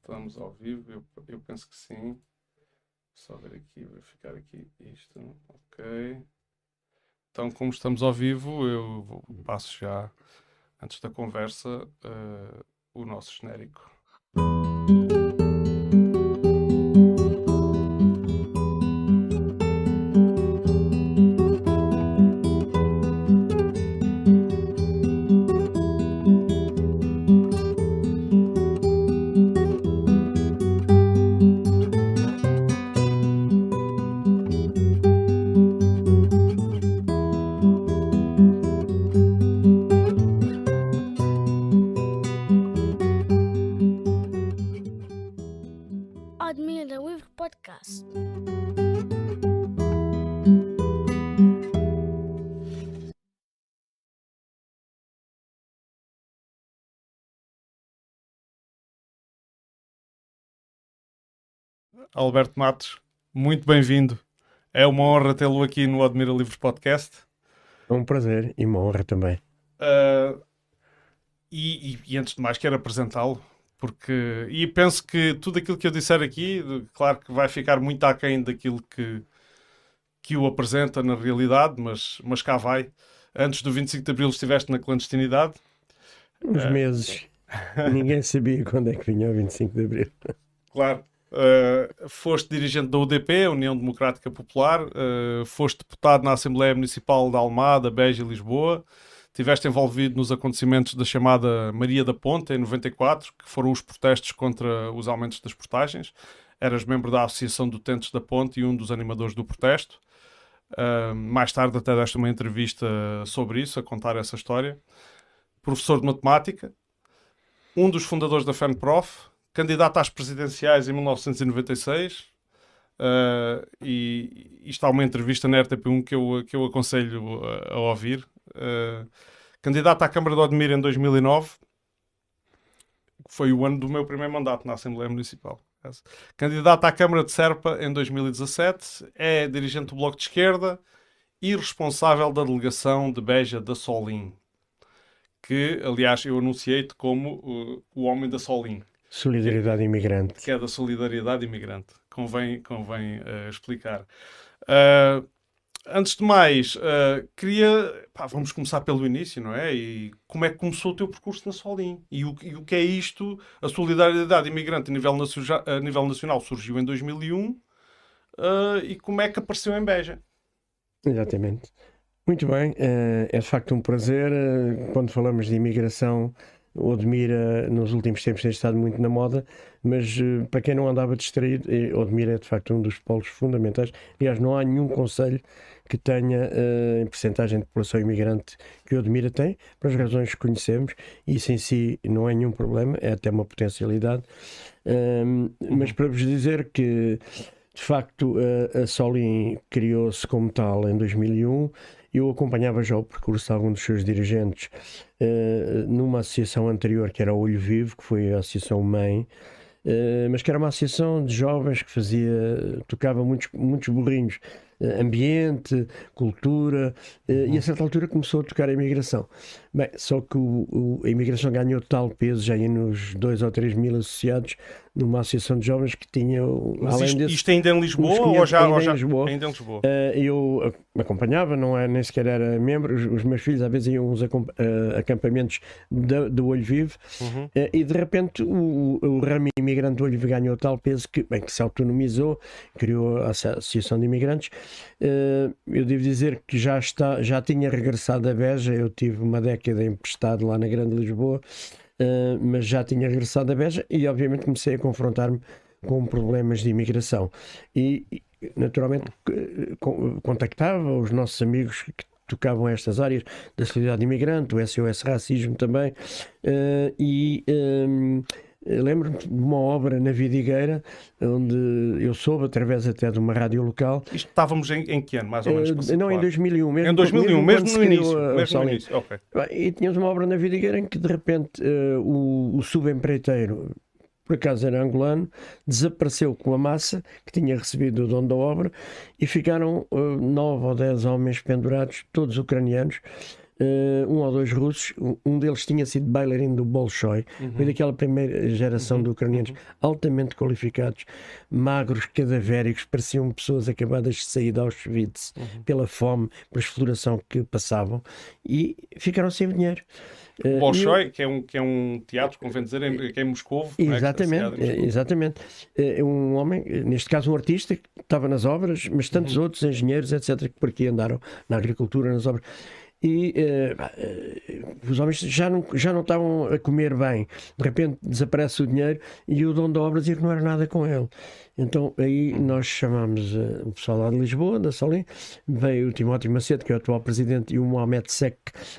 Estamos ao vivo, eu, eu penso que sim. Só ver aqui, verificar aqui isto. Ok. Então, como estamos ao vivo, eu passo já, antes da conversa, uh, o nosso genérico. Alberto Matos, muito bem-vindo. É uma honra tê-lo aqui no Admira Livros Podcast. É um prazer e uma honra também. Uh, e, e, e, antes de mais, quero apresentá-lo, porque. E penso que tudo aquilo que eu disser aqui, claro que vai ficar muito aquém daquilo que, que o apresenta na realidade, mas, mas cá vai. Antes do 25 de Abril estiveste na clandestinidade. Uns uh, meses. Ninguém sabia quando é que vinha o 25 de Abril. Claro. Uh, foste dirigente da UDP, União Democrática Popular, uh, foste deputado na Assembleia Municipal de Almada, Beja e Lisboa, estiveste envolvido nos acontecimentos da chamada Maria da Ponte, em 94, que foram os protestos contra os aumentos das portagens. Eras membro da Associação de Utentes da Ponte e um dos animadores do protesto. Uh, mais tarde até deste uma entrevista sobre isso, a contar essa história. Professor de Matemática, um dos fundadores da FENPROF, candidato às presidenciais em 1996. Uh, e isto há uma entrevista na RTP1 que eu, que eu aconselho a, a ouvir. Uh, candidato à Câmara de Odmir em 2009, foi o ano do meu primeiro mandato na Assembleia Municipal. Candidato à Câmara de Serpa em 2017, é dirigente do Bloco de Esquerda e responsável da delegação de Beja da Solim, que, aliás, eu anunciei-te como uh, o homem da Solim. Solidariedade imigrante. Que é da solidariedade imigrante. Convém, convém uh, explicar. Uh, antes de mais, uh, queria. Pá, vamos começar pelo início, não é? E como é que começou o teu percurso na Solim? E o, e o que é isto? A solidariedade imigrante a nível, a nível nacional surgiu em 2001 e como é que apareceu em Beja? Exatamente. Muito bem, é de facto um prazer quando falamos de imigração o Odmira nos últimos tempos tem estado muito na moda, mas uh, para quem não andava distraído, uh, Odmira é de facto um dos polos fundamentais. Aliás, não há nenhum conselho que tenha uh, em percentagem de população imigrante que Odmira tem, por as razões que conhecemos, isso em si não é nenhum problema, é até uma potencialidade. Uhum. Mas para vos dizer que de facto, a Solim criou-se como tal em 2001 eu acompanhava já o percurso de alguns dos seus dirigentes uh, numa associação anterior, que era o Olho Vivo, que foi a Associação Mãe, uh, mas que era uma associação de jovens que fazia, tocava muitos, muitos burrinhos eh, ambiente, cultura, uhum. e a certa altura começou a tocar a imigração. Bem, só que o, o, a imigração ganhou tal peso, já ia nos 2 ou 3 mil associados, numa associação de jovens que tinha. Mas além isto, desse, isto ainda em Lisboa ou já, ainda ou já em Lisboa? Ainda em Lisboa. Uh, eu acompanhava, não é, nem sequer era membro, os, os meus filhos às vezes iam uns uh, acampamentos do Olho Vivo uhum. uh, e de repente o, o ramo imigrante do Olho Vivo ganhou tal peso que, bem, que se autonomizou, criou a Associação de Imigrantes. eu devo dizer que já, está, já tinha regressado a Beja, eu tive uma década emprestado lá na Grande Lisboa. Uh, mas já tinha regressado a Beja e obviamente comecei a confrontar-me com problemas de imigração. E, naturalmente, contactava os nossos amigos que tocavam estas áreas da solidariedade imigrante, o SOS Racismo também, uh, e. Um, Lembro-me de uma obra na Vidigueira, onde eu soube, através até de uma rádio local. Isto estávamos em, em que ano, mais ou menos? Uh, não, em 2001. Mesmo, em 2001, mesmo, mesmo no início. A, mesmo no início. Okay. E tínhamos uma obra na Vidigueira em que, de repente, uh, o, o subempreiteiro, por acaso era angolano, desapareceu com a massa que tinha recebido o dono da obra e ficaram uh, nove ou dez homens pendurados, todos ucranianos, uh, um ou dois russos, um deles tinha sido bailarino do Bolshoi, uhum. foi daquela primeira geração uhum. de ucranianos uhum. altamente qualificados, magros, cadavéricos, pareciam pessoas acabadas de sair de Auschwitz uhum. pela fome, pela exploração que passavam e ficaram sem dinheiro. Uh, Bolshoi, eu... que, é um, que é um teatro, convém dizer, em, que é em Moscou. Exatamente, é? exatamente. É um homem, neste caso um artista, que estava nas obras, mas tantos uhum. outros engenheiros, etc., que por aqui andaram na agricultura, nas obras e uh, os homens já não, já não estavam a comer bem. De repente desaparece o dinheiro e o dono da obra dizia que não era nada com ele. Então aí nós chamámos uh, o pessoal lá de Lisboa, da Solim, veio o Timóteo Macedo, que é o atual presidente, e o Mohamed Sek,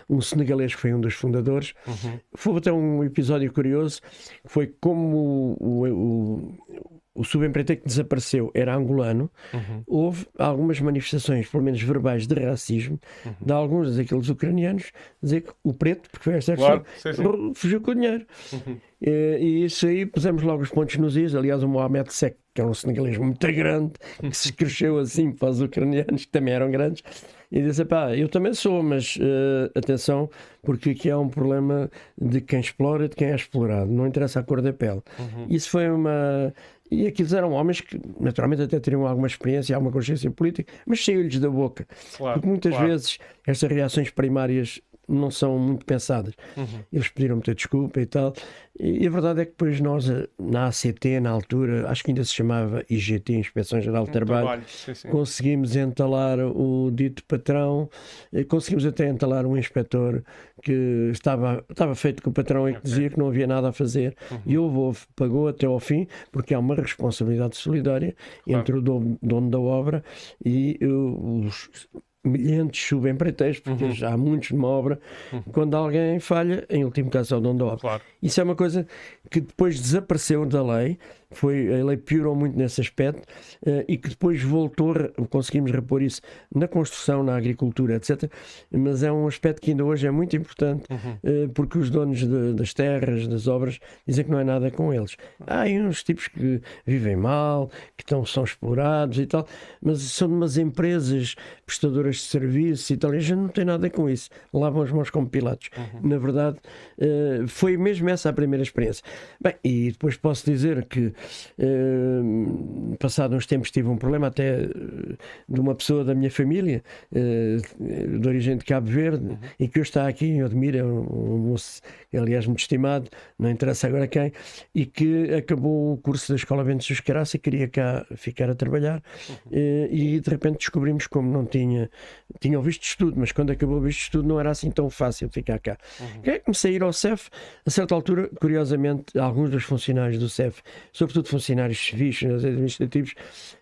um senegalês que foi um dos fundadores. Uhum. Foi até um episódio curioso, foi como o, o, o subempreiteiro que desapareceu era angolano, uhum. houve algumas manifestações, pelo menos verbais, de racismo uhum. de alguns daqueles ucranianos dizer que o preto, porque foi esta claro, fugiu com o dinheiro. Uhum. E, e, isso aí pusemos logo os pontos nos is. Aliás, o Mohamed Sek, que é um senegalês muito grande, que se cresceu assim para os ucranianos, que também eram grandes, e disse: pá, eu também sou, mas uh, atenção, porque aqui há um problema de quem explora e de quem é explorado, não interessa a cor da pele. Uhum. Isso foi uma e aqueles eram homens que, naturalmente, até teriam alguma experiência, alguma consciência política, mas saiu-lhes da boca. Claro, Porque muitas claro. vezes estas reações primárias não são muito pensadas. Uhum. Eles pediram muita desculpa e tal. E, a verdade é que depois nós, eh, na ACT, na altura, acho que ainda se chamava IGT, Inspeção Geral de Trabalho, trabalho. Sim, sim. conseguimos entalar o dito patrão, eh, conseguimos até entalar um inspetor que estava, estava feito com o patrão e que dizia que não havia nada a fazer. Uhum. E houve, houve, pagou até ao fim, porque há uma responsabilidade solidária claro. entre o dono, dono da obra e os milhentos subempreiteiros, porque uhum. já há muitos numa obra, uhum. quando alguém falha, em último caso é o dono da obra. Claro. Isso é uma coisa que depois desapareceu da lei, foi, a lei piorou muito nesse aspecto uh, e que depois voltou, conseguimos repor isso na construção, na agricultura, etc. Mas é um aspecto que ainda hoje é muito importante uhum. uh, porque os donos de, das terras, das obras, dizem que não é nada com eles. Há aí uns tipos que vivem mal, que estão, são explorados e tal, mas são umas empresas prestadoras de serviços e tal, e a gente não tem nada com isso. Lavam as mãos como pilatos. Uhum. Na verdade, uh, foi mesmo essa a primeira experiência. Bem, e depois posso dizer que Uh, passado uns tempos tive um problema até eh, de uma pessoa da minha família, uh, de origem de Cabo Verde, uhum. e que hoje está aqui em Odmira, um, um moço, aliás, muito estimado, não interessa agora quem, e que acabou o curso da Escola Ventos dos Caraça e queria cá ficar a trabalhar, uhum. uh, e de repente descobrimos como não tinha, tinha o visto estudo, mas quando acabou o visto estudo não era assim tão fácil ficar cá. Uhum. Comecei a ir ao CEF, a certa altura, curiosamente, alguns dos funcionários do CEF, sobretudo funcionários civis, administrativos,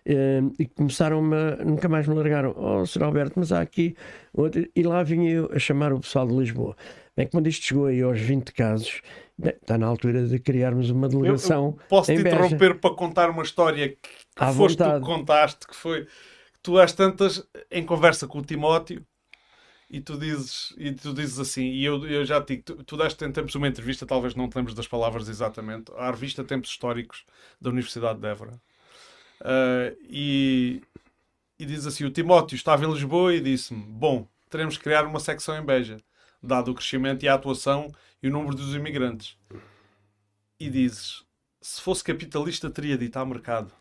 eh, e começaram-me, nunca mais me largaram. Oh, Sr. Alberto, mas há aqui outro. E lá vinha eu a chamar o pessoal de Lisboa. Bem, quando isto chegou aí aos 20 casos, bem, está na altura de criarmos uma delegação. Eu, eu posso te interromper para contar uma história que, que foste vontade. tu que contaste, que foi que tu às tantas, em conversa com o Timóteo, e tu dizes, e tu dizes assim, e eu, eu já te tu, tu em tempos uma entrevista, talvez não te lembres das palavras exatamente, à revista Tempos Históricos da Universidade de Évora. Uh, e, e diz assim: o Timóteo estava em Lisboa e disse-me: Bom, teremos que criar uma secção em Beja, dado o crescimento e a atuação e o número dos imigrantes. E dizes: Se fosse capitalista, teria dito há mercado.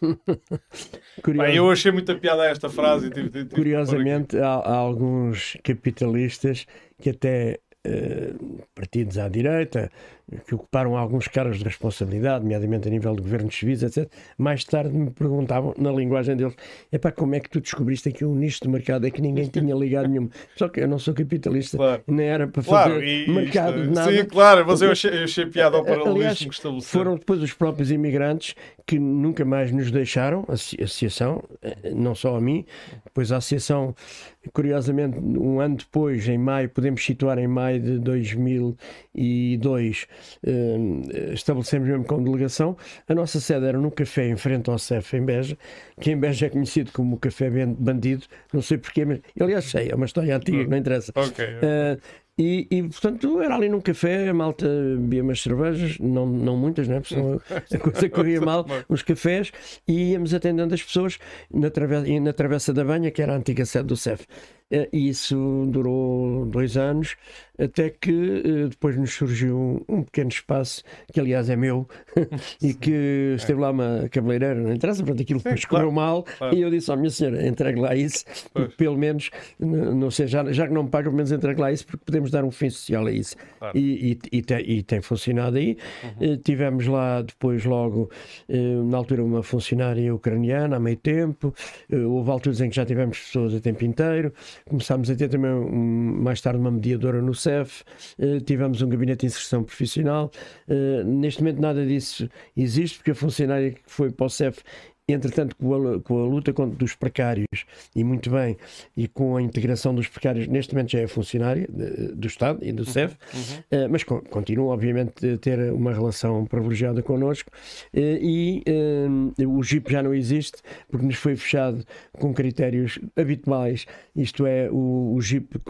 Bem, eu achei muita piada esta frase. Tive, tive, Curiosamente, há, há, alguns capitalistas que até uh, partidos à direita que ocuparam alguns cargos de responsabilidade, nomeadamente a nível de governos civis, etc., mais tarde me perguntavam, na linguagem deles, é para como é que tu descobriste aqui um nicho de mercado? É que ninguém tinha ligado nenhum. Só que eu não sou capitalista, claro. nem era para fazer claro, e, mercado de nada. Sim, claro, mas eu achei, eu achei piada ao paralelismo que estabeleceu. Foram depois os próprios imigrantes que nunca mais nos deixaram, a associação, eh, não só a mim, depois a associação, curiosamente, um ano depois, em maio, podemos situar em maio de 2002, uh, estabelecemos mesmo com delegação. A nossa sede era no café em frente ao CEF, em Beja, que em Beja é conhecido como o Café Bandido, não sei porquê, mas aliás sei, é uma história antiga não interessa. Okay. Uh, e, e, portanto era ali num café, a malta bebia umas cervejas, não, não muitas, né? porque a coisa corria mal, uns cafés, e íamos atendendo as pessoas na travessa, na travessa da Banha, que era a antiga sede do CEF. eh, e isso durou dois anos, até que eh, depois nos surgiu um pequeno espaço, que aliás é meu, e que esteve lá uma cabeleireira, não interessa, portanto aquilo depois correu mal, claro. e eu disse à minha senhora, entregue lá isso, porque pelo menos, não sei, já, já que não me paga, pelo menos entregue lá isso, porque podemos dar um fim social a isso. Claro. E, e, e, tem, e, tem, funcionado aí. Uhum. Tivemos lá depois, logo, na altura, uma funcionária ucraniana, há meio tempo, houve alturas em que já tivemos pessoas a tempo inteiro, começámos a ter também mais tarde uma mediadora no Uh, tivemos um gabinete de inserção profissional. Uh, neste momento nada disso existe, porque a funcionária que foi para o CEF Entretanto, com a, com a luta contra dos precários, e muito bem, e com a integração dos precários, neste momento já é funcionária do Estado e do CEF, uhum. Uh, mas con continua, obviamente, a ter uma relação privilegiada connosco. Uh, e uh, o GIP já não existe, porque nos foi fechado com critérios habituais, isto é, o, o GIP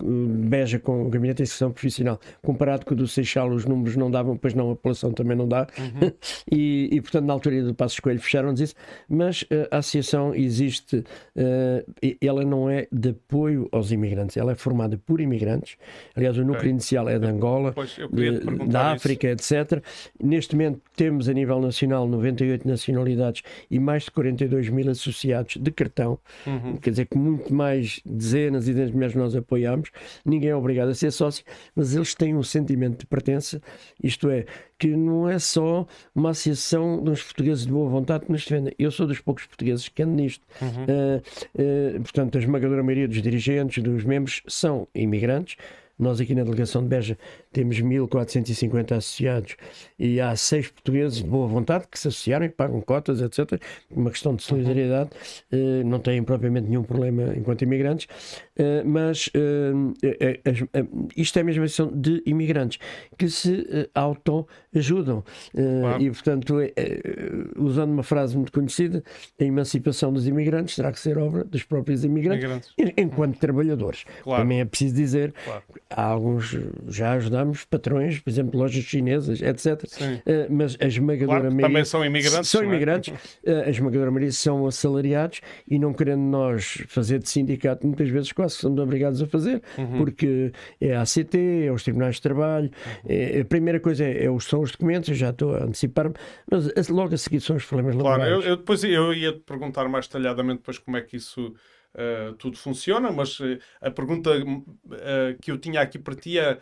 Beja com o Gabinete de Inserção Profissional, comparado com o do Seixal, os números não davam, pois não, a população também não dá. Uhum. e, e, portanto, na altura do Passo Escolho fecharam-nos isso. Mas mas uh, a associação existe, uh, ela não é de apoio aos imigrantes, ela é formada por imigrantes. Aliás, o núcleo okay. inicial é de Angola, de, da África, isso. etc. Neste momento temos a nível nacional 98 nacionalidades e mais de 42 mil associados de cartão, uhum. quer dizer que muito mais dezenas e dezenas de milhares nós apoiamos. Ninguém é obrigado a ser sócio, mas eles têm um sentimento de pertença, isto é, que não é só uma associação dos portugueses de boa vontade que nos defendem. Eu sou dos poucos portugueses que ando nisto. Uhum. Uh, uh, portanto, a esmagadora maioria dos dirigentes, dos membros, são imigrantes. Nós aqui na delegação de Beja temos 1.450 associados e há seis portugueses de boa vontade que se associaram e pagam cotas, etc. Uma questão de solidariedade, uhum. não têm propriamente nenhum problema enquanto imigrantes, eh, mas eh, isto é mesmo a questão de imigrantes que se auto-ajudam. Claro. E, portanto, usando uma frase muito conhecida, a emancipação dos imigrantes terá que ser obra dos próprios imigrantes, imigrantes. enquanto trabalhadores. Claro. Também é preciso dizer, claro. Há alguns já ajudamos encontramos patrões, por exemplo, lojas chinesas, etc. Uh, mas a esmagadora claro, maioria. Também são imigrantes. São é? imigrantes. Uh, a esmagadora maioria são assalariados e não querendo nós fazer de sindicato, muitas vezes quase somos obrigados a fazer, uhum. porque é a ACT, é os tribunais de trabalho. Uhum. É, a primeira coisa é, é, são os documentos, eu já estou a antecipar-me, mas logo a seguir são os problemas claro, laborais. Eu, eu, depois eu ia te perguntar mais detalhadamente depois como é que isso. Uh, tudo funciona, mas uh, a pergunta uh, que eu tinha aqui para ti é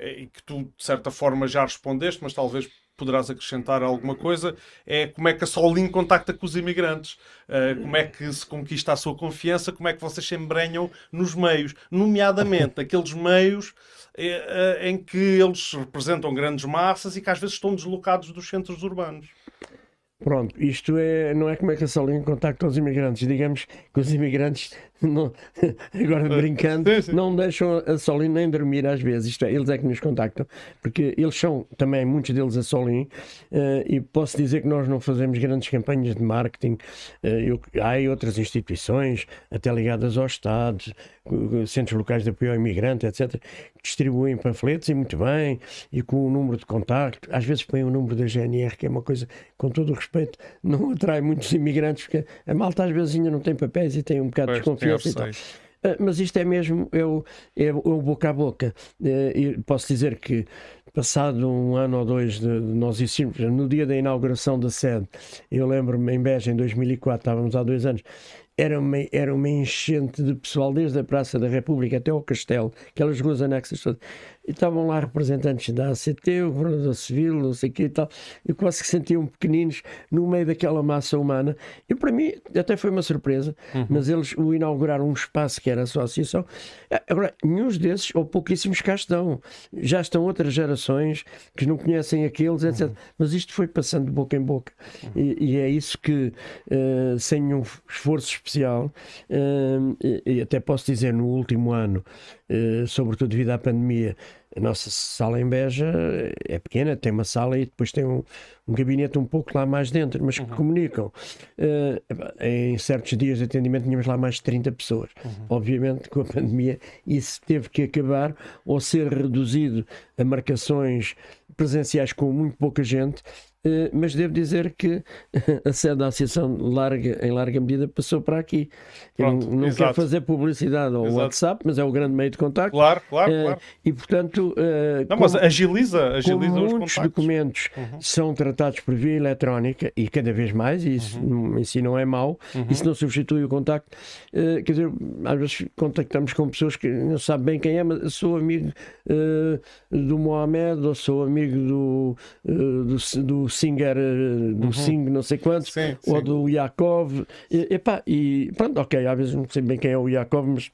e que tu, de certa forma, já respondeste, mas talvez poderás acrescentar alguma coisa, é como é que a Solim contacta com os imigrantes, uh, como é que se conquista a sua confiança, como é que vocês se embrenham nos meios, nomeadamente aqueles meios em que eles representam grandes massas e que às vezes estão deslocados dos centros urbanos. Pronto, isto é, não é como é que a Solim contacta os imigrantes. Digamos que os imigrantes, não, agora brincando, sim, sim. não deixam a Solim nem dormir às vezes. Isto é, eles é que nos contactam, porque eles são também, muitos deles, a Solim, uh, e posso dizer que nós não fazemos grandes campanhas de marketing. Uh, eu, há outras instituições, até ligadas ao Estado, centros locais de apoio ao imigrante, etc., distribuem panfletos e muito bem, e com o número de contacto. Às vezes põem o número da GNR, que é uma coisa, com todo o respeito, não atrai muitos imigrantes, porque a malta às vezes ainda não tem papéis e tem um bocado pois, de desconfiança e tal. Ah, mas isto é mesmo o, é o boca a boca. Ah, e posso dizer que, passado um ano ou dois de, nós existirmos, no dia da inauguração da sede, eu lembro-me em Beja, em 2004, estávamos há dois anos, era uma, era uma enchente de pessoal, desde a Praça da República até ao Castelo, aquelas ruas anexas todas. E estavam lá representantes da ACT, o governador civil, não sei o que e tal. E quase que sentiam pequeninos no meio daquela massa humana. E para mim até foi uma surpresa, uhum. mas eles o inauguraram um espaço que era a sua associação. Agora, nenhum desses, ou pouquíssimos cá estão. Já estão outras gerações que não conhecem aqueles, etc. Uhum. Mas isto foi passando de boca em boca. Uhum. E, e, é isso que, uh, sem nenhum esforço especial, uh, e, e até posso dizer no último ano, sobretudo devido à pandemia, a nossa sala em Beja é pequena, tem uma sala e depois tem um, um gabinete um pouco lá mais dentro, mas que uhum. comunicam. Uh, em certos dias de atendimento tínhamos lá mais de 30 pessoas. Uhum. Obviamente, com a pandemia, isso teve que acabar ou ser reduzido a marcações presenciais com muito pouca gente mas devo dizer que a sede da Associação larga, em larga medida passou para aqui. Pronto, não, quero fazer publicidade ao exato. WhatsApp, mas é o grande meio de contacto. Claro, claro, uh, claro. E portanto. Uh, não, mas agiliza, agiliza como os muitos documentos uhum. são tratados por via eletrónica e cada vez mais, e isso uhum. em si não é mau, uhum. isso não substitui o contacto. quer dizer, às vezes contactamos com pessoas que não sabem bem quem é, mas sou amigo do Mohamed ou sou amigo do, do, do Singer, do uhum. Sing, não sei quantos, sim, ou sim. do Yakov. E, epá, e pronto, ok, às vezes não sei bem quem é o Yakov, mas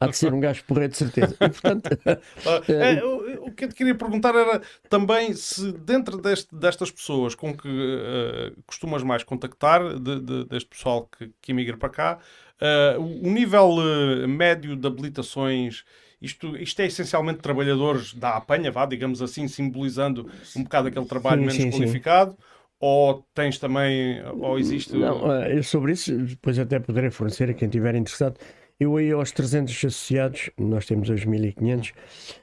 Há de ser um gajo porreiro de certeza. E, portanto, é, o, o, que eu te queria perguntar era também se dentro deste, destas pessoas com que uh, costumas mais contactar, de, de, deste pessoal que, que emigra para cá, uh, o nível uh, médio de habilitações isto, isto é essencialmente trabalhadores da apanha, vá, digamos assim, simbolizando um bocado aquele trabalho sim, menos sim, qualificado. Sim. Ou tens também, ou existe... Não, eu sobre isso, depois até poderei fornecer a quem estiver interessado. Eu aí aos 300 associados, nós temos hoje 1500,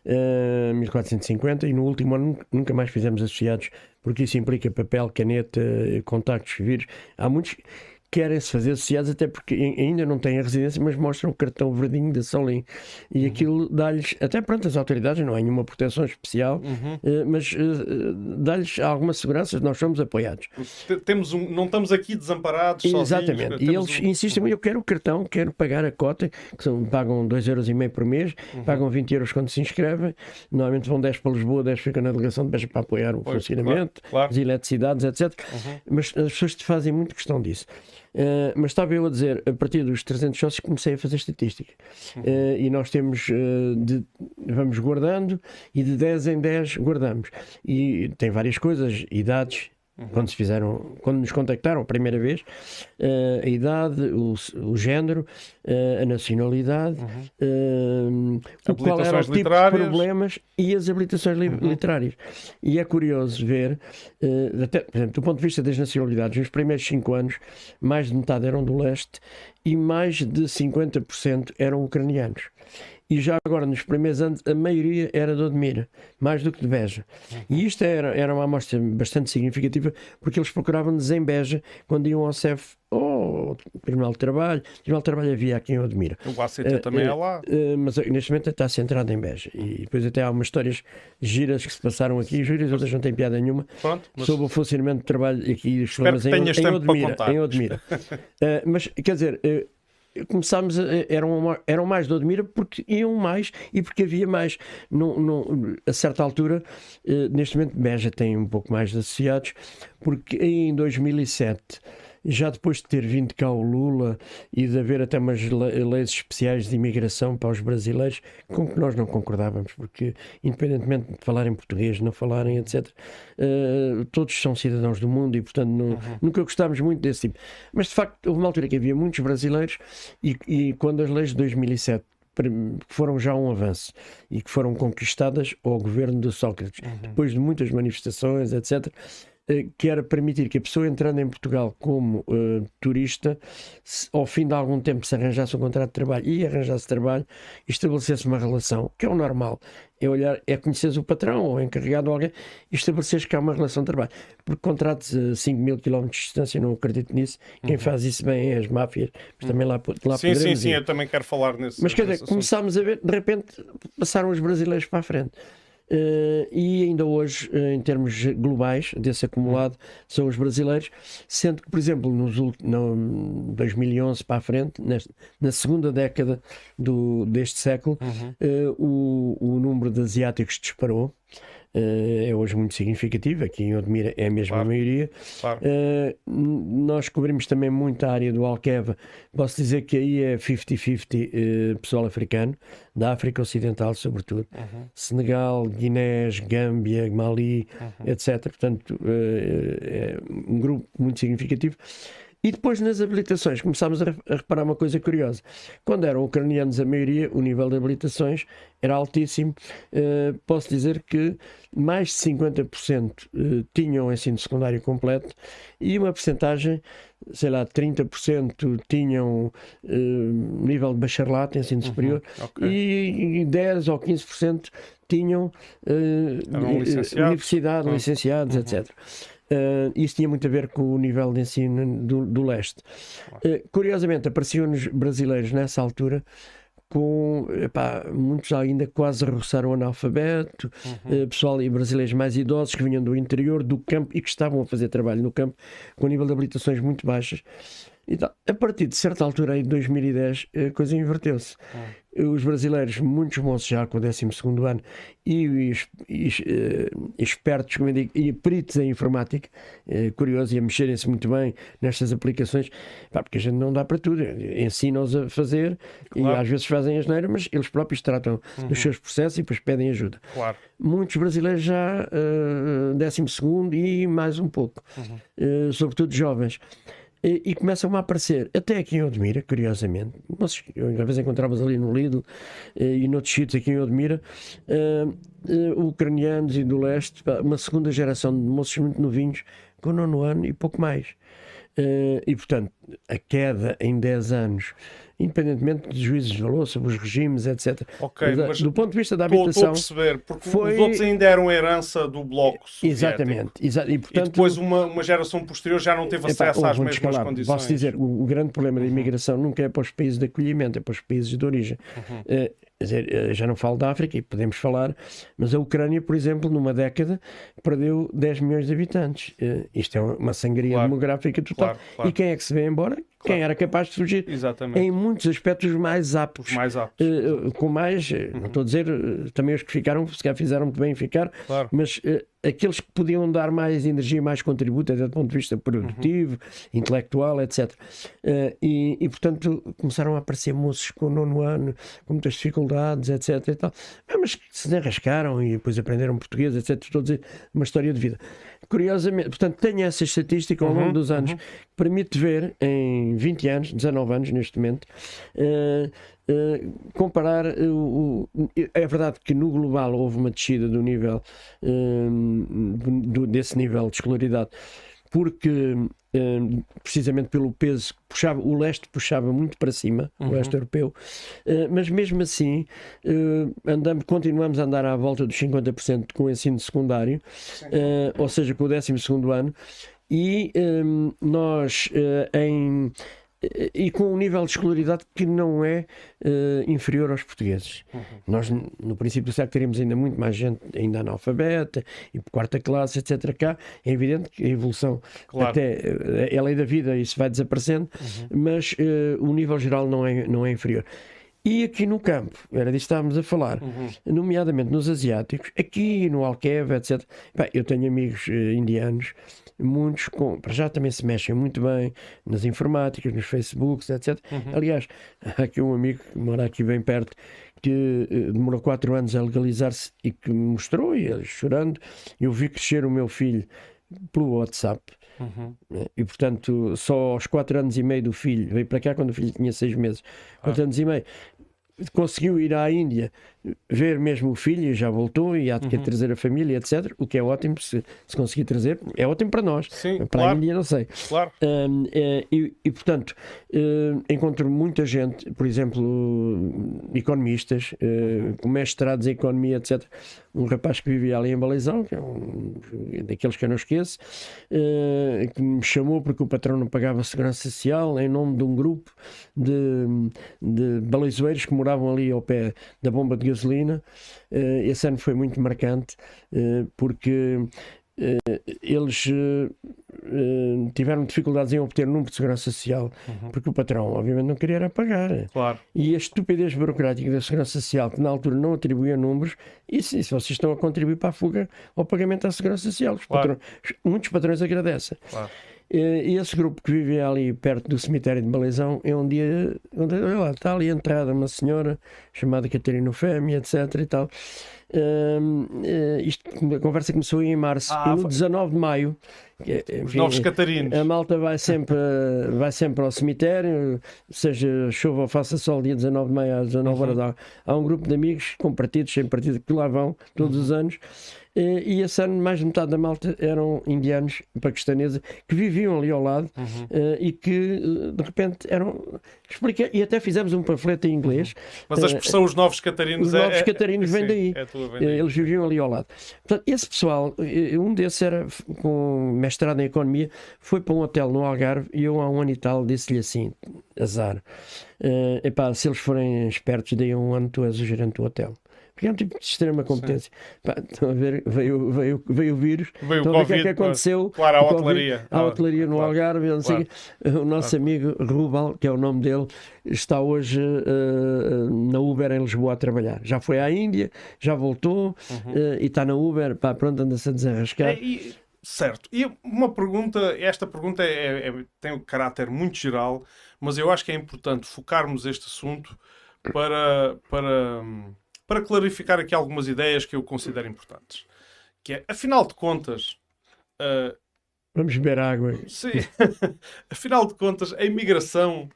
uh, 1450 e no último ano nunca mais fizemos associados, porque isso implica papel, caneta, contactos, vírus. Há muitos querem-se fazer associados, até porque ainda não têm a residência, mas mostram o cartão verdinho da Solim. E uhum. aquilo dá-lhes, até pronto, as autoridades, não há nenhuma proteção especial, uhum. uh, mas uh, dá-lhes alguma segurança, nós somos apoiados. Temos um, não estamos aqui desamparados Exatamente. Sozinhos, e eles um... insistem, eu quero o cartão, quero pagar a cota, que são, pagam 2,5€ por mês, uhum. pagam 20 euros quando se inscrevem, normalmente vão 10 para Lisboa, 10 ficam na delegação de Beja para apoiar o pois, funcionamento, claro, claro. as eletricidades, etc. Uhum. Mas as pessoas fazem muito questão disso. Uh, mas estava eu a dizer, a partir dos 300 sócios comecei a fazer estatística. Uh, e nós temos, uh, de, vamos guardando e de 10 em 10 guardamos. E tem várias coisas, idades, Uhum. Quando, se fizeram, quando nos contactaram a primeira vez, uh, a idade, o, o género, uh, a nacionalidade, uhum. uh, qual era o tipo de problemas e as habilitações li uhum. literárias. E é curioso ver, até, por exemplo, do ponto de vista das nacionalidades, nos primeiros cinco anos, mais de metade eram do leste e mais de 50% eram ucranianos e já agora nos primeiros anos a maioria era de Odmira, mais do que de Beja. E isto era, era uma amostra bastante significativa porque eles procuravam-nos em Beja quando iam ao CEF ou oh, Tribunal de Trabalho. Tribunal de Trabalho havia aqui em Odmira. O ACT uh, também uh, é lá. Uh, mas neste momento está centrado em Beja. E depois até há umas histórias giras que se passaram aqui, juras, outras não têm piada nenhuma, Pronto, mas... sobre o funcionamento de trabalho aqui os problemas em, em, Odmira. Em Odmira. mas quer dizer começámos a, eram, eram mais do Odmira porque iam mais e porque havia mais. Não, não, a certa altura, eh, neste momento, Beja tem um pouco mais de associados, porque em 2007 já depois de ter vindo cá o Lula e de haver até umas leis especiais de imigração para os brasileiros, com que nós não concordávamos, porque independentemente de falarem português, não falarem, etc., uh, eh, todos são cidadãos do mundo e, portanto, não, uhum. nunca gostávamos muito desse tipo. Mas, de facto, houve uma altura que havia muitos brasileiros e, e quando as leis de 2007 foram já um avanço e que foram conquistadas ao governo de Sócrates, uhum. depois de muitas manifestações, etc que era permitir que a pessoa entrando em Portugal como uh, turista, se, ao fim de algum tempo se arranjasse um contrato de trabalho e arranjasse trabalho, estabelecesse uma relação, que é o normal. É olhar, é conhecer o patrão ou encarregado alguém e estabelecer que há uma relação de trabalho. Porque contratos a 5 mil quilómetros de distância, não acredito nisso. Quem uhum. faz isso bem é as máfias, mas também lá, lá Sim, sim, sim, ir. eu também quero falar nesse Mas quer dizer, começámos a ver, de repente passaram os brasileiros para a frente. Uh, e ainda hoje, uh, em termos globais, desse acumulado, são os brasileiros, sendo que, por exemplo, nos no 2011 para a frente, nesta, na segunda década do, deste século, uhum. uh, o, o número de asiáticos disparou. Uh, é hoje muito significativo. Aqui em Odmira é a mesma claro. maioria. Claro. Uh, nós cobrimos também muito a área do Alqueva. Posso dizer que aí é 50-50 uh, pessoal africano, da África Ocidental, sobretudo. Uhum. Senegal, Guiné, Gâmbia, Mali, uhum. etc. Portanto, é um grupo muito significativo. E depois nas habilitações começámos a reparar uma coisa curiosa. Quando eram ucranianos a maioria, o nível de habilitações era altíssimo. Uh, posso dizer que mais de 50% uh, tinham ensino secundário completo e uma percentagem, sei lá, 30% tinham uh, nível de bacharelato, ensino uhum, superior, okay. e, e 10 ou 15% tinham uh, universidade, uhum. licenciados, uhum. etc. Uh, isso tinha muito a ver com o nível de ensino do, do leste. Uh, curiosamente, apareciam-nos brasileiros nessa altura com epá, muitos ainda quase a roçar o analfabeto, uhum. uh, pessoal e brasileiros mais idosos que vinham do interior, do campo e que estavam a fazer trabalho no campo com nível de habilitações muito baixas. Então, a partir de certa altura, em 2010, a coisa inverteu-se. Hum. Os brasileiros, muitos moços já com o 12 ano, e, os uh, espertos, como eu digo, e peritos em informática, uh, curiosos e a mexerem-se muito bem nestas aplicações, pá, porque a gente não dá para tudo. Ensinam-os a fazer claro. e às vezes fazem a geneira, mas eles próprios tratam uhum. dos seus processos e depois pedem ajuda. Claro. Muitos brasileiros já uh, 12 e mais um pouco, uhum. uh, sobretudo jovens e, e começam a aparecer, até aqui em Odmira, curiosamente. Nós, às vezes encontramos ali no Lidl eh, e noutros sítios aqui em Odmira, uh, uh, ucranianos e do leste, uma segunda geração de moços muito novinhos, com nono ano e pouco mais. E, portanto, a queda em 10 anos independentemente dos juízes de valor, sobre os regimes, etc. Ok, mas, do ponto de vista da habitação. Estou a perceber, porque foi... os outros ainda eram herança do bloco soviético. Exatamente. Exa e, portanto, e depois uma, uma geração posterior já não teve acesso Epá, às mesmas escalar. condições. Posso dizer, o, o, grande problema da uhum. imigração nunca é para os países de acolhimento, é para os países de origem. Uhum. Uh, dizer, eh, já não falo da África e podemos falar, mas a Ucrânia, por exemplo, numa década perdeu 10 milhões de habitantes. Uh, isto é uma sangria claro. demográfica total. Claro, claro. E quem é que se vê embora? Quem era capaz de fugir Exatamente. em muitos aspectos mais aptos. Os mais aptos. Uh, com mais, uhum. não estou a dizer, também os que ficaram, se calhar fizeram muito bem em ficar, mas aqueles que podiam dar mais energia, mais contributo, até do ponto de vista produtivo, uhum. intelectual, etc. E, e, portanto, começaram a aparecer moços com o nono ano, com muitas dificuldades, etc. E tal. Mas que se arrascaram e depois aprenderam português, etc. Estou a dizer, uma história de vida. Curiosamente, portanto, tenho essa estatística ao longo uhum. dos anos uhum. que permite ver em 20 anos, 19 anos neste momento, uh, uh, comparar o, o, É verdade que no global houve uma descida do nível uh, do, desse nível de escolaridade porque precisamente pelo peso que puxava, o leste puxava muito para cima, uhum. o leste europeu, mas mesmo assim andamos, continuamos a andar à volta dos 50% com o ensino secundário, ou seja, com o 12 ano, e nós em e com um nível de escolaridade que não é uh, inferior aos portugueses. Uhum. Nós, no princípio do século, teríamos ainda muito mais gente ainda analfabeta, e quarta classe, etc. Cá é evidente que a evolução, claro. até uh, é a lei da vida, isso vai desaparecendo, uhum. mas uh, o nível geral não é, não é inferior. E aqui no campo, era disso que estávamos a falar, uhum. nomeadamente nos asiáticos, aqui no Alqueva, etc. Bem, eu tenho amigos indianos muitos com, para já também se mexem muito bem nas informáticas, nos Facebooks, etc. Uhum. Aliás, há aqui um amigo que mora aqui bem perto que uh, demorou quatro anos a legalizar-se e que me mostrou, e ele chorando, eu vi crescer o meu filho pelo WhatsApp. Uhum. Né? E portanto, só aos quatro anos e meio do filho, veio para cá quando o filho tinha seis meses, quatro ah. anos e meio, conseguiu ir à Índia ver mesmo o filho, já voltou e há de uhum. trazer a família, etc. O que é ótimo, se, se conseguir trazer, é ótimo para nós. Sim, para claro. a Índia, não sei. Claro. Um, é, e, e, portanto, uh, encontro muita gente, por exemplo, economistas, uh, com mestrados em economia, etc. Um rapaz que vivia ali em Balizão, que é um daqueles que eu não esqueço, uh, que me chamou porque o patrão não pagava segurança social em nome de um grupo de, de balizoeiros que moravam ali ao pé da bomba de gasolina. Eh, esse ano foi muito marcante eh, porque eles tiveram dificuldades em obter número de segurança social uhum. porque o patrão obviamente não queria pagar claro. e a estupidez burocrática da segurança social que na altura não atribuía números e se, se vocês estão a contribuir para a fuga ao pagamento da segurança social claro. patrões, muitos patrões agradecem claro. E esse grupo que vivia ali perto do cemitério de Balezão, é um dia, olha lá, está ali entrada uma senhora chamada Catarina Fêmea, etc. e tal. Uh, uh, isto, a conversa começou em março ah, e no foi... 19 de maio enfim, os novos catarinos a malta vai sempre vai sempre ao cemitério seja chuva ou faça sol dia 19 de maio às 19 horas uhum. há, há um grupo de amigos com partidos sem partido que lá vão todos uhum. os anos eh, e esse ano mais de metade da malta eram indianos paquistaneses que viviam ali ao lado uhum. Eh, e que eh, de repente eram expliquei, e até fizemos um panfleto em inglês uhum. mas a expressão os novos catarinos os novos é, é catarinos é, vem daí Eles viviam ali ao lado. Portanto, esse pessoal, um desses era com mestrado em economia, foi para um hotel no Algarve e eu há um ano e tal disse-lhe assim: azar. Uh, epá, se eles forem espertos, daí um ano tu és o gerente do hotel. Porque é um tipo de extrema competência. Pá, estão a ver, veio, veio, veio o vírus, veio estão a ver o que é que aconteceu. Claro, à hotelaria. À hotelaria no claro, Algarve. Não sei claro. O nosso claro. amigo Rubal, que é o nome dele, está hoje uh, na Uber em Lisboa a trabalhar. Já foi à Índia, já voltou uhum. uh, e está na Uber. Pá, pronto, anda-se a desenrascar. É, e... Certo. E uma pergunta, esta pergunta é, é, tem um caráter muito geral, mas eu acho que é importante focarmos este assunto para, para, para clarificar aqui algumas ideias que eu considero importantes. Que é, afinal de contas. Uh, Vamos beber água. Sim. afinal de contas, a imigração,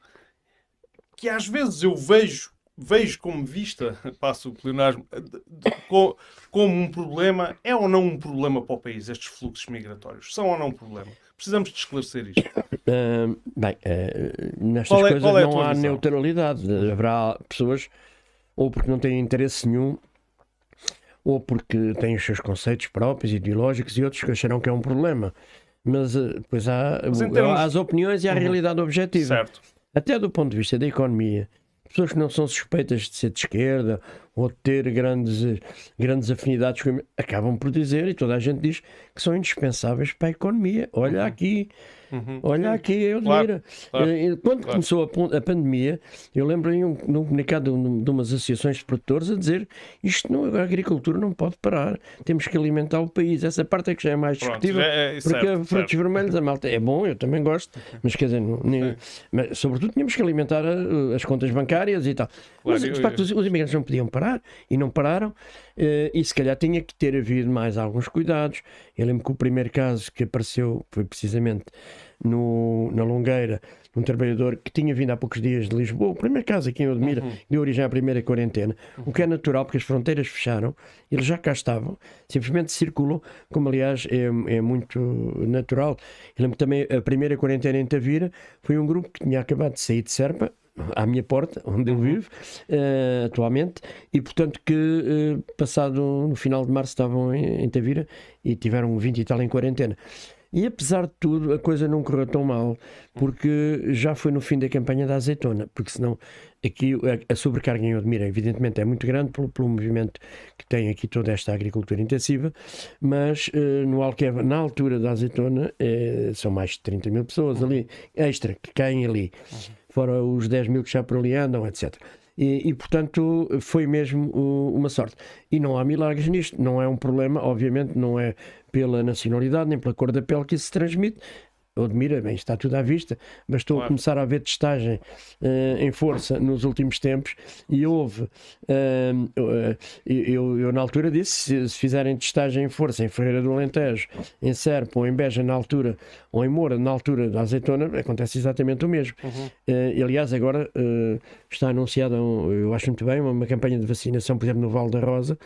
que às vezes eu vejo, vejo como vista, passo o pleonasmo, como um problema, é ou não um problema para o país, estes fluxos migratórios? São ou não um problema? Precisamos de esclarecer isto. Uh, bem, uh, nestas é, coisas é não há visão? neutralidade. Haverá pessoas ou porque não têm interesse nenhum, ou porque têm os seus conceitos próprios, ideológicos, e outros que acharão que é um problema. Mas depois eh, há, termos... há as opiniões e a uhum. realidade objetiva. Certo. Até do ponto de vista da economia, pessoas que não são suspeitas de ser de esquerda ou de ter grandes, grandes afinidades com acabam por dizer, e toda a gente diz, que são indispensáveis para a economia. Olha uhum. aqui Uhum. Olha aqui, eu claro, claro, Quando claro. começou a, pandemia, eu lembro em um, num comunicado de, de umas associações de produtores a dizer isto não, a agricultura não pode parar, temos que alimentar o país. Essa parte é que já é mais discutível, é, é, porque certo, frutos certo. vermelhos, a malta é bom, eu também gosto, mas quer dizer, nem, mas, sobretudo tínhamos que alimentar a, eh, as contas bancárias e tal. mas de facto os imigrantes não podiam parar e não pararam. Uh, e se calhar tinha que ter havido mais alguns cuidados. Eu lembro que o primeiro caso que apareceu foi precisamente no, na Longueira, um trabalhador que tinha vindo há poucos dias de Lisboa, o primeiro caso aqui em Odmira, uhum. deu origem à primeira quarentena, uhum. o que é natural porque as fronteiras fecharam, eles já cá estavam, simplesmente circulam, como aliás é, é muito natural. Eu lembro também a primeira quarentena em Tavira foi um grupo que tinha acabado de sair de Serpa, à minha porta, onde eu uhum. vivo uh, atualmente, e portanto que uh, passado no final de março estavam em, em Tavira e tiveram 20 e tal em quarentena. E apesar de tudo, a coisa não correu tão mal, porque já foi no fim da campanha da azeitona, porque senão aqui a, sobrecarga em Odmira, evidentemente, é muito grande pelo, pelo, movimento que tem aqui toda esta agricultura intensiva, mas uh, no Alqueva, na altura da azeitona, são mais de 30 mil pessoas ali, extra, que caem ali, fora os 10 mil que já por ali andam, etc. E, e, portanto, foi mesmo uma sorte. E não há milagres nisto, não é um problema, obviamente, não é pela nacionalidade nem pela cor da pele que isso se transmite, admira, bem, está tudo à vista. Bastou claro. começar a haver testagem uh, em força nos últimos tempos e houve. Uh, uh, eu, eu, na altura disse: se, se, fizerem testagem em força em Ferreira do Alentejo, em Serpa ou em Beja na altura, ou em Moura na altura da azeitona, acontece exatamente o mesmo. Uhum. aliás, agora está anunciada, um, eu acho muito bem, uma, uma campanha de vacinação, por exemplo, no Val da Rosa.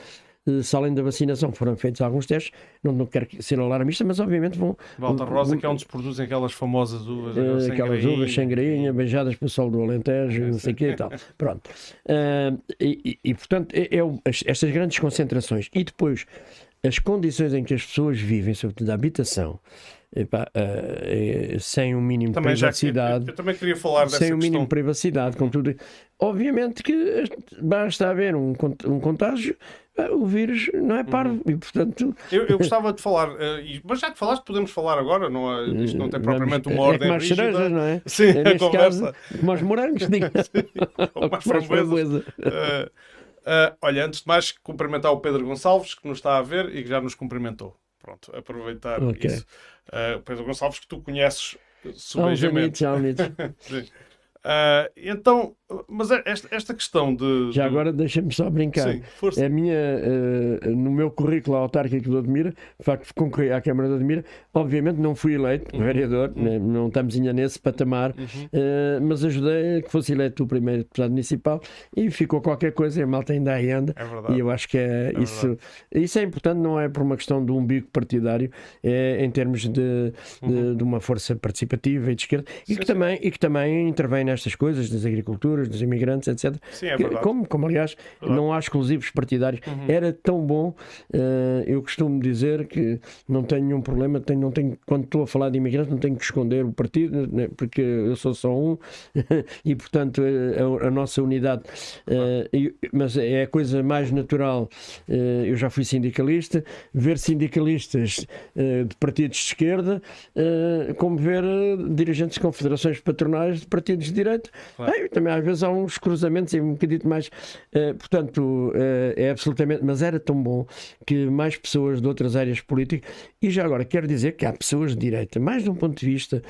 Eh, se além da vacinação foram feitos alguns testes, não, não quero ser alarmista, mas obviamente vão. Volta Rosa, que é onde se produzem aquelas famosas uvas. Uh, aquelas uvas sem grainha, beijadas pelo sol do Alentejo, não sei o quê e tal. Pronto. Uh, e, e, portanto, é, é, estas grandes concentrações e depois as condições em que as pessoas vivem, sobretudo a habitação, Epá, uh, sem um mínimo também de privacidade. Eu, também queria falar dessa Sem um mínimo de privacidade, com tudo. Obviamente que basta haver um, um contágio, o vírus não é parvo uhum. e, portanto. Eu, eu, gostava de falar, uh, mas já que falaste, podemos falar agora, não, é, isto não tem propriamente uma ordem. É como cerejas, não é? Sim, é a conversa. Caso, os morangos, diga. framboesas. Uh, uh, olha, antes de mais, cumprimentar o Pedro Gonçalves, que nos está a ver e que já nos cumprimentou. Pronto, aproveitar okay. isso. Uh, Pedro Gonçalves, que tu conheces subejamente. Há uns Uh, então, mas é esta, esta questão de. Já agora deixa-me só brincar. Sim, força. É minha, uh, no meu currículo autárquico de Admira, de facto concorri à Câmara de Admira, obviamente não fui eleito uhum. vereador, uhum. Né, não estamos ainda nesse patamar, uhum. uh, mas ajudei a que fosse eleito o primeiro deputado municipal e ficou qualquer coisa e a malta ainda aí anda. É e eu acho que é, é isso. Isso é importante, não é por uma questão de um bico partidário, é em termos de, de, uhum. de uma força participativa e de esquerda e que, também, e que também intervém nestas coisas, das agriculturas dos imigrantes, etc. Sim, é verdade. Como, como aliás, Verdade. não há exclusivos partidários. Uhum. Era tão bom, eh, eu costumo dizer que não tenho nenhum problema, tenho, não tenho, quando estou a falar de imigrantes, não tenho que esconder o partido, né, porque eu sou só um e, portanto, eh, a, a nossa unidade. e- mas é a coisa mais natural. eu já fui sindicalista, ver sindicalistas de partidos de esquerda, como ver dirigentes de confederações patronais de partidos de direita. Claro. Também às vezes há uns cruzamentos e um bocadinho mais. eh, portanto, eh, é absolutamente. Mas era tão bom que mais pessoas de outras áreas políticas. E já agora quero dizer que há pessoas de direita, mais de um ponto de vista,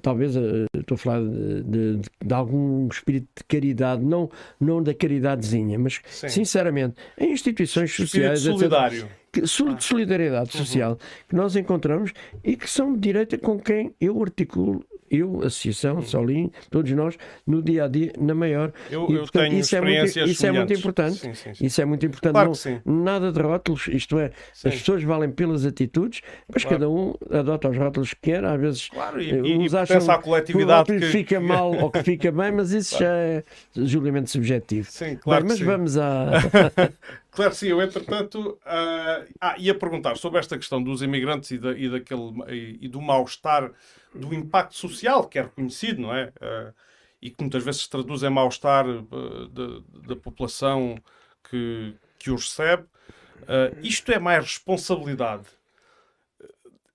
talvez eh, estou a falar de, de- de algum espírito de caridade, não, não da caridadezinha, mas Sim. sinceramente, em instituições Espírito sociais. etc., solidário. que- sol- de solidariedade social que nós encontramos e que são de direita com quem eu articulo, eu, Associação, Solim, todos nós, no dia a dia, na maior. Eu, E, eu portanto, tenho isso é muito- isso é muito importante. Sim, sim, sim. Isso é muito importante. Claro Não- que. Nada de rótulos, isto é, as pessoas valem pelas atitudes, mas Claro. cada um adota os rótulos que quer, às vezes. Claro, e, eh, e, e acham que o coletividade rótulo que... fica mal ou que fica bem, mas isso já é julgamento subjetivo. Sim, claro Bem, que mas sim. vamos à. Claro, sim, eu entretanto ah, ah, ia perguntar sobre esta questão dos imigrantes e, da, e, daquele, e, e do mal-estar, do impacto social que é reconhecido, não é? Ah, e que muitas vezes se traduz em mal-estar ah, da, da população que, que os recebe. Ah, isto é mais responsabilidade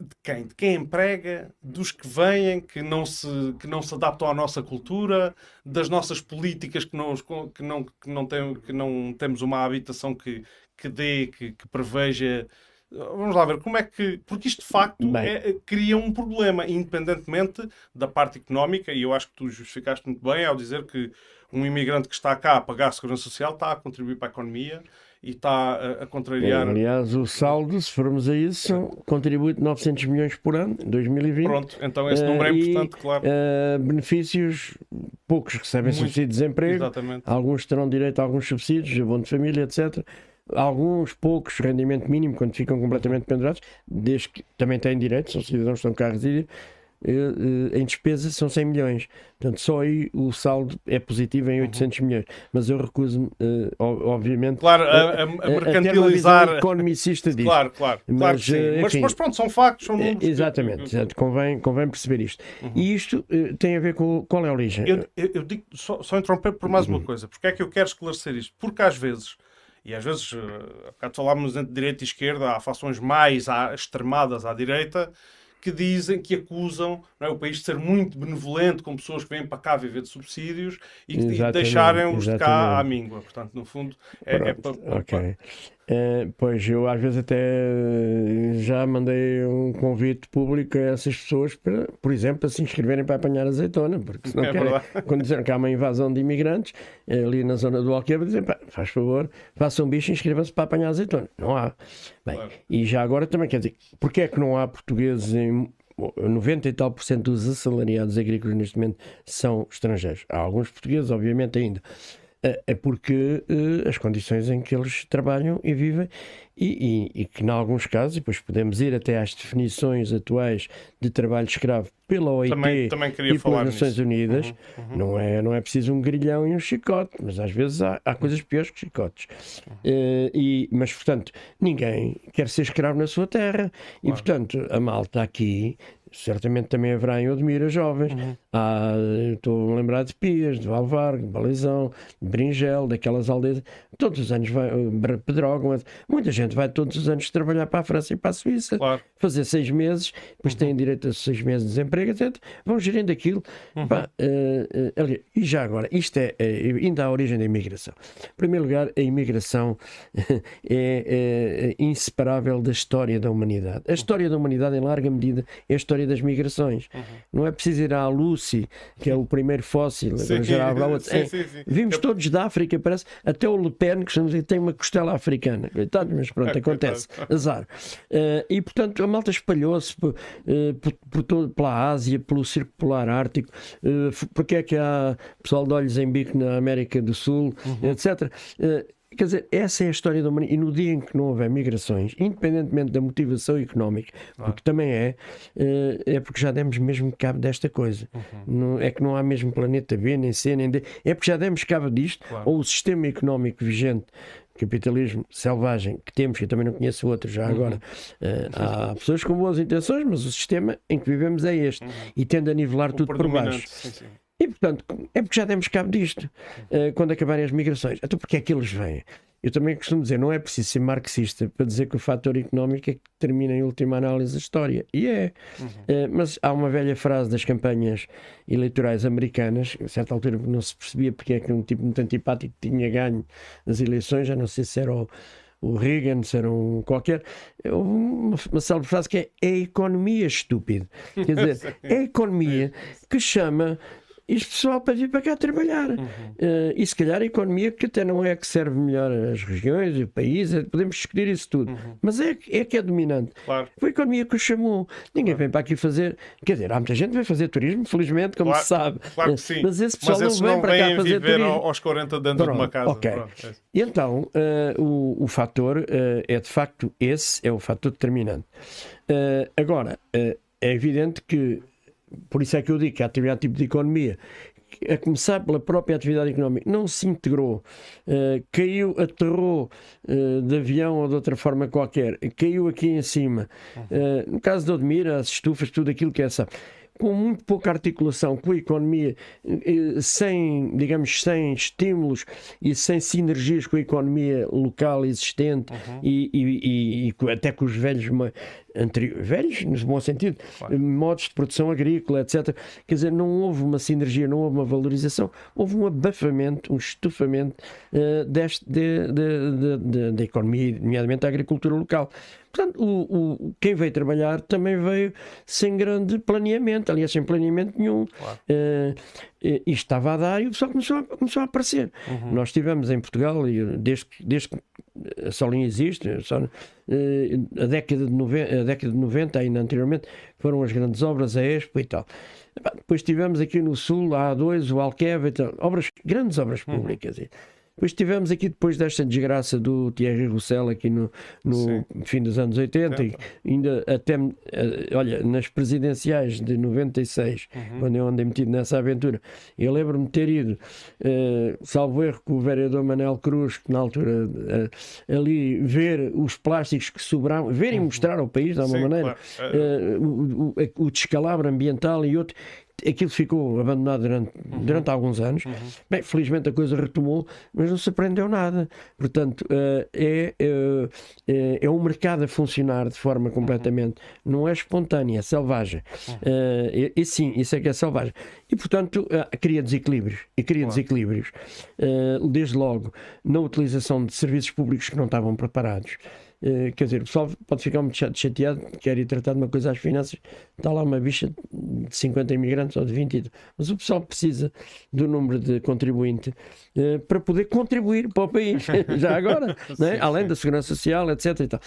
de quem? De quem emprega, dos que vêm, que não se, que não se adaptam à nossa cultura, das nossas políticas que não, que não, que não, tem, que não temos uma habitação que, que dê, que, que preveja. Vamos lá ver como é que. Porque isto de facto é- cria um problema, independentemente da parte económica, e eu acho que tu justificaste muito bem ao dizer que um imigrante que está cá a pagar a segurança social está a contribuir para a economia e está a, a contrariar. Aliás, o saldo, se formos a isso, contribui de 900 milhões por ano, em 2020. Pronto, então esse Eh, número é e, importante, claro. eh, benefícios, poucos recebem Muito. subsídio de desemprego, Exatamente. alguns terão direito a alguns subsídios, abono de família, etc. Alguns, poucos, rendimento mínimo, quando ficam completamente pendurados, desde que também têm direito, são cidadãos que estão cá a residir, eh, eh, em despesa são 100 milhões. Portanto, só aí o saldo é positivo Uhum. em 800 milhões. Mas eu recuso-me, eh, obviamente, Claro, a, a- a a uma mercantilizar. economicista disso. Claro, claro. claro Mas, que sim. eh, Mas, mas pronto, são factos, são números. que- exatamente, exato. Convém, convém perceber isto. E isto eh, tem a ver com qual é a origem. Eu, eu, eu digo, só, só interromper por mais uma Uhum. coisa. Porque é que eu quero esclarecer isto? Porque às vezes, e às vezes, eh, há bocado falámos entre direita e esquerda, há fações mais extremadas à direita, que dizem, que acusam é, o país de ser muito benevolente com pessoas que vêm para cá viver de subsídios e, que- e deixarem-os de cá à míngua. Portanto, no fundo, é, é Pronto, para- Eh, pois eu às vezes até eh, já mandei um convite público a essas pessoas para, por exemplo, para se inscreverem para apanhar azeitona, porque se não É querem, quando disseram que há uma invasão de imigrantes eh, ali na zona do Alqueva, dizem, pá, faz favor, façam um bicho e inscrevam-se para apanhar azeitona. Não há. Bem, Claro. e já agora também quer dizer, porque é que não há portugueses em 90 e tal por cento dos assalariados agrícolas neste momento são estrangeiros. Há alguns portugueses, obviamente, ainda. É é porque eh, as condições em que eles trabalham e vivem, e, e- e que, em alguns casos, e depois podemos ir até às definições atuais de trabalho escravo pela OIT Também, também e pelas Nações nisso. Unidas, Uhum, não, é, não é preciso um grilhão e um chicote, mas às vezes há, há coisas piores que chicotes. Eh, e, mas, portanto, ninguém quer ser escravo na sua terra, e, portanto, a malta aqui. Certamente também haverá em Odmira jovens. Uhum. Há, estou a lembrar de Pias, de Valvargo, de Balizão, de Bringel, daquelas aldeias. Todos os anos vai, eh, Pedrógão, muita gente vai todos os anos trabalhar para a França e para a Suíça Claro. fazer seis meses, depois têm direito a seis meses de desemprego, etc. Vão gerindo aquilo. Pá, eh, eh, aliás, e já agora, isto é eh, ainda a origem da imigração. Em primeiro lugar, a imigração é, é inseparável da história da humanidade. A história da humanidade, em larga medida, é a história das migrações. Não é preciso ir à Lucy, que é o primeiro fóssil, Sim, outro. sim, sim, sim. Vimos todos da África, parece. Até o Le Pen, que tem uma costela africana. Coitado, mas pronto, É, acontece. Azar. Eh, e, portanto, a malta espalhou-se por, eh, por- por todo- pela Ásia, pelo Círculo Polar Ártico. Uh, porque é que há pessoal de olhos em bico na América do Sul, etc. Eh, Quer dizer, essa é a história da humanidade. E no dia em que não houver migrações, independentemente da motivação económica, porque também é, eh, é porque já demos mesmo cabo desta coisa. Não, é que não há mesmo planeta B, nem C, nem D. É porque já demos cabo disto, Claro. ou o sistema económico vigente capitalismo selvagem que temos, que eu também não conheço outro já agora. Eh, há pessoas com boas intenções, mas o sistema em que vivemos é este e tende a nivelar O tudo por baixo. sim, sim. E portanto, é porque já demos cabo disto eh, quando acabarem as migrações. Então, porque é que eles vêm? Eu também costumo dizer, não é preciso ser marxista para dizer que o fator económico é que determina em última análise a história. E é. Eh, mas há uma velha frase das campanhas eleitorais americanas, a certa altura não se percebia porque é que um tipo muito antipático tinha ganho as eleições, já não sei se era o, o Reagan, se era um qualquer. Houve uma, uma célebre frase que é é a economia estúpido. Quer dizer, é a economia que chama este pessoal para vir para cá trabalhar. Eh, e se calhar a economia que até não é que serve melhor as regiões e o país, é- podemos discutir isso tudo. Mas é, que- é que é dominante. Claro. Foi a economia que o chamou. Ninguém vem para aqui fazer. Quer dizer, há muita gente que vem fazer turismo, felizmente, como Claro, se sabe. Claro que sim. Mas esse pessoal esses não vem para cá fazer turismo. ao- aos 40 dentro de uma Pronto, casa. ok. Pronto, é. E então, eh, o, o fator eh, é de facto esse, é o fator determinante. Eh, agora, eh, é evidente que, por isso é que eu digo que a atividade tipo de economia, a começar pela própria atividade económica, não se integrou, eh, caiu, aterrou eh, de avião ou de outra forma qualquer, caiu aqui em cima. Eh, no caso de Odmira, as estufas, tudo aquilo que é essa com muito pouca articulação com a economia, eh, sem, digamos, sem estímulos e sem sinergias com a economia local existente e, e- e- e co- até com os velhos, velhos, no bom sentido, eh, modos de produção agrícola, etc. Quer dizer, não houve uma sinergia, não houve uma valorização, houve um abafamento, um estufamento eh, deste, de- de- de- de- da economia, nomeadamente da agricultura local. Portanto, o, o- quem veio trabalhar também veio sem grande planeamento, aliás, sem planeamento nenhum. Eh, eh, isto estava a dar e o pessoal começou a, começou a aparecer. Nós tivemos em Portugal, e desde, que- desde que a Solim existe, só, eh, a, década de 90, a década de 90, ainda anteriormente, foram as grandes obras, a Expo e tal. Depois tivemos aqui no Sul, a A2, o Alqueva e tal, obras, grandes obras públicas. E Depois tivemos aqui, depois desta desgraça do Thierry Roussel, aqui no, no fim dos anos 80, e ainda até, eh, olha, nas presidenciais de 96, quando eu andei metido nessa aventura, eu lembro-me de ter ido, eh, salvo erro, com o vereador Manel Cruz, que na altura eh, ali ver os plásticos que sobravam, ver e mostrar ao país de alguma Sim, maneira claro. eh, o, o- o descalabro ambiental e outro. Aquilo ficou abandonado durante, durante alguns anos. Bem, felizmente a coisa retomou, mas não se aprendeu nada. Portanto, eh, é, é, é um mercado a funcionar de forma completamente. Não é espontânea, é selvagem. Eh, e, e sim, isso é que é selvagem. E, portanto, eh, cria desequilíbrios. E cria desequilíbrios. Eh, desde logo, na utilização de serviços públicos que não estavam preparados. Eh, quer dizer, o pessoal pode ficar muito chate- chateado, quer ir tratar de uma coisa às finanças, está lá uma bicha de 50 imigrantes ou de 20, mas o pessoal precisa do número de contribuinte eh, para poder contribuir para o país, já agora, é? além da segurança social, etc. E tal.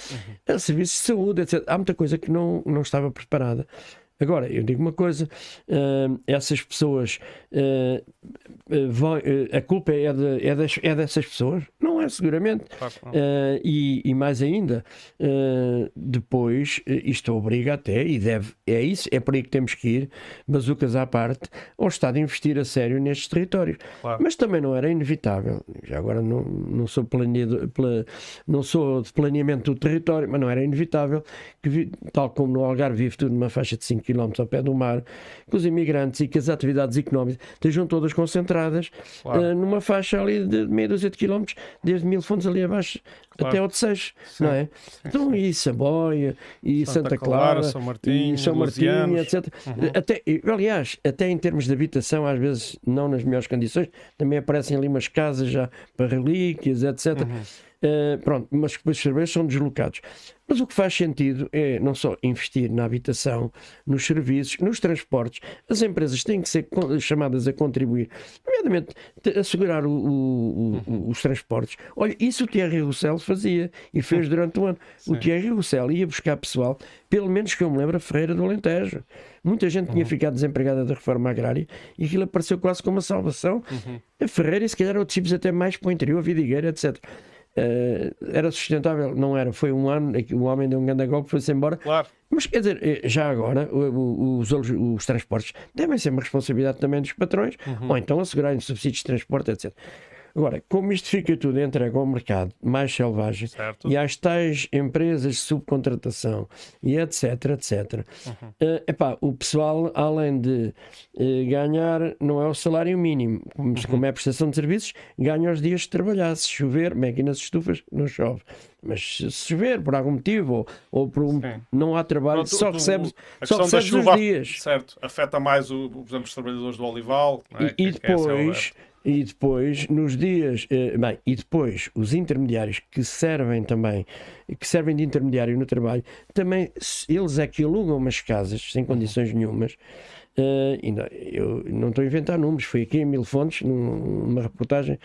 Eh, Serviços de saúde, etc. Há muita coisa que não, não estava preparada. Agora, eu digo uma coisa: eh, essas pessoas, eh, vão- a culpa é, de- é das- é dessas pessoas? Não é, seguramente. Claro que não. E, e mais ainda, depois, isto obriga até, e deve, é isso, é por aí que temos que ir, bazucas à parte, ao Estado investir a sério nestes territórios. Claro. Mas também não era inevitável. Já agora não, não, sou planeador, pla- não sou de planeamento do território, mas não era inevitável que, tal como no Algarve vive tudo numa faixa de 5 km ao pé do mar, que os imigrantes e que as atividades económicas estejam todas concentradas Claro. eh, numa faixa ali de meia dúzia de quilómetros, desde Mil Fontes ali abaixo Claro. até ao de Seixo, Sim, não é? sim, então, e Saboia, e Santa Santa, Clara, Clara, São Martinho, e São Martinho, etc. Até, e, aliás, até em termos de habitação, às vezes não nas melhores condições, também aparecem ali umas casas já para relíquias, etc. Eh, pronto, mas depois os serviços são deslocados. Mas o que faz sentido é não só investir na habitação, nos serviços, nos transportes. As empresas têm que ser chamadas a contribuir, nomeadamente te- assegurar o- o- o- os transportes. Olha, isso o Thierry Roussel fazia e fez durante o ano. O Thierry Roussel ia buscar pessoal, pelo menos que eu me lembro, a Ferreira do Alentejo. Muita gente tinha ficado desempregada da reforma agrária e aquilo apareceu quase como uma salvação. A Ferreira e se calhar outros tipos até mais para o interior, Vidigueira, etc. Uh, era sustentável? Não era. Foi um ano, o homem deu um grande golpe, foi-se embora. Claro. Mas quer dizer, eh, já agora, os, os, os transportes devem ser uma responsabilidade também dos patrões, uhum. ou então assegurarem subsídios de transporte, etc. Agora, como isto fica tudo entregue ao mercado mais selvagem certo. e às tais empresas de subcontratação e etc, etc, uhum. uh, epá, o pessoal, além de uh, ganhar, não é o salário mínimo, como, uhum. como é a prestação de serviços, ganha os dias de trabalhar. Se chover, máquinas estufas, não chove. Mas se chover por algum motivo ou, ou por um, não há trabalho, Pronto, só recebes, só recebes os dias. Certo, afeta mais, o, por exemplo, os trabalhadores do Olival. É? E, e, depois, e depois, nos dias. Eh, bem, e depois, os intermediários que servem também, que servem de intermediário no trabalho, também eles é que alugam umas casas sem condições nenhumas. Ainda, eu não estou a inventar números, foi aqui em Mil Fontes, numa reportagem.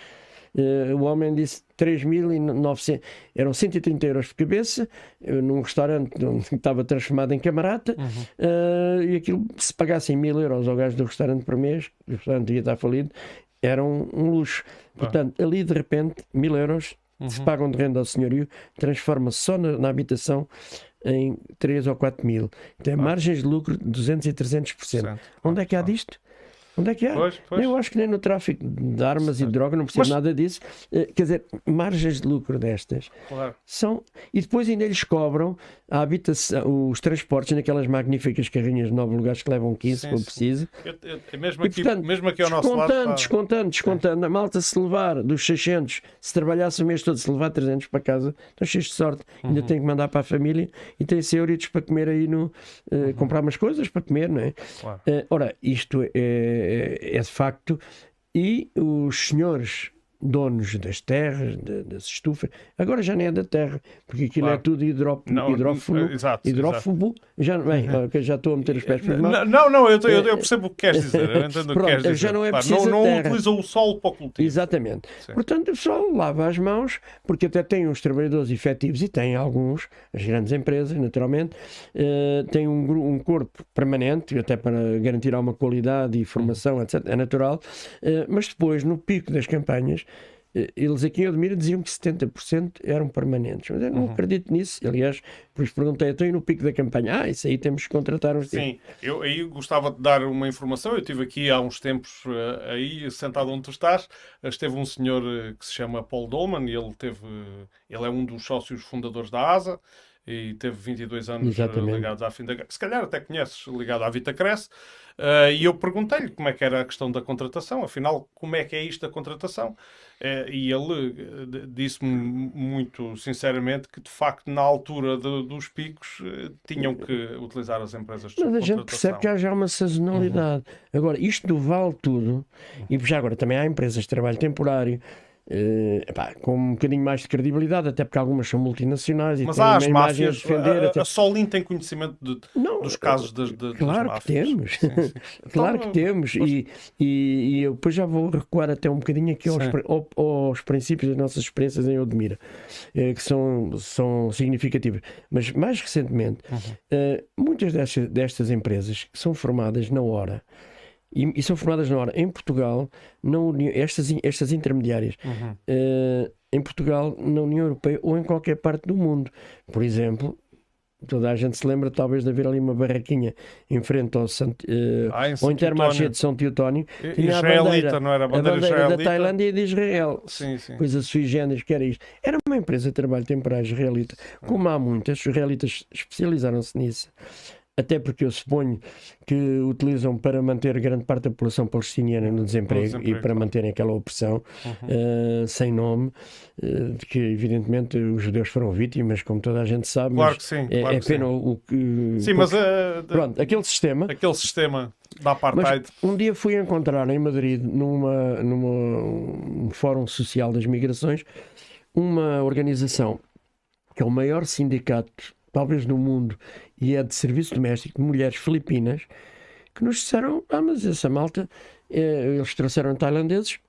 Uh, o homem disse 3.900, eram 130 euros por cabeça, num restaurante que estava transformado em camarata, uhum. uh, e aquilo, se pagassem mil euros ao gajo do restaurante por mês, o restaurante ia estar falido, era um, um luxo. Portanto, ah. ali de repente, mil euros uhum. se pagam de renda ao senhorio, transforma-se só na, na, habitação em 3 ou 4 mil. Tem ah. margens de lucro de 200 e 300%. Onde é que há disto? Onde é que é? Pois, pois. Eu acho que nem no tráfico de armas certo. e de droga não precisa Mas... nada disso. Eh, quer dizer, margens de lucro destas claro. são. E depois ainda lhes cobram a habitação, os transportes naquelas magníficas carrinhas de nove lugares que levam 15, sim, se preciso. Eu, eu, mesmo, aqui, e, portanto, mesmo aqui ao nosso lado. Descontando, descontando, descontando. A malta se levar dos 600, se trabalhasse o mês todo, se levar 300 para casa, estão cheios de sorte. Uhum. Ainda tem que mandar para a família e tem 100 euros para comer aí no. Uh, uhum. comprar umas coisas para comer, não é? Claro. Uh, ora, isto é é, é de facto, e os senhores donos das terras, de, das estufas. Agora já nem é da terra, porque aquilo é claro. é tudo hidró, não, hidrófobo. Exato, hidrófobo. Exato. Já, bem, uhum. já estou a meter os pés por Não, não, eu, eu, eu, percebo o que queres dizer. Eu entendo Pronto, o que queres dizer. Já não é claro, não, não utilizam o sol para o cultivo. Exatamente. Sim. Portanto, o pessoal lava as mãos, porque até tem uns trabalhadores efetivos e tem alguns, as grandes empresas, naturalmente, uh, têm um, um corpo permanente, até para garantir alguma qualidade e formação, uhum. etc. É natural. Uh, mas depois, no pico das campanhas, eles aqui em Odmira diziam que 70% eram permanentes, mas eu não uhum. acredito nisso. Aliás, depois perguntei, estou aí no pico da campanha. Ah, isso aí temos que contratar uns Sim, eu aí gostava de dar uma informação. Eu estive aqui há uns tempos uh, aí, sentado onde tu estás. Esteve um senhor que se chama Paul Dolman e ele teve, ele é um dos sócios fundadores da ASA e teve 22 anos Exatamente. ligados à fim da Se calhar até conheces, ligado à Vita Cresce. Uh, e eu perguntei-lhe como é que era a questão da contratação, afinal, como é que é isto da contratação? Uh, e ele disse-me muito sinceramente que, de facto, na altura de, dos picos, tinham que utilizar as empresas de Mas a gente percebe que há já uma sazonalidade. Uhum. Agora, isto vale tudo, e já agora também há empresas de trabalho temporário Uh, epá, com um bocadinho mais de credibilidade, até porque algumas são multinacionais e Mas têm há as máfias, a defender. A, até... a Solin tem conhecimento de, não, dos casos das, de, claro das que temos, sim, sim. claro então, que temos, mas... e, e, e, eu depois já vou recuar até um bocadinho aqui aos, aos, princípios das nossas experiências em Odmira, eh, que são, são significativas. Mas mais recentemente, uhum. uh, muitas destas, destas empresas são formadas na hora e, e, são formadas na hora. Em Portugal, na União, estas, estas intermediárias, uhum. uh, em Portugal, na União Europeia ou em qualquer parte do mundo. Por exemplo, toda a gente se lembra talvez de haver ali uma barraquinha em frente ao, Sant, uh, ah, ao Intermarché de São Teotónio. Tinha a bandeira, não era a bandeira, a bandeira da Tailândia e de Israel. Sim, sim. Coisa sui generis que era isto. Era uma empresa de trabalho temporário israelita. Como há muitas, os israelitas especializaram-se nisso até porque eu suponho que utilizam para manter grande parte da população palestiniana no desemprego, desemprego e para manterem aquela opressão uhum. uh, sem nome, uh, de que evidentemente os judeus foram vítimas, como toda a gente sabe. Claro que sim. É, claro é pena sim. o que. Sim, mas. Uh, pronto, aquele sistema. Aquele sistema da apartheid. Um dia fui encontrar em Madrid, numa, numa um fórum social das migrações, uma organização que é o maior sindicato talvez no mundo, e é de serviço doméstico de mulheres filipinas, que nos disseram: Ah, mas essa malta, eh, eles trouxeram tailandeses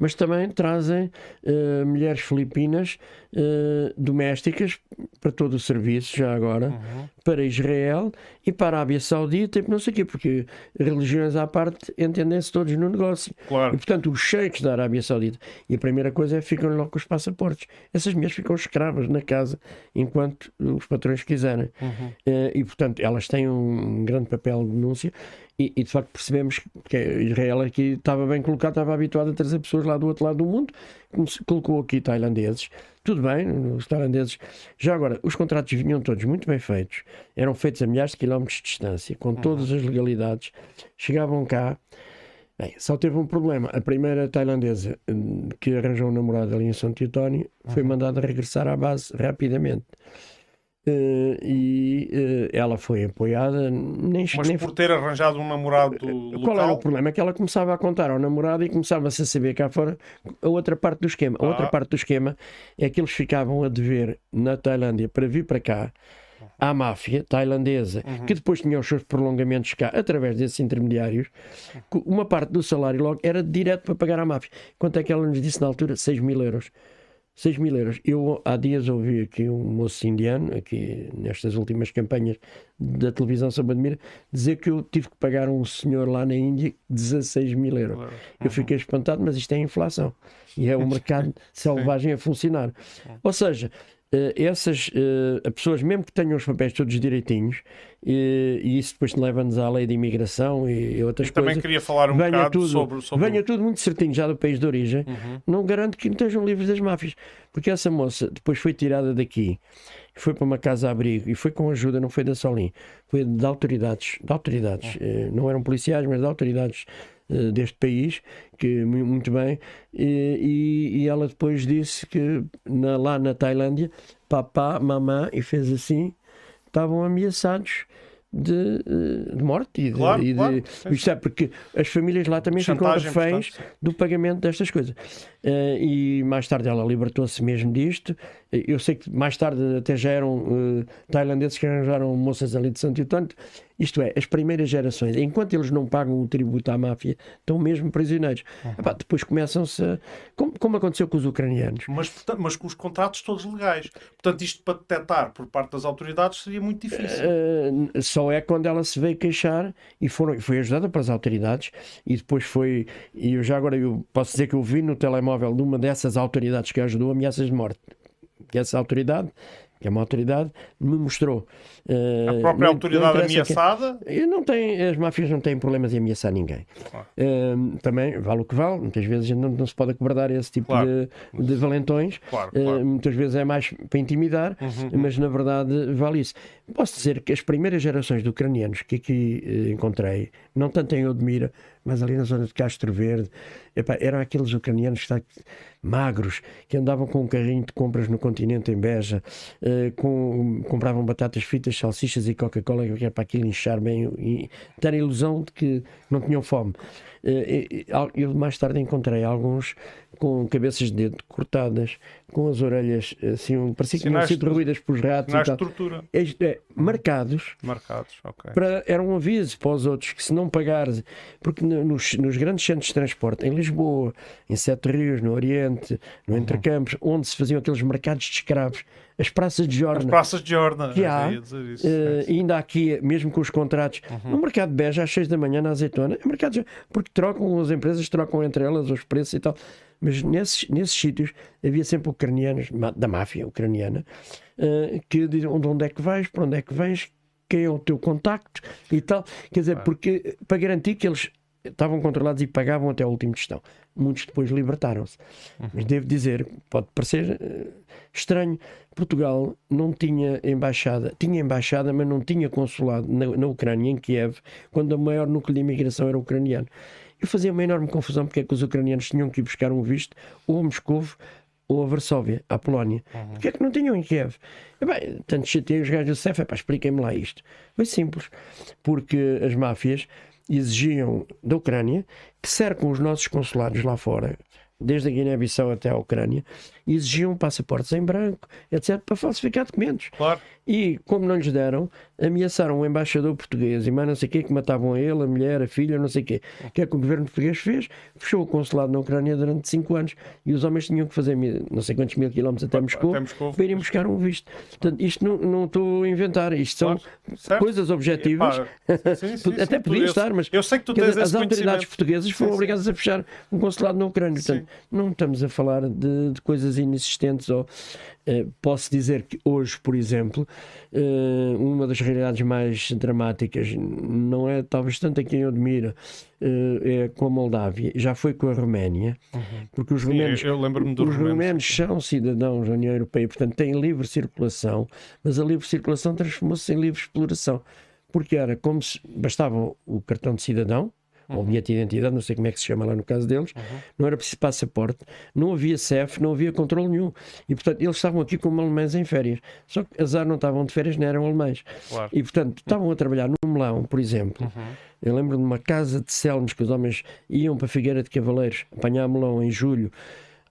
mas também trazem uh, mulheres filipinas uh, domésticas para todo o serviço, já agora, uhum. para Israel e para a Arábia Saudita e não sei o quê, porque religiões à parte entendem-se todos no negócio. Claro. E, portanto, os sheiks da Arábia Saudita. E a primeira coisa é ficam logo com os passaportes. Essas mulheres ficam escravas na casa enquanto os patrões quiserem. Uhum. Uh, e, portanto, elas têm um grande papel de denúncia e, e, de facto percebemos que Israel aqui estava bem colocado, estava habituado a trazer pessoas lá do outro lado do mundo, colocou aqui tailandeses. Tudo bem, os tailandeses. Já agora, os contratos vinham todos muito bem feitos, eram feitos a milhares de quilómetros de distância, com todas as legalidades. Chegavam cá. Bem, só teve um problema. A primeira tailandesa hum, que arranjou um namorado ali em São Teotónio foi mandada regressar à base rapidamente. Uh, e uh, ela foi apoiada. Nem, Mas nem... por ter arranjado um namorado local... Qual era o problema? É que ela começava a contar ao namorado e começava-se a saber cá fora a outra parte do esquema. A outra ah. parte do esquema é que eles ficavam a dever na Tailândia para vir para cá à máfia tailandesa, uhum. que depois tinha os seus prolongamentos cá através desses intermediários, uma parte do salário logo era direto para pagar à máfia. Quanto é que ela nos disse na altura? 6 mil euros. 6 mil euros. Eu há dias ouvi aqui um moço indiano, aqui nestas últimas campanhas da televisão sobre Admira, dizer que eu tive que pagar um senhor lá na Índia 16 mil euros. Uhum. Eu fiquei espantado, mas isto é inflação. E é o mercado selvagem a funcionar. Ou seja, Uh, essas uh, pessoas, mesmo que tenham os papéis todos direitinhos, uh, e isso depois leva-nos à lei de imigração e, e outras Eu coisas. Também queria falar um venha bocado tudo, sobre, sobre. Venha tudo muito certinho já do país de origem, uhum. não garanto que não estejam livres das máfias. Porque essa moça depois foi tirada daqui, foi para uma casa-abrigo e foi com ajuda, não foi da Solim, foi de autoridades, de autoridades, uhum. não eram policiais, mas de autoridades deste país, que muito bem, e, e, ela depois disse que na, lá na Tailândia, papá, mamã, e fez assim, estavam ameaçados de, eh, de morte e de, claro, e de claro. isto é porque as famílias lá também Chantagem, ficam reféns do pagamento destas coisas uh, e mais tarde ela libertou-se mesmo disto eu sei que mais tarde até já eram uh, tailandeses que arranjaram moças ali de Santo António isto é, as primeiras gerações, enquanto eles não pagam o tributo à máfia, estão mesmo prisioneiros. Uhum. Epá, depois começam-se. A... Como, como, aconteceu com os ucranianos. Mas, mas com os contratos todos legais. Portanto, isto para detectar por parte das autoridades seria muito difícil. Uh, só é quando ela se veio queixar e foram, foi ajudada pelas autoridades e depois foi. E eu já agora eu posso dizer que eu vi no telemóvel de uma dessas autoridades que ajudou ameaças de morte. Que essa autoridade que é uma autoridade, me mostrou. Uh, a própria autoridade ameaçada? Que, não tem, as máfias não têm problemas em ameaçar ninguém. Claro. Uh, também, vale o que vale, muitas vezes não, não se pode acobardar esse tipo claro. de, de, valentões. Claro, uh, muitas vezes é mais para intimidar, uhum, mas na verdade vale isso. Posso dizer que as primeiras gerações de ucranianos que aqui encontrei, não tanto em Odmira, mas ali na zona de Castro Verde, epá, eram aqueles ucranianos que magros, que andavam com um carrinho de compras no continente em Beja, uh, com, compravam batatas fritas, salsichas e Coca-Cola, que era para aquilo inchar bem e ter a ilusão de que não tinham fome. Uh, eu mais tarde encontrei alguns com cabeças de dedo cortadas, com as orelhas assim, parecia que tinham sido ruídas pelos ratos. Sinais de tortura. É, é, marcados. Marcados, ok. Para, era um aviso para os outros que se não pagares, porque nos, nos grandes centros de transporte, em Lisboa, em Sete Rios, no Oriente, no uhum. Entrecampos, onde se faziam aqueles mercados de escravos, as praças de Jorna. As praças de Jorna. Que há, uh, ainda aqui, mesmo com os contratos, uhum. no mercado de Beja, às 6 da manhã, na azeitona, é mercado, porque trocam, as empresas trocam entre elas os preços e tal. Mas nesses, nesses sítios havia sempre ucranianos, da máfia ucraniana, uh, que diziam de onde é que vais, para onde é que vens, quem é o teu contacto e tal. Quer dizer, porque para garantir que eles estavam controlados e pagavam até o último tostão. Muitos depois libertaram-se. Uhum. Mas devo dizer, pode parecer uh, estranho, Portugal não tinha embaixada, tinha embaixada, mas não tinha consulado na, na Ucrânia, em Kiev, quando o maior núcleo de imigração era ucraniano. Eu fazia uma enorme confusão porque é que os ucranianos tinham que ir buscar um visto ou a Moscou ou a Varsóvia, à Polónia. Uhum. Porquê é que não tinham em Kiev? E bem, tanto chatei os gajos do CEF, é expliquem-me lá isto. Foi simples, porque as máfias exigiam da Ucrânia que cercam os nossos consulados lá fora desde a Guiné-Bissau até a Ucrânia, exigiam passaportes em branco, etc., para falsificar documentos. Claro. E, como não lhes deram, ameaçaram o embaixador português e mais não sei o quê, que matavam a ele, a mulher, a filha, não sei o quê. O que é que o governo português fez? Fechou o consulado na Ucrânia durante cinco anos e os homens tinham que fazer não sei quantos mil quilómetros até Moscou, até Moscou. para irem buscar um visto. Portanto, isto não, não estou a inventar, isto são claro. coisas objetivas. sim, sim, até sim, podia estar, mas eu sei que tu tens as autoridades portuguesas foram obrigadas a fechar um consulado na Ucrânia. Portanto, não estamos a falar de, de coisas inexistentes. Ou, eh, posso dizer que hoje, por exemplo, eh, uma das realidades mais dramáticas não é talvez tanto a quem eu admiro, eh, é com a Moldávia, já foi com a Roménia, uhum. porque os romenos, os romenos são cidadãos da União Europeia, portanto têm livre circulação, mas a livre circulação transformou-se em livre exploração porque era como se bastava o cartão de cidadão, uhum. ou bilhete de identidade, não sei como é que se chama lá no caso deles, uhum. não era preciso passaporte, não havia CEF, não havia controle nenhum. E, portanto, eles estavam aqui como alemães em férias. Só que azar não estavam de férias, nem eram alemães. Claro. E, portanto, estavam a trabalhar no Melão, por exemplo. Uhum. Eu lembro de uma casa de Selmos que os homens iam para Figueira de Cavaleiros apanhar melão em julho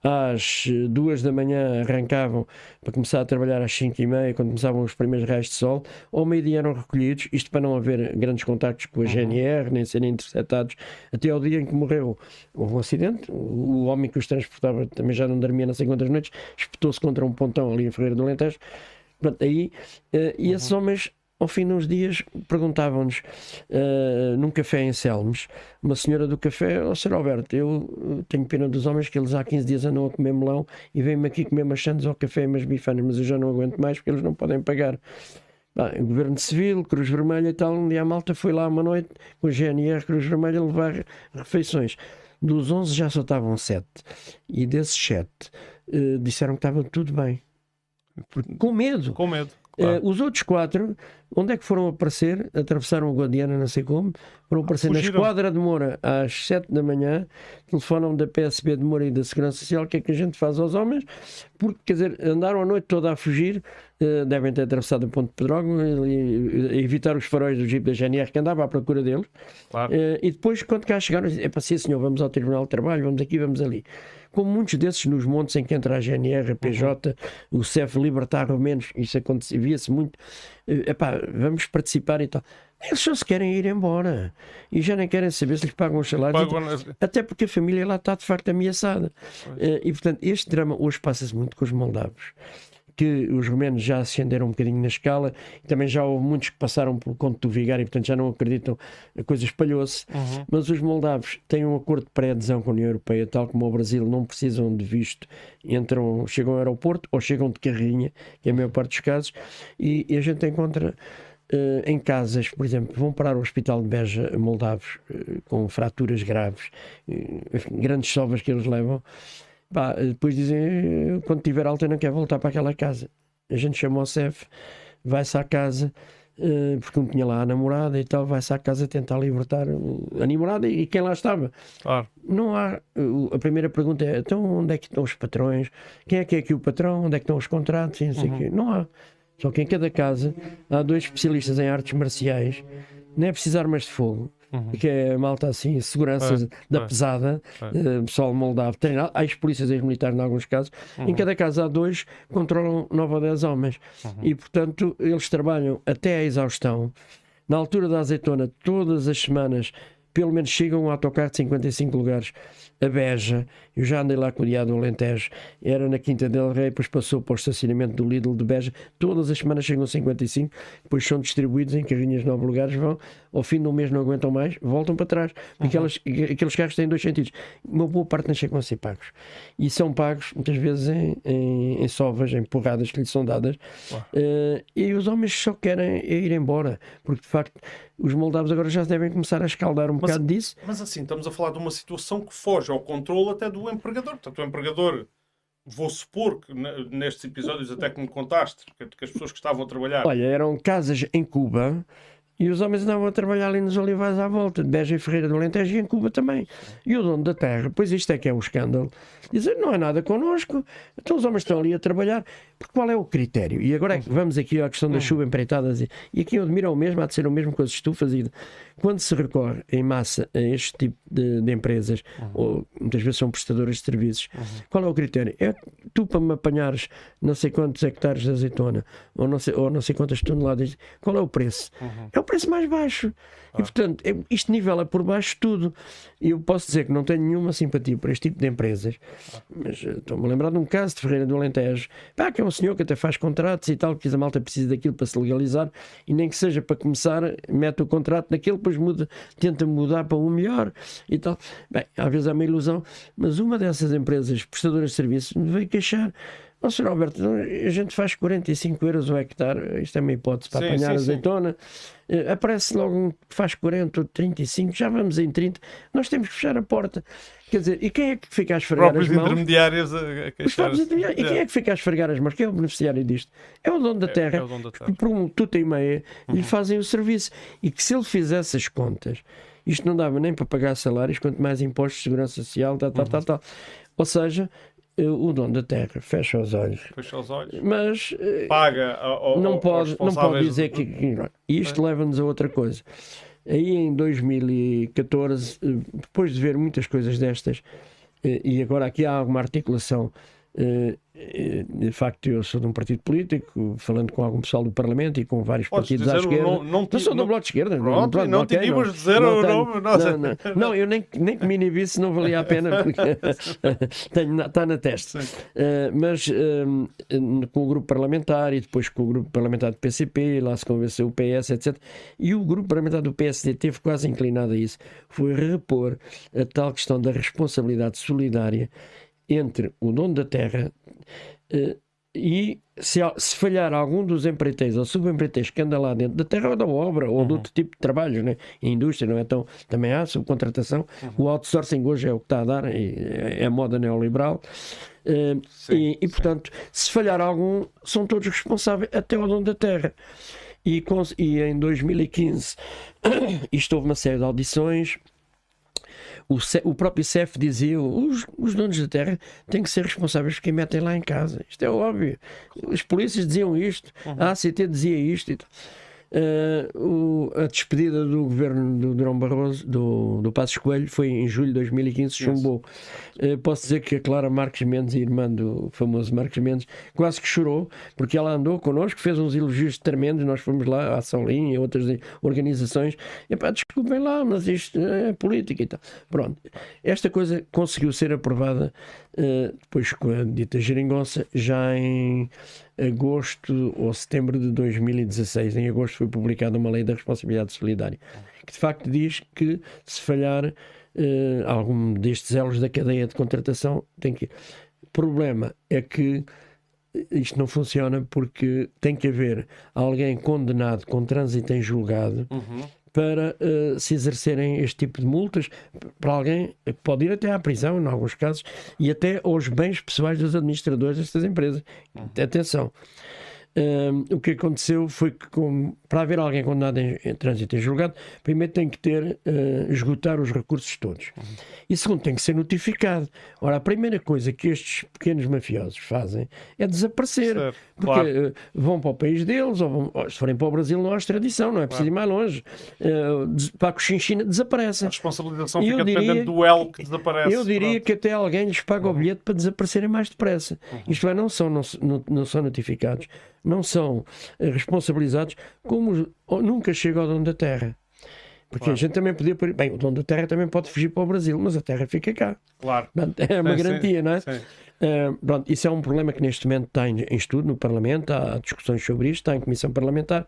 às duas da manhã arrancavam para começar a trabalhar às cinco e meia, quando começavam os primeiros raios de sol, ao meio-dia eram recolhidos, isto para não haver grandes contactos com a uhum. GNR, nem serem interceptados, até ao dia em que morreu. Houve um acidente, o homem que os transportava também já não dormia não sei quantas noites, espetou-se contra um pontão ali em Ferreira do Alentejo. Pronto, aí, uh, e esses uhum. homens ao fim de uns dias perguntavam-nos uh, num café em Selmes, uma senhora do café, ó oh, Sr. Alberto, eu tenho pena dos homens que eles há 15 dias andam a comer melão e vêm-me aqui comer machantes ao café e umas bifanas, mas eu já não aguento mais porque eles não podem pagar. Bah, o Governo Civil, Cruz Vermelha e tal, um dia a malta foi lá uma noite com a GNR Cruz Vermelha levar refeições. Dos 11 já só estavam 7 e desses 7 uh, disseram que estava tudo bem. Com medo. Com medo. Uh, os outros quatro, onde é que foram aparecer? Atravessaram o Guadiana, não sei como. Foram aparecer ah, na esquadra de Moura às 7 da manhã. Telefonam da PSB de Moura e da Segurança Social. O que é que a gente faz aos homens? Porque, quer dizer, andaram a noite toda a fugir. Uh, devem ter atravessado o Ponto de Pedrógão e, e, evitar os faróis do Jeep da GNR que andava à procura deles. Claro. Uh, e depois, quando cá chegaram, é para ser senhor, vamos ao Tribunal de Trabalho, vamos aqui, vamos ali como muitos desses nos montes em que entra a GNR, a PJ, uhum. o CEF libertar romenos, isso via-se muito. Eh, epá, vamos participar e tal. Eles só se querem ir embora e já nem querem saber se lhes pagam os salários. Pagam... Até porque a família lá está de facto ameaçada. Pois. Eh, e portanto, este drama hoje passa-se muito com os moldavos que os romenos já ascenderam um bocadinho na escala e também já houve muitos que passaram pelo conto do vigário e portanto já não acreditam, a coisa espalhou-se. Uhum. Mas os moldavos têm um acordo de pré-adesão com a União Europeia, tal como o Brasil, não precisam de visto, entram, chegam ao aeroporto ou chegam de carrinha, que é a maior parte dos casos, e, e a gente encontra. Uh, em casas, por exemplo, vão parar o hospital de Beja moldavos uh, com fraturas graves, uh, grandes sovas que eles levam, Pá, depois dizem, quando tiver alta não quer voltar para aquela casa. A gente chama o CEF, vai-se à casa, eh, porque não tinha lá a namorada e tal, vai-se à casa tentar libertar a namorada e quem lá estava. Claro. Não há. A primeira pergunta é: então onde é que estão os patrões? Quem é que é aqui o patrão? Onde é que estão os contratos? Não, sei uhum. quê. não há. Só que em cada casa há dois especialistas em artes marciais, não é preciso armas de fogo uhum. que é a malta assim, segurança é, da é, pesada. Uh, pessoal moldavo, tem, ex-polícias, ex-militares em alguns casos, uhum. em cada casa há dois, controlam 9 ou 10 homens. Uhum. E, portanto, eles trabalham até à exaustão. Na altura da azeitona, todas as semanas, pelo menos chegam um autocarro de 55 lugares a Beja, eu já andei lá com o dia do Alentejo, era na Quinta del Rei, depois passou para o estacionamento do Lidl de Beja, todas as semanas chegam 55, depois são distribuídos em carrinhas de nove lugares, vão, ao fim do mês não aguentam mais, voltam para trás, porque uhum. aquelas, aqueles carros têm dois sentidos, uma boa parte não chegam a ser pagos, e são pagos muitas vezes em, em, em sovas, em porradas que lhes são dadas, uh, e os homens só querem ir embora, porque de facto os moldavos agora já devem começar a escaldar um mas, bocado disso. Mas assim, estamos a falar de uma situação que foge ao controle até do empregador. Portanto, o empregador, vou supor que nestes episódios até que me contaste, que, que as pessoas que estavam a trabalhar. Olha, eram casas em Cuba E os homens andavam a trabalhar ali nos olivais à volta, de Beja e Ferreira do Alentejo e em Cuba também. E o dono da terra, pois isto é que é um escândalo, dizer não é nada connosco, então os homens estão ali a trabalhar, porque qual é o critério? E agora é vamos aqui à questão das chuva empreitadas, e aqui eu admiro o mesmo, há de ser o mesmo com as estufas, e quando se recorre em massa a este tipo de, de empresas, uhum. ou muitas vezes são prestadoras de serviços, uhum. qual é o critério? É tu para me apanhares não sei quantos hectares de azeitona, ou não sei, ou não sei quantas toneladas, qual é o preço? Uhum. É o preço mais baixo. Ah. E portanto, é, isto nivela por baixo tudo. E eu posso dizer que não tenho nenhuma simpatia por este tipo de empresas, mas eh, estou-me a lembrar de um caso de Ferreira do Alentejo, pá, que é um senhor que até faz contratos e tal, que a malta precisa daquilo para se legalizar, e nem que seja para começar, mete o contrato naquele, depois muda, tenta mudar para um melhor e tal. Bem, às vezes é uma ilusão, mas uma dessas empresas prestadoras de serviços me veio queixar Ó, oh, Sr. Alberto, a gente faz 45 euros o hectare, isto é uma hipótese para sim, apanhar sim, azeitona. Sim. Eh, aparece logo um que faz 40 ou 35, já vamos em 30. Nós temos que fechar a porta. Quer dizer, e quem é que fica a esfregar as mãos? intermediários a, a Os intermediários. E quem é que fica a esfregar as mãos? Quem é o beneficiário disto? É o dono da terra. É, é dono da terra. Que por um tuta e meia uhum. lhe fazem o serviço. E que se ele fizesse as contas, isto não dava nem para pagar salários, quanto mais impostos segurança social, tal, tal, uhum. tal, tal. Ou seja, o dono da terra fecha os olhos. Fecha os olhos. Mas paga ao, não, pode, não pode dizer que. Isto é. leva-nos a outra coisa. Aí em 2014, eh, depois de ver muitas coisas destas, eh, e agora aqui há alguma articulação eh, eh, de facto, eu sou de um partido político, falando com algum pessoal do Parlamento e com vários Podes partidos à esquerda. Não, não, não sou do Bloco de Esquerda. Pronto, não, não, okay, não dizer não, o nome. Não, não, não, eu nem, nem que me inibisse, não valia a pena, porque está na testa. Uh, mas uh, com o grupo parlamentar e depois com o grupo parlamentar do PCP, lá se convenceu o PS, etc. E o grupo parlamentar do PSD teve quase inclinado a isso. Foi repor a tal questão da responsabilidade solidária entre o dono da terra uh, e se, se, falhar algum dos empreiteiros ou subempreiteiros que anda lá dentro da terra ou da obra ou uhum. de outro tipo de trabalho, né? a indústria não é tão. também há subcontratação. Uhum. O outsourcing hoje é o que está a dar, é, é a moda neoliberal. Uh, sim, e, e, portanto, se falhar algum, são todos responsáveis, até o dono da terra. E, e em 2015, isto houve uma série de audições o, o próprio CEF dizia os, os donos da terra têm que ser responsáveis por quem metem lá em casa. Isto é óbvio. As polícias diziam isto, a ACT dizia isto. Uh, o, a despedida do governo do Durão Barroso, do, do Passos Coelho, foi em julho de 2015, chumbou. Uh, posso dizer que a Clara Marques Mendes, irmã do famoso Marques Mendes, quase que chorou, porque ela andou connosco, fez uns elogios tremendos. Nós fomos lá à Saulinha e outras organizações. E pá, desculpem lá, mas isto é política e tal. Pronto, esta coisa conseguiu ser aprovada depois com a dita geringonça, já em agosto ou setembro de 2016. Em agosto foi publicada uma lei da responsabilidade solidária, que de facto diz que se falhar uh, algum destes elos da cadeia de contratação, tem que. O problema é que isto não funciona porque tem que haver alguém condenado com trânsito em julgado. Uhum para uh, se exercerem este tipo de multas para alguém pode ir até à prisão, em alguns casos, e até aos bens pessoais dos administradores destas empresas. Atenção. O que aconteceu foi que, com, para haver alguém condenado em, em trânsito em julgado, primeiro tem que ter, uh, esgotar os recursos todos. Uhum. E segundo, tem que ser notificado. Ora, a primeira coisa que estes pequenos mafiosos fazem é desaparecer. Certo, porque claro. uh, vão para o país deles, ou, vão, ou, se forem para o Brasil, não há extradição, não é preciso claro. ir mais longe. Uh, para a Cochinchina desaparecem. A responsabilização fica diria, dependente do elo que desaparece. Eu diria Pronto. que até alguém lhes paga uhum. o bilhete para desaparecerem mais depressa. Uhum. Isto é, não são, não, não, não são notificados não são eh, responsabilizados, como nunca chega ao dono da terra. Porque claro. a gente também podia. Bem, o dono da terra também pode fugir para o Brasil, mas a terra fica cá. Claro. É uma sim, garantia, sim, não é? Uh, pronto, isso é um problema que neste momento está em, em, estudo no Parlamento, há discussões sobre isto, está em comissão parlamentar.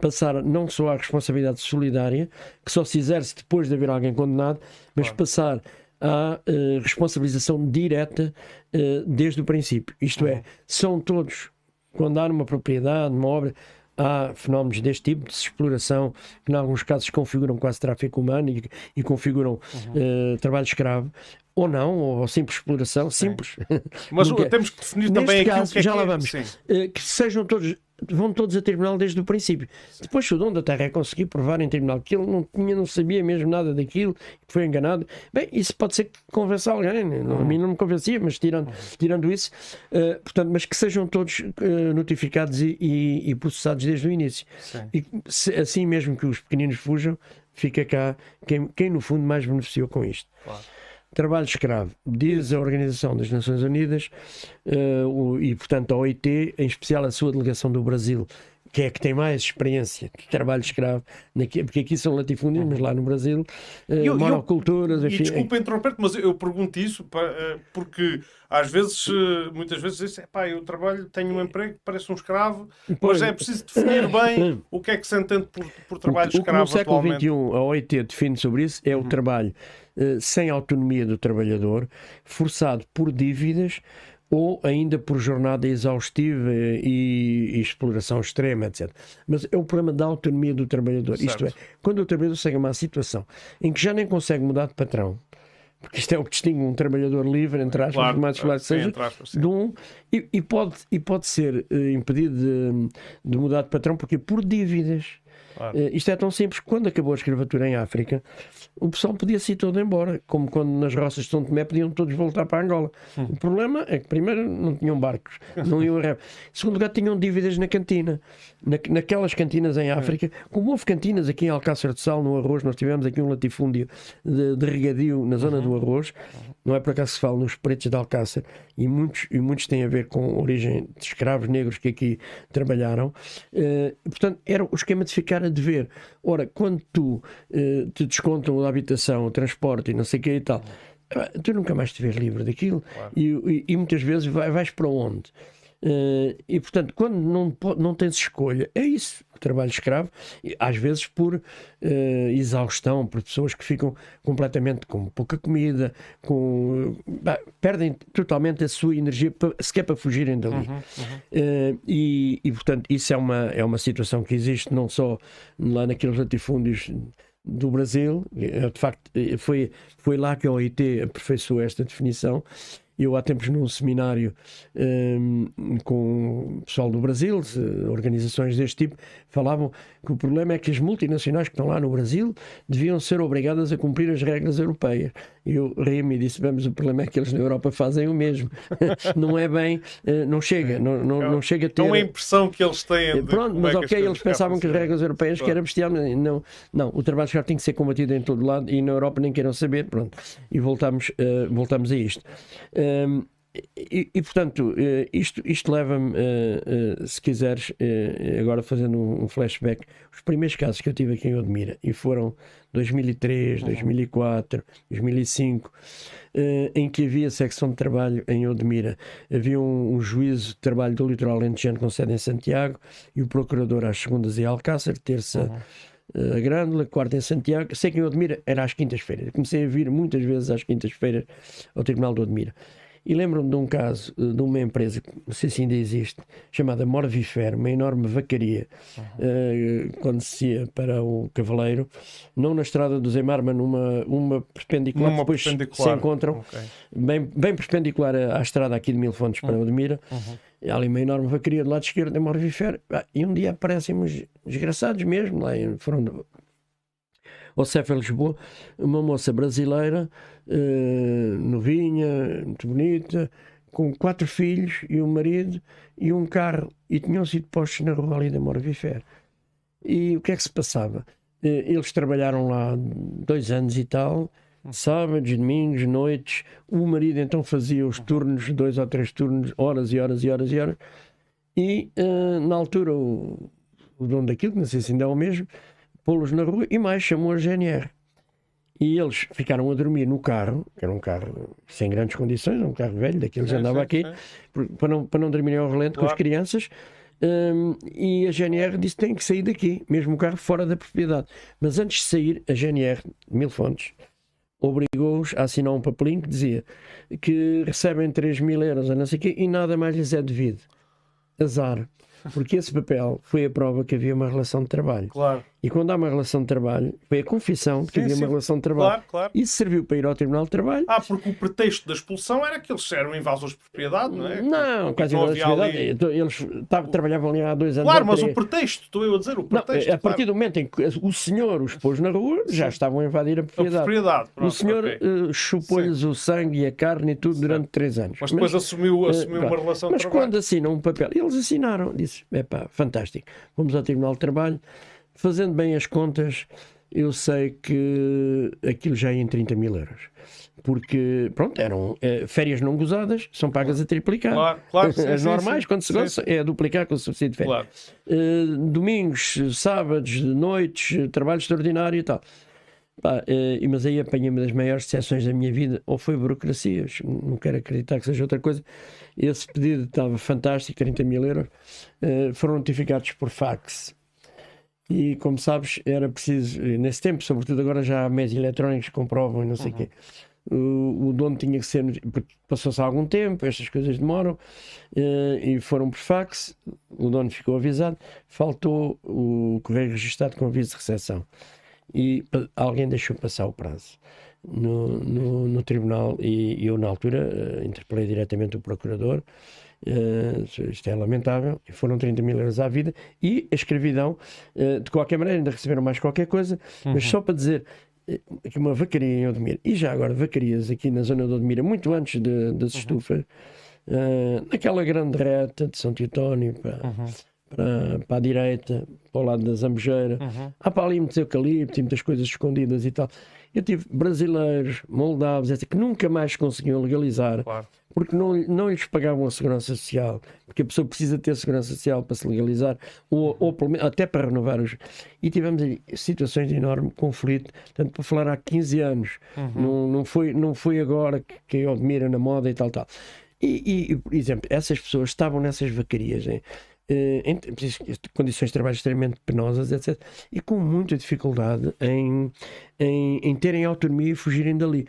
Passar não só à responsabilidade solidária, que só se exerce depois de haver alguém condenado, mas claro. passar à uh, responsabilização direta uh, desde o princípio. Isto uhum. é, são todos quando há numa propriedade, numa obra, há fenómenos deste tipo de exploração que, em alguns casos, configuram quase tráfico humano e, e configuram uhum. uh, trabalho escravo. Ou não, ou simples exploração, simples. Mas temos que definir também caso, que é já lá vamos. Uh, que sejam todos vão todos a tribunal desde o princípio. Depois, o dono da terra é conseguir provar em tribunal que ele não tinha, não sabia mesmo nada daquilo, que foi enganado, bem, isso pode ser que convença alguém. Né? A mim não me convencia, mas tirando, tirando isso, uh, portanto, mas que sejam todos uh, notificados e, e, e, processados desde o início. Sim. E se, assim mesmo que os pequeninos fujam, fica cá quem, quem no fundo mais beneficiou com isto. Claro. Trabalho escravo, diz a Organização das Nações Unidas uh, o, e, portanto, a OIT, em especial a sua delegação do Brasil, que é que tem mais experiência de trabalho escravo, porque aqui são latifúndios, mas lá no Brasil, uh, eu, monoculturas, eu, enfim. E desculpa interromper mas eu pergunto isso uh, porque às vezes, muitas vezes, diz, pá, eu trabalho, tenho um emprego, parece um escravo, pois, mas é preciso definir bem o que é que se entende por, por trabalho o, escravo. O que no século XXI a OIT define sobre isso é o uhum. trabalho sem autonomia do trabalhador, forçado por dívidas ou ainda por jornada exaustiva e, e, exploração extrema, etc. Mas é o problema da autonomia do trabalhador. Certo. Isto é, quando o trabalhador chega a uma situação em que já nem consegue mudar de patrão, porque isto é o que distingue um trabalhador livre, entre aspas, claro, mais claro, seja, aspas, de um, e, e, pode, e pode ser uh, impedido de, de, mudar de patrão porque por dívidas. Claro. Uh, isto é tão simples. Quando acabou a escravatura em África, o pessoal podia-se ir todo embora, como quando nas roças de São Tomé podiam todos voltar para Angola. Hum. O problema é que, primeiro, não tinham barcos, não iam a Segundo lugar, tinham dívidas na cantina. Na, naquelas cantinas em África, como houve cantinas aqui em Alcácer de Sal, no arroz, nós tivemos aqui um latifúndio de, de regadio na zona uhum. do arroz, não é por acaso que se fala nos pretos de Alcácer, e muitos, e muitos têm a ver com a origem de escravos negros que aqui trabalharam. Uh, portanto, era o esquema de ficar a dever. Ora, quando tu uh, te descontam a habitação, o transporte e não sei o que e tal, tu nunca mais te vês livre daquilo claro. e, e, e, muitas vezes vai, vais para onde? Uh, e portanto, quando não, não tens escolha, é isso, o trabalho escravo, às vezes por uh, exaustão, por pessoas que ficam completamente com pouca comida, com, uh, perdem totalmente a sua energia para, sequer para fugirem dali. Uhum, uhum. E, e, portanto, isso é uma, é uma situação que existe não só lá naqueles latifúndios do Brasil, de facto, foi, foi lá que a OIT aperfeiçoou esta definição eu há tempos num seminário um, com o pessoal do Brasil, organizações deste tipo, falavam que o problema é que as multinacionais que estão lá no Brasil deviam ser obrigadas a cumprir as regras europeias. E eu ri-me e disse: Vamos, o problema é que eles na Europa fazem o mesmo. não é bem, eh, não chega, não, não, não chega a ter. É uma impressão que eles têm. De Pronto, mas é ok, eles pensavam que as regras europeias que era bestial. Não, não, o trabalho escravo tem que ser combatido em todo lado e na Europa nem queiram saber. Pronto, e voltamos, uh, voltamos a isto. Um, e, e, portanto, eh, isto, isto leva-me, uh, uh, se quiseres, agora fazendo um flashback, os primeiros casos que eu tive aqui em Odmira, e foram 2003, 2004, 2005, em que havia secção de trabalho em Odmira. Havia um, um juízo de trabalho do litoral lentejano com sede em Santiago e o procurador às segundas em Alcácer, terça. Uhum. A Grândola, quarta em Santiago. Sei que em Odmira era às quintas-feiras. Comecei a vir muitas vezes às quintas-feiras ao Tribunal de Odmira. E lembro-me de um caso eh, de uma empresa, não sei se ainda existe, chamada Morvifer, uma enorme vacaria, uhum. uh, quando se ia para o Cavaleiro, não na estrada do Zemar, mas numa uma perpendicular, numa depois perpendicular. se encontram, okay. bem, bem perpendicular à, à, estrada aqui de Mil Fontes para uhum. Odmira. Uhum. E há ali uma enorme vacaria do lado esquerdo da Morvifer. Ah, e um dia aparecem uns desgraçados mesmo, lá foram ao Cefa Lisboa, uma moça brasileira, novinha, muito bonita, com quatro filhos e um marido e um carro, e tinham sido postos na rua ali da Morvifer. E o que é que se passava? Uh, eles trabalharam lá dois anos e tal, sábados, domingos, noites. O marido então fazia os turnos, dois ou três turnos, horas e horas e horas e horas. E uh, na altura o, o dono daquilo, que não sei se ainda é o mesmo, pô-los na rua e mais chamou a GNR. E eles ficaram a dormir no carro, que era um carro sem grandes condições, um carro velho, daqueles que andava aqui, para não, para não dormirem ao relento claro. com as crianças. Um, e a GNR disse que tem que sair daqui, mesmo o carro fora da propriedade. Mas antes de sair, a GNR, Mil Fontes, obrigou-os a assinar um papelinho que dizia que recebem 3 mil euros a não sei quê e nada mais lhes é devido. Azar. Porque esse papel foi a prova que havia uma relação de trabalho. Claro. E quando há uma relação de trabalho, foi a confissão de que Sim, havia sim. uma relação de trabalho. Claro, claro. Isso serviu para ir ao Tribunal de Trabalho. Ah, porque o pretexto da expulsão era que eles eram invasores de propriedade, não é? Não, quase não igual havia a ali- Então, Eles tavam- trabalhavam ali há dois anos. Claro, mas o pretexto, estou eu a dizer, o Não, pretexto. a partir claro. do momento em que o senhor os pôs na rua, já estavam a invadir a A propriedade. propriedade. O pronto, senhor ok. eh, chupou-lhes o sangue e a carne e tudo durante três anos. Mas depois assumiu, eh, assumiu uma pronto. relação Mas de trabalho. quando assinam um papel, eles assinaram, disse: é pá, fantástico, vamos ao Tribunal de Trabalho, fazendo bem as contas, eu sei que aquilo já ia em 30 mil euros. Porque, pronto, eram eh, férias não gozadas, são pagas a triplicar. Claro, claro, sim, As normais, sim. quando se Sim, goza, é a duplicar com o subsídio de férias. Claro. Eh, domingos, sábados, noites, trabalho extraordinário e tal. Pá, eh, mas aí apanhei uma das maiores decepções da minha vida, ou foi burocracias, não quero acreditar que seja outra coisa. Esse pedido estava fantástico, 30 mil euros, eh, foram notificados por fax. E como sabes, era preciso, eh, nesse tempo, sobretudo agora já há meios eletrónicos que comprovam e não sei o quê. O, o dono tinha que ser, passou-se algum tempo, estas coisas demoram, eh, e foram por fax. O dono ficou avisado, faltou o correio registado com aviso de recepção e alguém deixou passar o prazo no, no, no tribunal e eu na altura eh, interpelei diretamente o procurador eh, isto é lamentável e foram 30 mil euros à vida e a escravidão eh, de qualquer maneira ainda receberam mais qualquer coisa mas só para dizer que uma vacaria em Odmira e já agora vacarias aqui na zona de Odmira muito antes de- das estufas eh, naquela grande reta de São Teutónio para, para, para a direita, para o lado da Zambujeira. Há para ali muitos eucaliptos e muitas coisas escondidas e tal. Eu tive brasileiros, moldavos, etc., que nunca mais conseguiam legalizar Claro. porque não, não lhes pagavam a segurança social, porque a pessoa precisa ter segurança social para se legalizar, ou, ou pelo menos até para renovar os. E tivemos situações de enorme conflito, tanto para falar há 15 anos, não, não, foi, não foi agora que, eu admiro na moda e tal, tal. E, e, por exemplo, essas pessoas estavam nessas vacarias, hein? Eh, em condições de trabalho extremamente penosas, etc. E com muita dificuldade em, em, em terem autonomia e fugirem dali.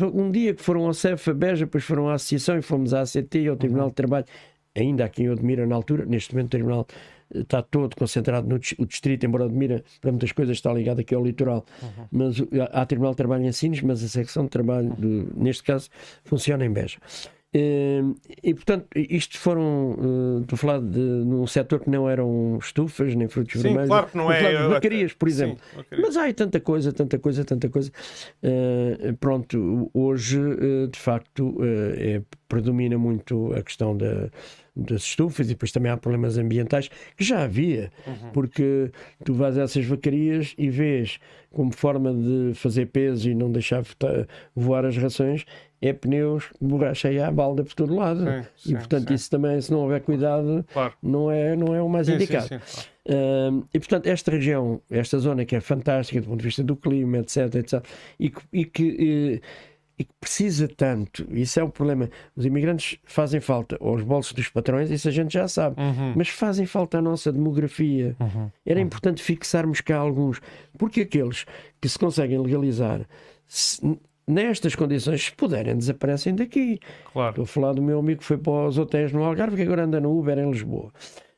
Um dia que foram ao CEF, a Beja, depois foram à Associação e fomos à ACT e ao Tribunal de Trabalho, ainda aqui em Odmira na altura, neste momento o Tribunal eh, está todo concentrado no o distrito, embora Odmira para muitas coisas está ligado aqui ao litoral, mas o- há há Tribunal de Trabalho em Sines, mas a secção de trabalho, do- neste caso, funciona em Beja. Eh, E, portanto, isto foram, eh, estou a falar de num setor que não eram estufas nem frutos Sim, vermelhos, claro que não é. de vacarias, por Sim, exemplo. vacarias. Mas há tanta coisa, tanta coisa, tanta coisa. Eh, pronto, hoje, eh, de facto, é- predomina muito a questão da, das estufas e depois também há problemas ambientais que já havia, porque tu vais a essas vacarias e vês como forma de fazer peso e não deixar voar as rações é pneus, borracha e à balda por todo lado. Sim, e sim, portanto, sim. isso também, se não houver cuidado, Claro. não é, não é o mais indicado. claro. E portanto, esta região, esta zona que é fantástica do ponto de vista do clima, etc, etc, e que, e que, eh, e que precisa tanto, isso é o problema. Os imigrantes fazem falta aos bolsos dos patrões, isso a gente já sabe, Uhum. mas fazem falta à nossa demografia. Era importante fixarmos cá alguns, porque aqueles que se conseguem legalizar, se- nestas condições, se puderem, desaparecem daqui. Claro. Estou a falar do meu amigo que foi para os hotéis no Algarve, que agora anda no Uber em Lisboa.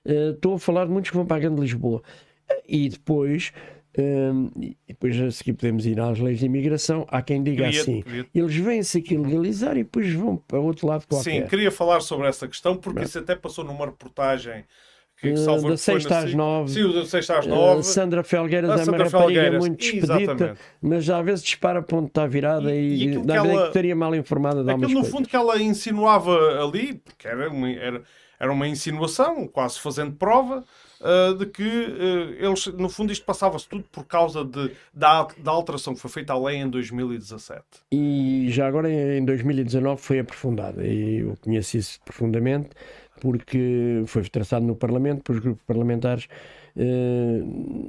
Eh, Estou a falar de muitos que vão para a Grande Lisboa. E depois, hum, e depois a seguir podemos ir às leis de imigração. Há quem diga Queria- assim: queria- eles vêm-se aqui legalizar e depois vão para outro lado qualquer. Sim, queria falar sobre essa questão porque isso até passou numa reportagem que Eh, da sexta às nove. Sim, o da sexta às Eh, nove. Sandra Felgueiras A é uma rapariga muito expedita, exatamente. mas já às vezes dispara para onde está virada E- e e, dá a ela- que estaria mal informada de Aquilo, no coisas. fundo, que ela insinuava ali, porque era uma, era, era uma insinuação, quase fazendo prova, ah, de que ah, eles, no fundo, isto passava-se tudo por causa de, da, da alteração que foi feita à lei em 2017. E já agora em 2019 foi aprofundada e eu conheço isso profundamente porque foi traçado no Parlamento pelos grupos parlamentares eh,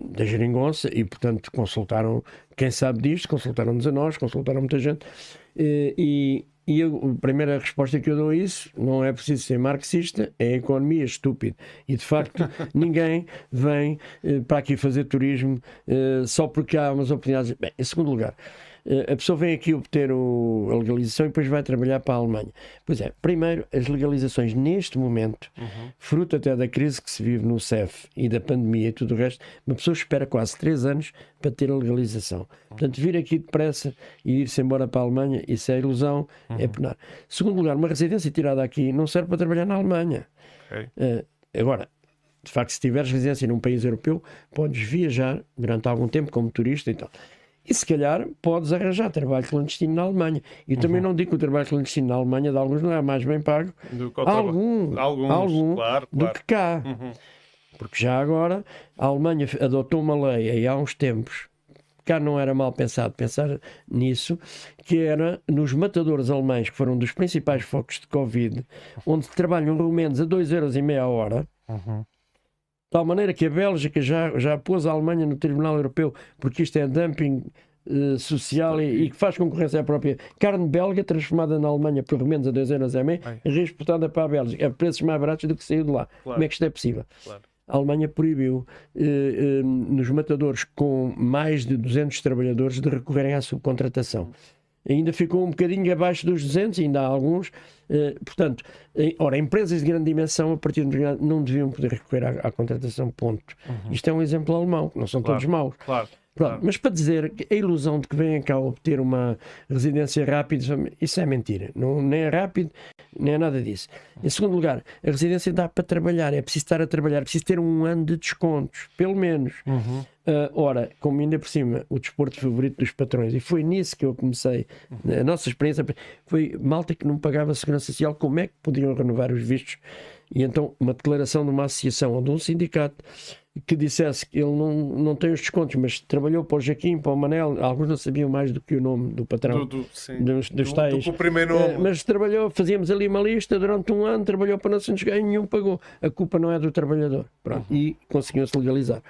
da Geringonça e portanto consultaram quem sabe disto, consultaram-nos a nós, consultaram muita gente Eh, e, e eu- a primeira resposta que eu dou a isso não é preciso ser marxista, é a economia estúpida. E de facto ninguém vem eh, para aqui fazer turismo eh, só porque há umas oportunidades. Bem, em segundo lugar, a pessoa vem aqui obter o, a legalização e depois vai trabalhar para a Alemanha. Pois é, primeiro, as legalizações neste momento, uhum. fruto até da crise que se vive no CEF e da pandemia e tudo o resto, uma pessoa espera quase 3 anos para ter a legalização. Portanto, vir aqui depressa e ir-se embora para a Alemanha, isso é ilusão, é uhum. é penar. Segundo lugar, uma residência tirada aqui não serve para trabalhar na Alemanha. Okay. Uh, agora, de facto, se tiveres residência num país europeu, podes viajar durante algum tempo como turista e tal. E se calhar podes arranjar trabalho clandestino na Alemanha. E uhum. também não digo que o trabalho clandestino na Alemanha de alguns não é mais bem pago. Do que algum, alguns, algum claro, do claro. que cá. Uhum. Porque já agora a Alemanha adotou uma lei aí há uns tempos, cá não era mal pensado pensar nisso, que era nos matadores alemães, que foram um dos principais focos de Covid, onde trabalham pelo menos a 2,5 euros a hora. Uhum de tal maneira que a Bélgica já, já pôs a Alemanha no Tribunal Europeu, porque isto é dumping uh, social e, e, que faz concorrência à própria carne belga, transformada na Alemanha por menos a 2 euros a meio, reexportada para a Bélgica, a preços mais baratos do que saiu de lá. Claro. Como é que isto é possível? Claro. A Alemanha proibiu uh, uh, nos matadores com mais de 200 trabalhadores de recorrerem à subcontratação ainda ficou um bocadinho abaixo dos 200, ainda há alguns. Eh, portanto, ora, empresas de grande dimensão, a partir de não deviam poder recorrer à, à contratação, ponto. Uhum. Isto é um exemplo alemão, não são claro, todos maus. Claro. Claro. Mas para dizer que a ilusão de que vêm cá obter uma residência rápida, isso é mentira. Não, nem é rápido, nem é nada disso. Em segundo lugar, a residência dá para trabalhar, é preciso estar a trabalhar, é preciso ter um ano de descontos, pelo menos. Uhum. Uh, ora, como ainda por cima, o desporto favorito dos patrões, e foi nisso que eu comecei, a nossa experiência foi malta que não pagava a segurança social, como é que podiam renovar os vistos? E então, uma declaração de uma associação ou de um sindicato que dissesse que ele não, não tem os descontos, mas trabalhou para o Jaquim, para o Manel, alguns não sabiam mais do que o nome do patrão, do, do, sim, dos, dos do, tais. Do, primeiro nome. Uh, mas trabalhou, fazíamos ali uma lista durante um ano, trabalhou para não se e nenhum pagou. A culpa não é do trabalhador. Pronto, uhum. E conseguiu-se legalizar.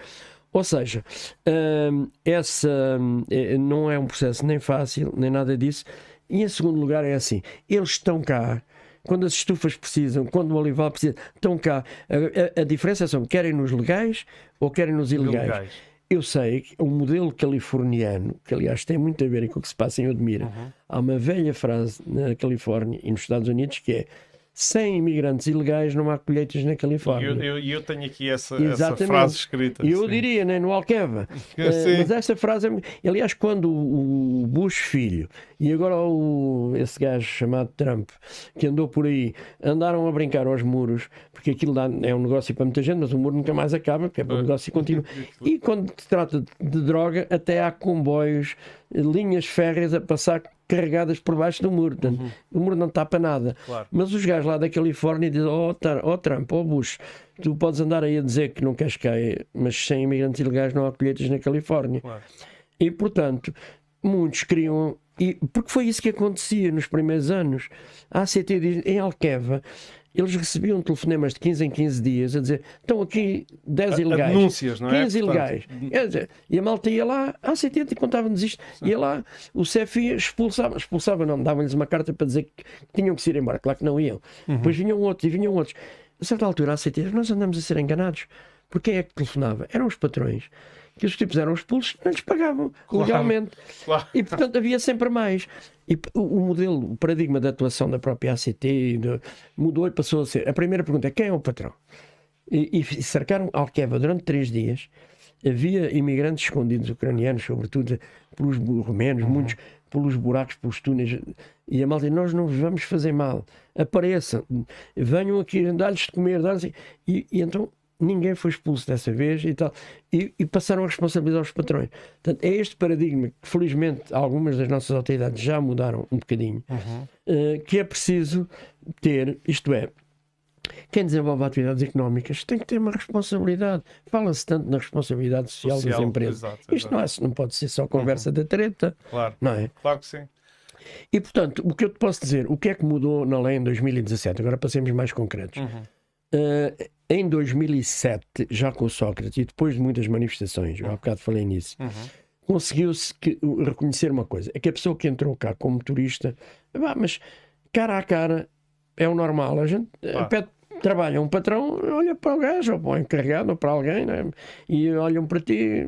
Ou seja, uh, essa uh, não é um processo nem fácil, nem nada disso. E em segundo lugar é assim, eles estão cá quando as estufas precisam, quando o olival precisa, estão cá. A, a, a diferença são querem nos legais ou querem nos ilegais. ilegais. Eu sei que o modelo californiano, que aliás tem muito a ver com o que se passa em Odmira, uhum. há uma velha frase na Califórnia e nos Estados Unidos que é sem imigrantes ilegais não há colheitas na Califórnia. E eu, eu, eu, tenho aqui essa, essa frase escrita. Eu sim. diria, né, no Alqueva. uh, mas essa frase, é... aliás, quando o Bush filho e agora o, esse gajo chamado Trump, que andou por aí, andaram a brincar aos muros, porque aquilo dá, é um negócio para muita gente, mas o muro nunca mais acaba, porque é um negócio contínuo. E quando se trata de droga, até há comboios, linhas férreas a passar carregadas por baixo do muro. Portanto, uhum. O muro não tapa nada. Claro. Mas os gajos lá da Califórnia dizem: oh, oh Trump, oh Bush, tu podes andar aí a dizer que não queres cair, mas sem imigrantes ilegais não há colheitas na Califórnia. Claro. E portanto, muitos queriam. E, porque foi isso que acontecia nos primeiros anos. A ACT diz, em Alqueva eles recebiam telefonemas de 15 em 15 dias a dizer estão aqui 10 ilegais. Denúncias, não é? 15 ilegais. Dizer, e a malta ia lá, a ACT contava-nos isto, ia lá, o CFI expulsava, expulsava não, davam-lhes uma carta para dizer que tinham que se ir embora. Claro que não iam. Uhum. Depois vinham outros e vinham outros. A certa altura, a ACT, nós andamos a ser enganados. Por quem é que telefonava? Eram os patrões que os tipos eram expulsos, não lhes pagavam claro, legalmente. Claro. E portanto havia sempre mais. E o modelo, o paradigma da atuação da própria ACT mudou e passou a ser. A primeira pergunta é quem é o patrão? E, e cercaram Alqueva durante três dias. Havia imigrantes escondidos, ucranianos, sobretudo, pelos romenos, uhum. muitos pelos buracos, pelos túneis. E a malta, nós não vos vamos fazer mal. Apareçam, venham aqui, dar-lhes de comer, dar e, e então ninguém foi expulso dessa vez e tal, e, e passaram a responsabilidade aos patrões. Portanto, é este paradigma que, felizmente, algumas das nossas autoridades já mudaram um bocadinho, uhum. uh, que é preciso ter, isto é, quem desenvolve atividades económicas tem que ter uma responsabilidade. Fala-se tanto na responsabilidade social, social das empresas. Exato, Isto não, é, não pode ser só conversa uhum. da treta. Claro. Não é? Claro que sim. E portanto, o que eu te posso dizer, o que é que mudou na lei em 2017? Agora passemos mais concretos. Uhum. Uh, em 2007, já com Sócrates, e depois de muitas manifestações, eu há bocado falei nisso, uhum. conseguiu-se reconhecer uma coisa: é que a pessoa que entrou cá como turista, mas cara a cara é o normal, a gente claro. pede trabalha um patrão, olha para o gajo, ou para o encarregado, ou para alguém, né? e olham para ti,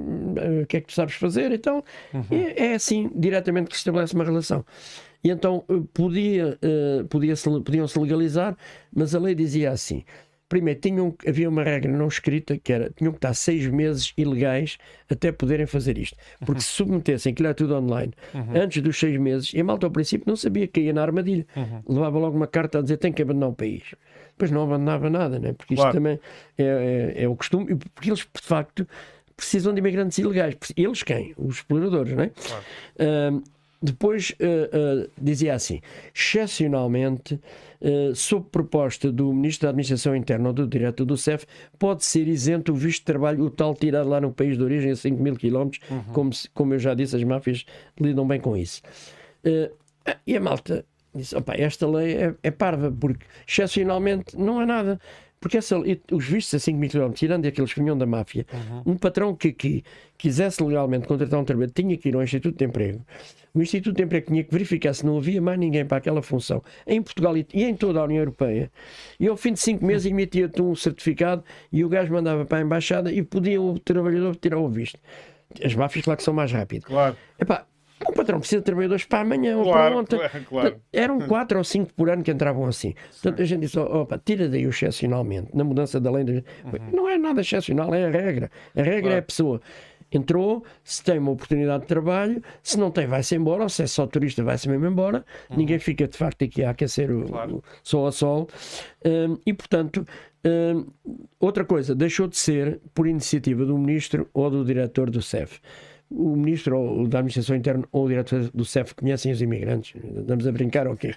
o que é que tu sabes fazer, então uhum. é, é assim diretamente que se estabelece uma relação. E então podia, podia -se, podiam-se legalizar, mas a lei dizia assim: primeiro, tinham, havia uma regra não escrita que era tinham que estar seis meses ilegais até poderem fazer isto. Porque uhum. se submetessem, que era tudo online, uhum. antes dos seis meses, e a malta ao princípio não sabia que ia na armadilha. Uhum. Levava logo uma carta a dizer tem que abandonar o país. Depois não abandonava nada, né? porque isto claro. também é, é, é, o costume, porque eles de facto precisam de imigrantes ilegais. Eles quem? Os exploradores, não é? Claro. Depois uh, uh, dizia assim: excepcionalmente, uh, sob proposta do Ministro da Administração Interna ou do Diretor do CEF, pode ser isento o visto de trabalho, o tal tirado lá no país de origem a 5 mil quilómetros, uhum. como, como eu já disse, as máfias lidam bem com isso. e a malta disse: opa, esta lei é, é parva, porque excepcionalmente não há nada. Porque essa, os vistos a 5 mil km, tirando aqueles que vinham da máfia, uhum. um patrão que, que quisesse legalmente contratar um trabalhador tinha que ir ao Instituto de Emprego. O Instituto de Emprego tinha que verificar se não havia mais ninguém para aquela função em Portugal e em toda a União Europeia. E ao fim de 5 meses emitia-te um certificado e o gajo mandava para a embaixada e podia o trabalhador tirar o visto. As máfias, claro que são mais rápidas. Claro. Epá, o patrão precisa de trabalhadores para amanhã ou para ontem. Claro, claro. Eram quatro ou cinco por ano que entravam assim. Portanto, a gente disse: opa, tira daí o excepcionalmente, na mudança da lei. Uhum. Não é nada excepcional, é a regra. A regra claro. é a pessoa. Entrou, se tem uma oportunidade de trabalho, se não tem, vai-se embora, ou se é só turista, vai-se mesmo embora. Uhum. Ninguém fica de facto aqui a aquecer o, claro. o sol a sol. Um, e portanto, um, outra coisa, deixou de ser por iniciativa do ministro ou do diretor do CEF o ministro ou, da Administração Interna ou o diretor do CEF conhecem os imigrantes. Estamos a brincar ou okay.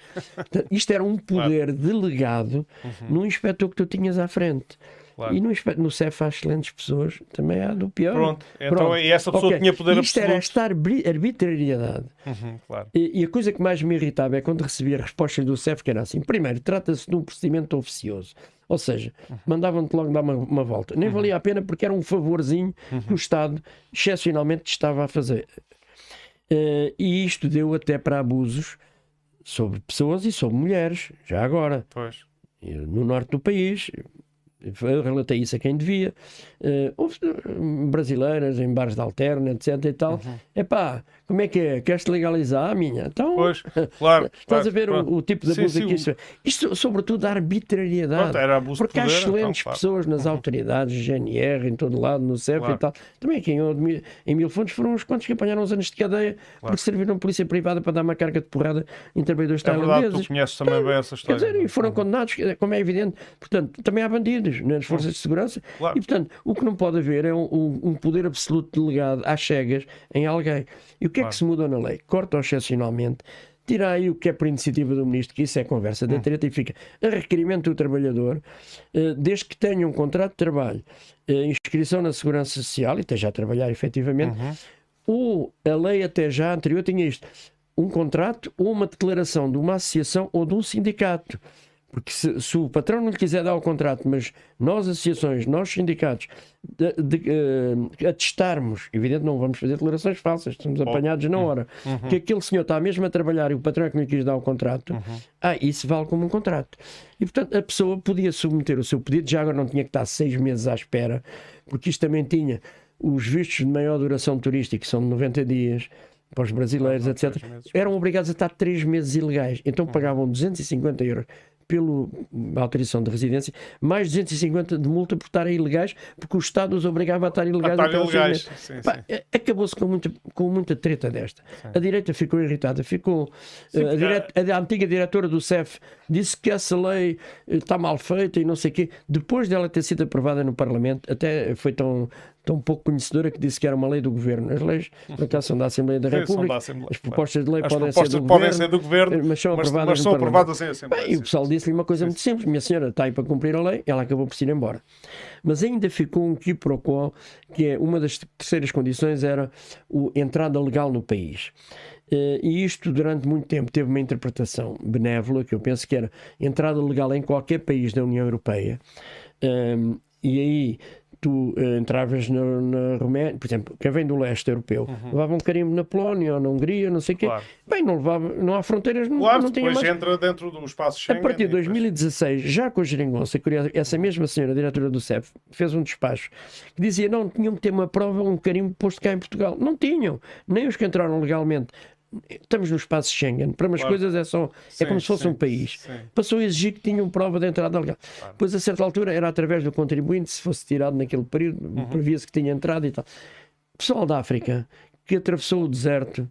quê? Isto era um poder claro. delegado uhum. no inspetor que tu tinhas à frente. Claro. E no, no CEF há excelentes pessoas, também há do pior. Pronto, então Pronto. e essa pessoa okay. tinha poder Isto absoluto. era esta arbitrariedade. Uhum, claro. e, e, a coisa que mais me irritava é quando recebia respostas do CEF que era assim: primeiro, trata-se de um procedimento oficioso. Ou seja, uhum. mandavam-te logo dar uma, uma volta. Nem uhum. valia a pena porque era um favorzinho uhum. que o Estado excepcionalmente estava a fazer. Uh, e isto deu até para abusos sobre pessoas e sobre mulheres, já agora. Pois. No norte do país, eu relatei isso a quem devia. Uh, houve uh, brasileiras em bares de alterna, etc. e tal. Uhum. Epá, como é que é? Queres-te legalizar a minha? Então, pois, claro. estás claro, a ver o, o, tipo de abuso que isto Isto, sobretudo, a arbitrariedade. Pronto, era abuso porque há excelentes então, pessoas nas autoridades, GNR, em todo lado, no CEF claro. e tal. Também aqui em, em Mil Fontes foram uns quantos que apanharam uns anos de cadeia porque serviram polícia privada para dar uma carga de porrada em trabalhadores é tailandeses. Verdade, tu conheces também então, bem essa história. Quer dizer, e foram uhum. condenados, como é evidente. Portanto, também há bandidos nas forças de segurança. E, portanto, o que não pode haver é um, um, poder absoluto delegado às cegas em alguém. E que claro. é que se mudou na lei? Corta excepcionalmente. Tira aí o que é por iniciativa do ministro, que isso é conversa da hum. treta, e fica a requerimento do trabalhador, eh, desde que tenha um contrato de trabalho, eh, inscrição na Segurança Social e esteja a trabalhar efetivamente, uhum. ou a lei até já anterior tinha isto: um contrato ou uma declaração de uma associação ou de um sindicato. Porque se, se, o patrão não lhe quiser dar o contrato, mas nós, associações, nós, sindicatos, de, de, uh, atestarmos, evidente, não vamos fazer declarações falsas, estamos apanhados na hora, uhum. que aquele senhor está mesmo a trabalhar e o patrão é que não lhe quis dar o contrato, uhum. ah, isso vale como um contrato. E, portanto, a pessoa podia submeter o seu pedido, já agora não tinha que estar seis meses à espera, porque isto também tinha os vistos de maior duração turística, que são de 90 dias, para os brasileiros, etc., eram obrigados a estar três meses ilegais. Então uhum. pagavam 250 euros pela autorização de residência, mais 250 de multa por estarem ilegais, porque o Estado os obrigava a estar ilegais. A estar ilegais. Sim, sim. Acabou-se com muita, com muita treta desta. Sim. A direita ficou irritada, ficou. Sim, a, direta, a, antiga diretora do CEF disse que essa lei eh, está mal feita e não sei o quê. Depois dela ter sido aprovada no Parlamento, até foi tão, tão pouco conhecedora que disse que era uma lei do governo. As leis, por acaso, são da Assembleia da República. Da Assembleia, as propostas de lei podem, ser do, podem governo, ser do governo, mas são aprovadas, mas, são aprovadas em Assembleia. Bem, e o pessoal disse-lhe uma coisa muito simples: minha senhora está aí para cumprir a lei, ela acabou por se ir embora. Mas ainda ficou um que pro quo, que é uma das terceiras condições era a entrada legal no país. Uh, e isto durante muito tempo teve uma interpretação benévola, que eu penso que era entrada legal em qualquer país da União Europeia. Ehm, e aí tu uh, entravas na, na Roménia, por exemplo, quem vem do leste europeu, uhum. levava um carimbo na Polónia ou na Hungria, não sei o claro. quê. Bem, não levava, não há fronteiras, claro, não, não tinha mais. entra dentro do espaço Schengen. A partir de 2016, depois... já com a geringonça, essa mesma senhora, diretora do CEF, fez um despacho que dizia não, tinham que ter uma prova, um carimbo posto cá em Portugal. Não tinham, nem os que entraram legalmente estamos no espaço Schengen, para umas claro. coisas é só sim, é como se fosse sim, um país. Sim. Passou a exigir que tinham prova de entrada legal. Claro. Pois a certa altura era através do contribuinte, se fosse tirado naquele período, uhum. previa-se que tinha entrado e tal. Pessoal da África que atravessou o deserto,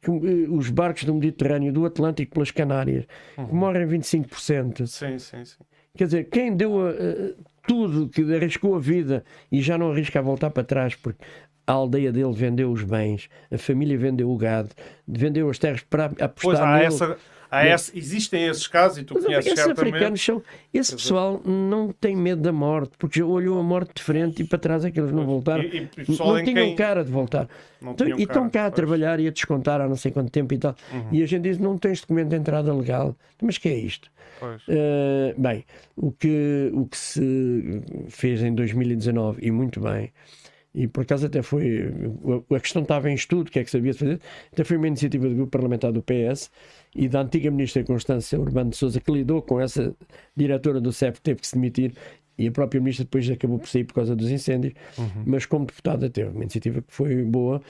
que, uh, os barcos do Mediterrâneo, do Atlântico pelas Canárias, uhum. que morrem 25%. Sim, sim, sim. Quer dizer, quem deu uh, tudo, que arriscou a vida e já não arrisca a voltar para trás, porque a aldeia dele vendeu os bens, a família vendeu o gado, vendeu as terras para apostar pois há nele. Essa, há essa, existem esses casos e tu Mas, conheces esses africanos são... Esse pessoal não tem medo da morte, porque já olhou a morte de frente e para trás é que eles não voltaram. E, e não tinham quem... cara de voltar. Então, e estão cá a trabalhar e a descontar há não sei quanto tempo e tal. Uhum. E a gente diz, não tens documento de entrada legal. Mas que é isto? Uh, bem, o que, o que se fez em 2019, e muito bem, e por acaso até foi. A questão estava em estudo, o que é que sabia fazer. Até foi uma iniciativa do grupo parlamentar do PS e da antiga ministra Constância Urbano de Souza, que lidou com essa diretora do CEP, teve que se demitir, e a própria ministra depois acabou por sair por causa dos incêndios, uhum. mas como deputada teve uma iniciativa que foi boa,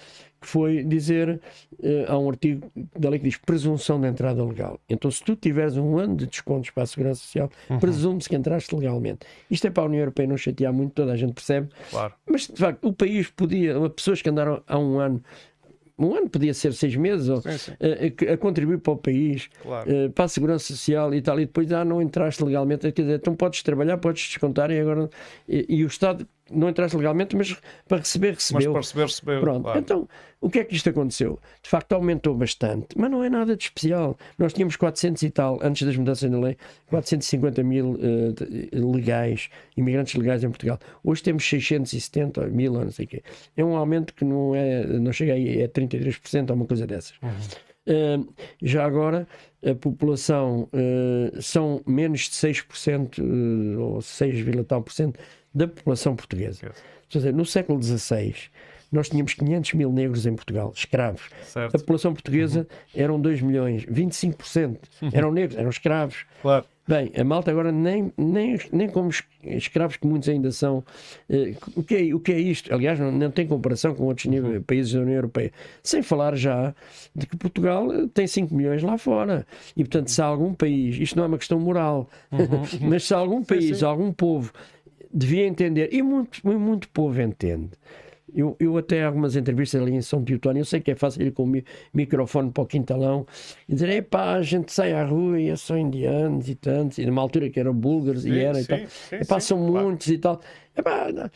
que foi dizer, uh, há um artigo da lei que diz presunção de entrada legal. Então se tu tiveres um ano de descontos para a Segurança Social, uhum. presume-se que entraste legalmente. Isto é para a União Europeia não chatear muito, toda a gente percebe, claro. mas de facto o país podia, pessoas que andaram há um ano um ano podia ser seis meses ou, sim, sim. A, a, a, contribuir para o país, claro. uh, para a segurança social e tal, e depois ah, não entraste legalmente, quer dizer, então podes trabalhar, podes descontar e agora e, e o Estado não entraste legalmente, mas para receber, recebeu. Mas para receber, recebeu. Pronto. Claro. Então, o que é que isto aconteceu? De facto, aumentou bastante, mas não é nada de especial. Nós tínhamos 400 e tal, antes das mudanças na lei, 450 mil uh, legais, imigrantes legais em Portugal. Hoje temos 670 mil, não sei o quê. É um aumento que não é, não chega aí, é 33% ou uma coisa dessas. Uhum. Uh, já agora, a população uh, são menos de 6% uh, ou 6, tal por cento da população portuguesa. Quer dizer, no século XVI, nós tínhamos 500 mil negros em Portugal, escravos. Certo. A população portuguesa uhum. eram 2 milhões, 25% uhum. eram negros, eram escravos. Claro. Bem, a malta agora nem, nem, nem como escravos que muitos ainda são. Uh, o, que é, o que é isto? Aliás, não, não tem comparação com outros níveis, uhum. países da União Europeia. Sem falar já de que Portugal tem 5 milhões lá fora. E, portanto, se há algum país, isto não é uma questão moral, uhum. mas se há algum país, sim, sim. algum povo devia entender, e muito, muito povo entende. Eu, eu até algumas entrevistas ali em São Teotónio, eu sei que é fácil ir com o microfone para o quintalão e dizer, epá, a gente sai à rua e é só indianos e tantos, e numa altura que eram búlgaros sim, e era sim, e tal. Sim, epá, são muitos e tal. Epá,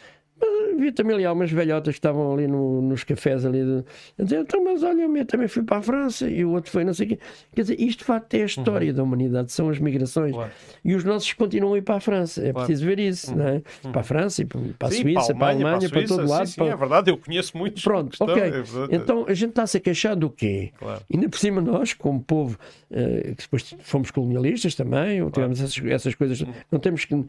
vi também ali algumas velhotas que estavam ali no, nos cafés ali de, a dizer, então, mas olha, eu também fui para a França e o outro foi não sei o quê. Quer dizer, isto de facto é a história uhum. da humanidade, são as migrações. Claro. E os nossos continuam a ir para a França. É claro. preciso ver isso, uhum. não é? Uhum. Para a França, e para, a sim, Suíça, para a Alemanha, para, a Alemanha, para, todo lado. Sim, sim, para... é verdade, eu conheço muitos. Pronto, ok. É então a gente está-se a queixar do quê? Claro. Ainda por cima nós, como povo, uh, que depois fomos colonialistas também, ou tivemos essas, essas coisas, não temos que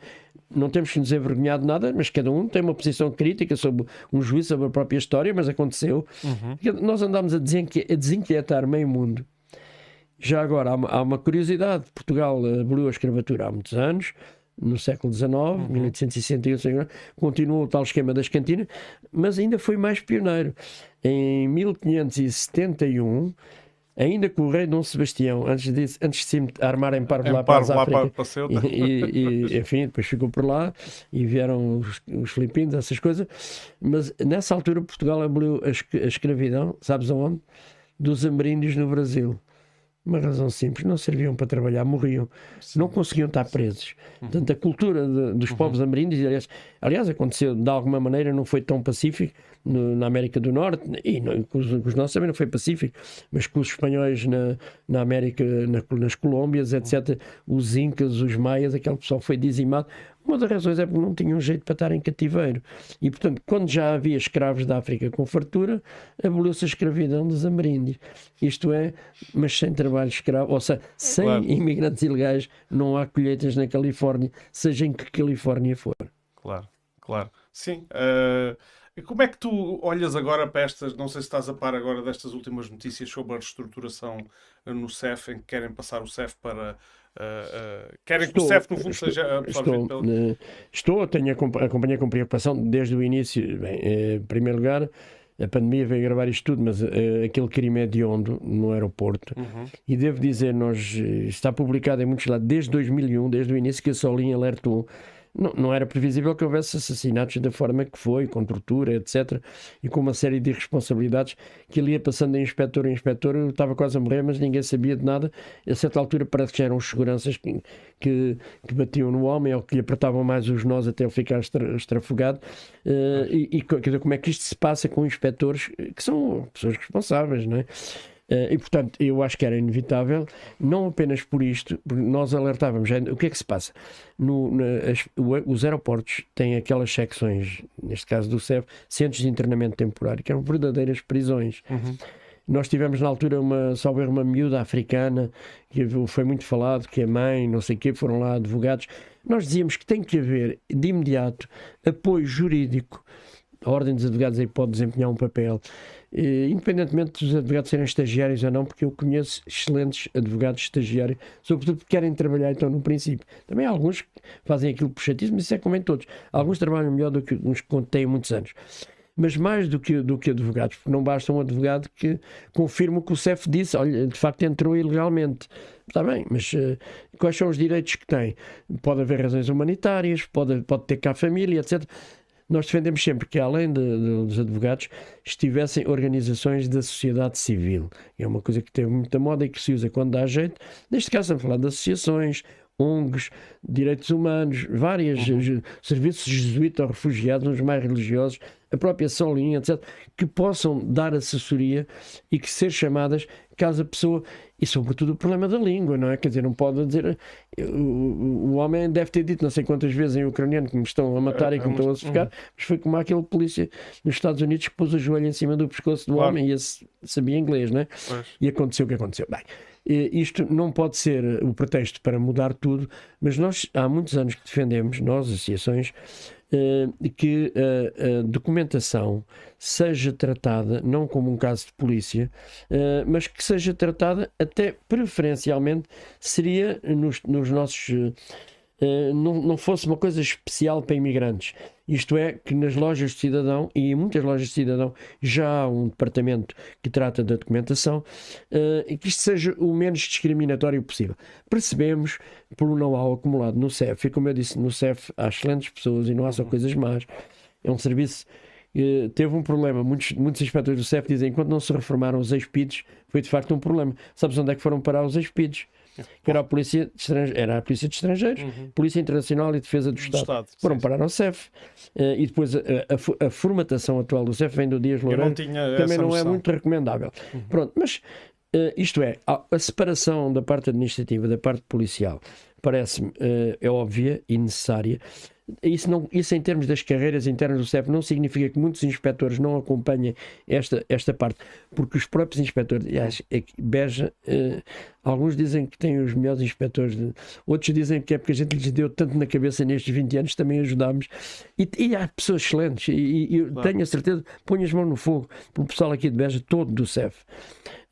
não temos que nos envergonhar de nada, mas cada um tem uma posição crítica sobre um juízo sobre a própria história, mas aconteceu. Uhum. Nós andamos a, a desinquietar meio mundo. Já agora, há uma, há uma curiosidade: Portugal aboliu a escravatura há muitos anos, no século XIX, uhum. 1861, continuou o tal esquema das cantinas, mas ainda foi mais pioneiro. Em 1571 ainda que o rei Dom Sebastião, antes de, antes de se armar em parvo lá para a África, para, e, e, enfim, depois ficou por lá e vieram os, os filipinos, essas coisas, mas nessa altura Portugal aboliu a, a escravidão, sabes aonde? Dos ameríndios no Brasil. Uma razão simples, não serviam para trabalhar, morriam, Sim. não conseguiam estar presos. Uhum. Portanto, a cultura de, dos uhum. povos ameríndios, aliás, aliás, aconteceu de alguma maneira, não foi tão pacífico no, na América do Norte, e não, com, os, com, os, nossos também não foi pacífico, mas com os espanhóis na, na América, na, nas Colômbias, etc., os Incas, os Maias, aquele pessoal foi dizimado. Uma das razões é porque não tinham jeito para estar em cativeiro. E, portanto, quando já havia escravos da África com fartura, aboliu-se a escravidão dos ameríndios. Isto é, mas sem trabalho escravo, ou seja, sem claro. imigrantes ilegais, não há colheitas na Califórnia, seja em que Califórnia for. Claro, claro. Sim. Uh, como é que tu olhas agora para estas, não sei se estás a par agora destas últimas notícias sobre a reestruturação no CEF, em que querem passar o CEF para Uh, uh, querem estou, que o CEF, no fundo, estou, seja estou, pelo... estou, tenho acompanhado com preocupação desde o início. Bem, em primeiro lugar, a pandemia veio gravar isto tudo, mas uh, aquele crime é de onde no aeroporto. Uhum. E devo dizer, nós, eh, está publicado em muitos lados desde 2001, desde o início que a Solinha alertou não, não era previsível que houvesse assassinatos da forma que foi, com tortura, etc. E com uma série de irresponsabilidades que ele ia passando de inspetor em inspetor. Eu estava quase a morrer, mas ninguém sabia de nada. A certa altura parece que já eram os seguranças que, que, que batiam no homem ou que lhe apertavam mais os nós até ele ficar estrafogado. Uh, e, e como é que isto se passa com inspectores que são pessoas responsáveis, não é? Eh, e, portanto, eu acho que era inevitável, não apenas por isto, porque nós alertávamos. O que é que se passa? No, as, os aeroportos têm aquelas secções, neste caso do CEF, centros de internamento temporário, que eram verdadeiras prisões. Uhum. Nós tivemos na altura uma, salvo uma miúda africana, que foi muito falado, que a mãe, não sei o quê, foram lá advogados. Nós dizíamos que tem que haver, de imediato, apoio jurídico. A Ordem dos Advogados aí pode desempenhar um papel independentemente dos advogados serem estagiários ou não, porque eu conheço excelentes advogados estagiários, sobretudo porque querem trabalhar então no princípio. Também há alguns que fazem aquilo por chatismo, mas isso é como em todos. Alguns trabalham melhor do que uns que têm muitos anos. Mas mais do que, do que advogados, porque não basta um advogado que confirme o que o CEF disse, olha, de facto entrou ilegalmente. Está bem, mas uh, quais são os direitos que tem? Pode haver razões humanitárias, pode, pode ter cá família, etc nós defendemos sempre que, além de, de, dos advogados, estivessem organizações da sociedade civil. É uma coisa que teve muita moda e que se usa quando dá jeito. Neste caso, estamos a falar de associações, ONGs, direitos humanos, vários uhum. serviços jesuítas aos refugiados, uns mais religiosos, a própria Solinha, etc., que possam dar assessoria e que ser chamadas caso a pessoa. E sobretudo o problema da língua, não é? Quer dizer, não pode dizer. O, o homem deve ter dito não sei quantas vezes em ucraniano que me estão a matar é, e que me estão a sufocar, uhum. mas foi como aquele polícia nos Estados Unidos que pôs o joelho em cima do pescoço do claro. homem e esse sabia inglês, não é? Pois. E aconteceu o que aconteceu. Bem, isto não pode ser o pretexto para mudar tudo, mas nós há muitos anos que defendemos, nós, associações, eh, que a, documentação seja tratada não como um caso de polícia, eh, mas que seja tratada até preferencialmente seria nos, nos nossos eh, não, não fosse uma coisa especial para imigrantes. Isto é, que nas lojas de cidadão, e em muitas lojas de cidadão, já há um departamento que trata da documentação, uh, e que isto seja o menos discriminatório possível. Percebemos, pelo know-how acumulado no CEF, e como eu disse, no CEF há excelentes pessoas e não há só coisas más. É um serviço Uh, teve um problema. Muitos, muitos inspectores do CEF dizem que enquanto não se reformaram os ex-PIDs, foi de facto um problema. Sabes onde é que foram parar os ex-PIDs? Que era a Polícia de, Estrange... era a polícia de Estrangeiros, uhum. Polícia Internacional e Defesa do Estado. Estado Foram parar ao CEF. Uh, e depois a, a, a, formatação atual do CEF vem do Dias Loureiro. Também não é muito recomendável. Uhum. Pronto, mas uh, isto é, a, a, separação da parte administrativa da parte policial parece-me é óbvia e necessária. Isso, não, isso em termos das carreiras internas do CEF não significa que muitos inspectores não acompanhem esta, esta parte, porque os próprios inspectores, aliás, é Beja, eh, alguns dizem que têm os melhores inspectores, de, outros dizem que é porque a gente lhes deu tanto na cabeça nestes 20 anos, também ajudámos. E, e há pessoas excelentes, e, e eu claro. tenho a certeza, ponho as mãos no fogo, pelo pessoal aqui de Beja, todo do CEF.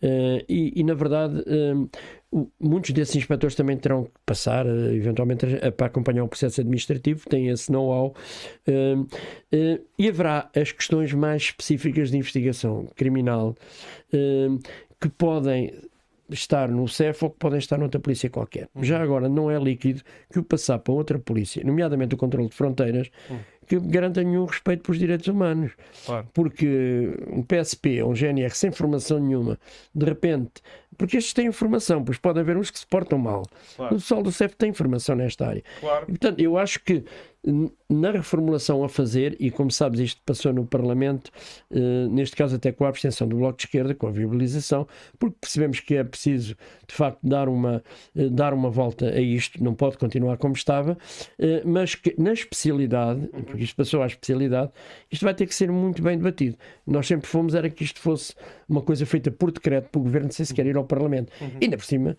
Uh, e, e, na verdade, uh, muitos desses inspectores também terão que passar, uh, eventualmente, para acompanhar o processo administrativo, têm esse know-how, e haverá as questões mais específicas de investigação criminal que podem estar no CEF ou que podem estar noutra polícia qualquer. Uhum. Já agora não é líquido que o passar para outra polícia, nomeadamente o controle de fronteiras, uhum. Que garanta nenhum respeito pelos direitos humanos. Claro. Porque um PSP um GNR sem formação nenhuma, de repente porque estes têm informação, pois pode haver uns que se portam mal. Claro. O pessoal do CEF tem informação nesta área. Claro. E, portanto, eu acho que na reformulação a fazer, e como sabes, isto passou no Parlamento, eh, neste caso até com a abstenção do Bloco de Esquerda, com a viabilização, porque percebemos que é preciso, de facto, dar uma, eh, dar uma volta a isto, não pode continuar como estava, eh, mas que na especialidade, porque isto passou à especialidade, isto vai ter que ser muito bem debatido. Nós sempre fomos, era que isto fosse uma coisa feita por decreto, pelo Governo, sem sequer ir ao Parlamento. Uhum. E ainda por cima,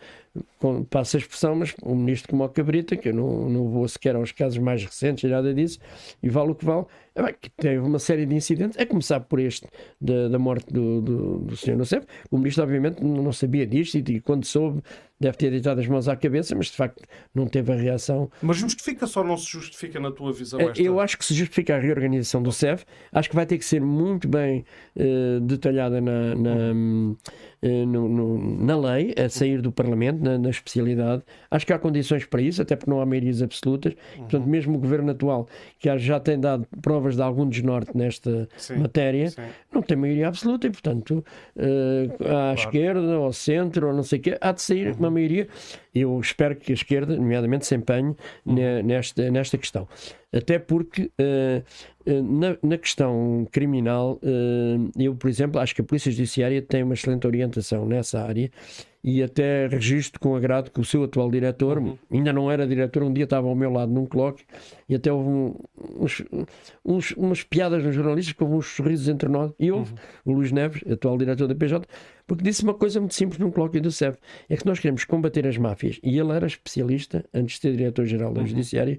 com, passa a expressão, mas um ministro como o Cabrita, que eu não, não vou sequer aos casos mais recentes, nada disso, e vale o que vale. É que teve uma série de incidentes, a começar por este da, da morte do, do, do Sr. Nocef. O ministro, obviamente, não sabia disto e, quando soube, deve ter deitado as mãos à cabeça, mas de facto não teve a reação. Mas justifica-se ou não se justifica na tua visão? Esta? Eu acho que se justifica a reorganização do CEF, acho que vai ter que ser muito bem uh, detalhada na, na, uh, no, no, na lei, a sair do Parlamento, na, na, especialidade. Acho que há condições para isso, até porque não há maiorias absolutas. Uhum. Portanto, mesmo o governo atual, que já tem dado provas provas de algum desnorte nesta sim, matéria, sim. não tem maioria absoluta e, portanto, uh, à claro. esquerda, ao centro, ou não sei o quê, há de sair uhum. uma maioria. Eu espero que a esquerda, nomeadamente, se empenhe uhum. nesta, nesta questão. Até porque uh, na, na, questão criminal, uh, eu, por exemplo, acho que a Polícia Judiciária tem uma excelente orientação nessa área e até registro com agrado que o seu atual diretor, uhum. ainda não era diretor, um dia estava ao meu lado num colóquio e até houve um, uns, uns, umas piadas nos jornalistas, com uns sorrisos entre nós, e houve uhum. o Luís Neves, atual diretor da PJ, porque disse uma coisa muito simples num colóquio do CEF: é que nós queremos combater as máfias. E ele era especialista, antes de ser diretor-geral da uhum. Judiciária,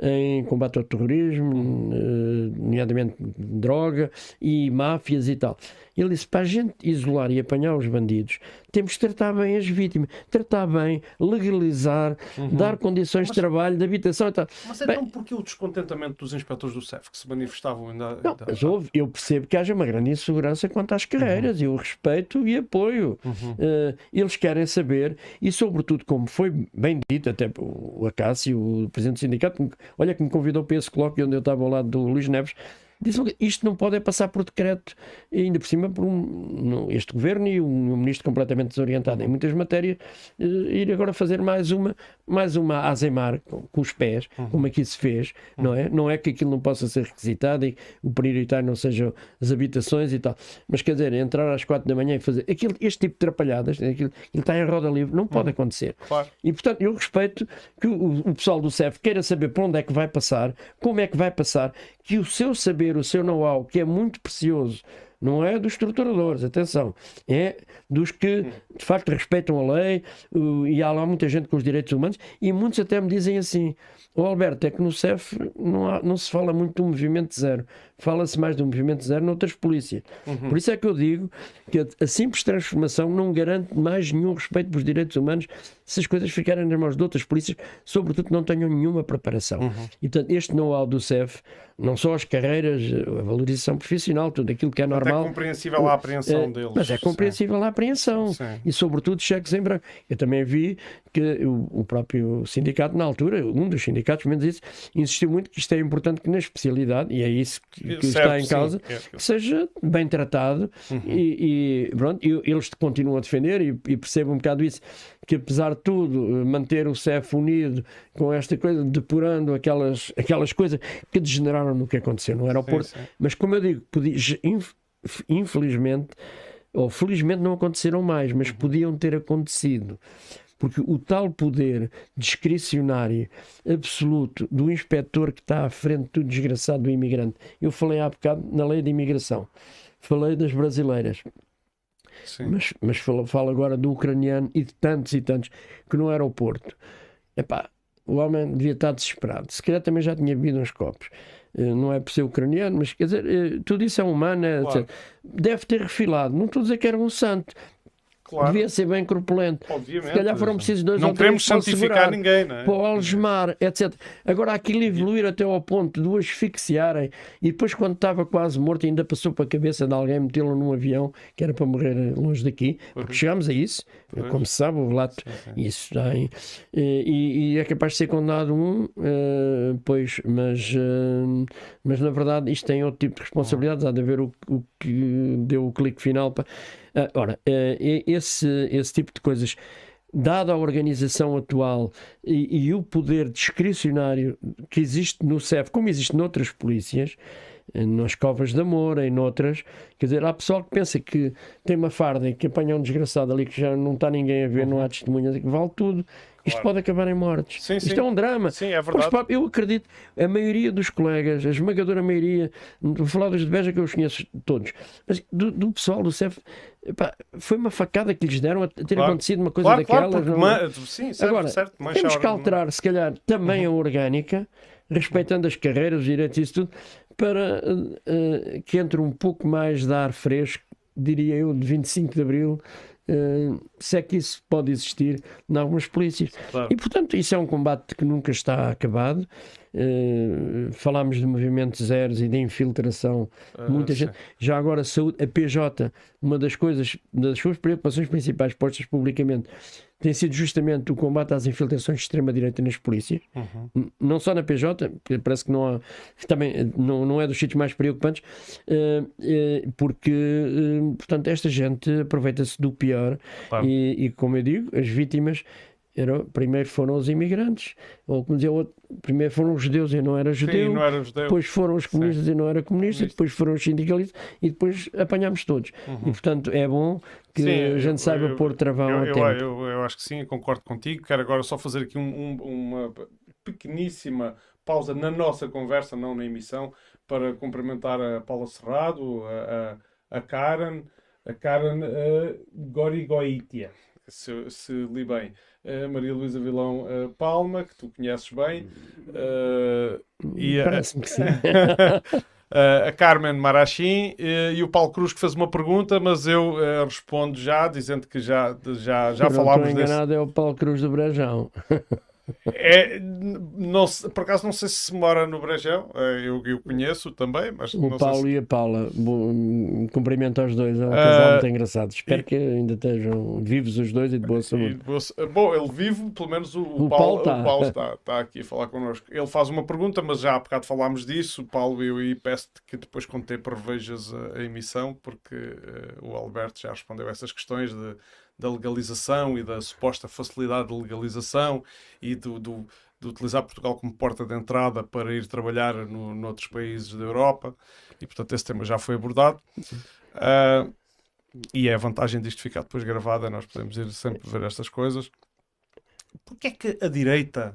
em combate ao terrorismo, uhum. nomeadamente droga e máfias e tal. Ele disse: para a gente isolar e apanhar os bandidos, temos que tratar bem as vítimas, tratar bem, legalizar, uhum. dar condições mas, de trabalho, de habitação e tal. Mas então, bem, porquê o descontentamento dos inspectores do CEF que se manifestavam ainda? Não, ainda... mas houve, eu percebo que haja uma grande insegurança quanto às carreiras uhum. e o respeito e apoio. Uhum. Uh, eles querem saber, e sobretudo, como foi bem dito, até o Acácio, o presidente do sindicato, olha que me convidou para esse colóquio onde eu estava ao lado do Luís Neves, disse isto não pode é passar por decreto, ainda por cima por um, este governo e um, ministro completamente desorientado em muitas matérias, uh, ir agora fazer mais uma, mais uma azemar com, com os pés, uhum. como aqui se fez, uhum. não é? Não é que aquilo não possa ser requisitado e o prioritário não sejam as habitações e tal, mas quer dizer, entrar às quatro da manhã e fazer aquilo, este tipo de trapalhadas, aquilo, ele está em roda livre, não pode uhum. acontecer. Claro. E portanto, eu respeito que o, o pessoal do CEF queira saber para onde é que vai passar, como é que vai passar, que o seu saber, o seu know-how, que é muito precioso, não é dos estruturadores, atenção, é dos que de facto respeitam a lei e há lá muita gente com os direitos humanos e muitos até me dizem assim: o oh, Alberto, é que no CEF não, há, não se fala muito do movimento zero, fala-se mais do movimento zero noutras polícias. Uhum. Por isso é que eu digo que a simples transformação não garante mais nenhum respeito pelos direitos humanos se as coisas ficarem nas mãos de outras polícias, sobretudo não tenham nenhuma preparação. Uhum. E portanto, este know-how do CEF, não só as carreiras, a valorização profissional, tudo aquilo que é normal. É compreensível a apreensão é, deles. Mas é compreensível Sim. a apreensão. Sim. E sobretudo cheques em branco. Eu também vi que o, próprio sindicato, na altura, um dos sindicatos, menos isso, insistiu muito que isto é importante que na especialidade, e é isso que, que certo, está em causa, é. seja bem tratado uhum. e, e, pronto, e, eles continuam a defender e, e percebam um bocado isso, que apesar de tudo, manter o CEF unido com esta coisa, depurando aquelas, aquelas coisas que degeneraram no que aconteceu no aeroporto, sim, sim. mas como eu digo, podia, infelizmente ou felizmente não aconteceram mais, mas uhum. podiam ter acontecido porque o tal poder discricionário absoluto do inspetor que está à frente do desgraçado do imigrante. Eu falei há bocado na lei de imigração, falei das brasileiras. Sim. Mas, mas falo, falo agora do ucraniano e de tantos e tantos que no aeroporto. Epá, o homem devia estar desesperado. Se calhar também já tinha bebido uns copos. Eh, não é por ser ucraniano, mas quer dizer, eh, tudo isso é humano. É, claro. Deve ter refilado. Não estou a dizer que era um santo, Claro. Devia ser bem corpulento. Obviamente. Se calhar foram precisos dois não ou três queremos santificar ninguém, não é? Para o algemar, etc. Agora, aquilo evoluir até ao ponto de o asfixiarem e depois, quando estava quase morto, ainda passou para a cabeça de alguém metê-lo num avião que era para morrer longe daqui. Porque chegámos a isso, como se sabe, o relato, isso tem. E, e, é capaz de ser condenado um, uh, pois, mas, uh, mas na verdade isto tem outro tipo de responsabilidades. Há de haver o, o que deu o clique final para. Uh, ora, uh, esse, esse tipo de coisas, dada a organização atual e, e, o poder discricionário que existe no CEF, como existe noutras polícias, eh, nas covas de amor, em outras, quer dizer, há pessoal que pensa que tem uma farda e que apanha um desgraçado ali que já não está ninguém a ver, uhum. não há testemunhas, que vale tudo. Isto pode acabar em mortes. Sim, Isto sim. é um drama. Sim, é verdade. Eu acredito, a maioria dos colegas, a esmagadora maioria, vou falar dos de Beja que eu os conheço todos, mas do, do pessoal do CEF, epá, foi uma facada que lhes deram a ter claro. acontecido uma coisa claro, daquelas. Claro. É? sim, certo, Agora, certo, temos que alterar, se calhar, também uhum. a orgânica respeitando as carreiras, os direitos e isso tudo, para uh, que entre um pouco mais de ar fresco, diria eu, de 25 de Abril, uh, se é que isso pode existir em algumas polícias. Claro. E, portanto, isso é um combate que nunca está acabado. Uh, falámos de movimentos zeros e de infiltração. Uh, Muita sim. gente. Já agora, saúde, a PJ, uma das coisas, das suas preocupações principais postas publicamente tem sido justamente o combate às infiltrações de extrema-direita nas polícias, uhum. não só na PJ, parece que não, há, também não, não é dos sítios mais preocupantes, uh, uh, porque, portanto, esta gente aproveita-se do pior claro. e, e, como eu digo, as vítimas era, primeiro foram os imigrantes, ou como dizia outro, primeiro foram os judeus e não era judeu, Sim, não era judeu. depois foram os comunistas Sim. e não era comunista, depois foram os sindicalistas e depois apanhámos todos. Uhum. E portanto é bom que sim, a gente saiba eu, pôr travão eu, a tempo. Eu, eu, acho que sim, concordo contigo. Quero agora só fazer aqui um, um, uma pequeníssima pausa na nossa conversa, não na emissão, para cumprimentar a Paula Serrado, a, a, a Karen, a Karen uh, Gorigoitia, se, se li bem Maria Luísa Vilão uh, Palma, que tu conheces bem, uh, Parece-me que sim. a Carmen Marachim uh, e o Paulo Cruz que fez uma pergunta, mas eu respondo já, dizendo que já, já, já falámos desse... enganado, é o Paulo Cruz do Brejão. É, não, por acaso não sei se mora no Brejão, é, eu, eu conheço também, mas o Paulo se... e a Paula, cumprimento aos dois, é um casal uh, muito engraçado. Espero e... que ainda estejam vivos os dois e de boa saúde. Boa... Bom, ele vive, pelo menos o, o, o Paulo, está. O Paulo está, está aqui a falar connosco. Ele faz uma pergunta, mas já há bocado falámos disso, Paulo e eu, e peço-te que depois quando te prevejas a, a emissão, porque uh, o Alberto já respondeu essas questões de da legalização e da suposta facilidade de legalização e do, do, de utilizar Portugal como porta de entrada para ir trabalhar no, noutros países da Europa. E, portanto, esse tema já foi abordado. Uh, e é a vantagem disto ficar depois gravada, nós podemos ir sempre ver estas coisas. Porquê é que a direita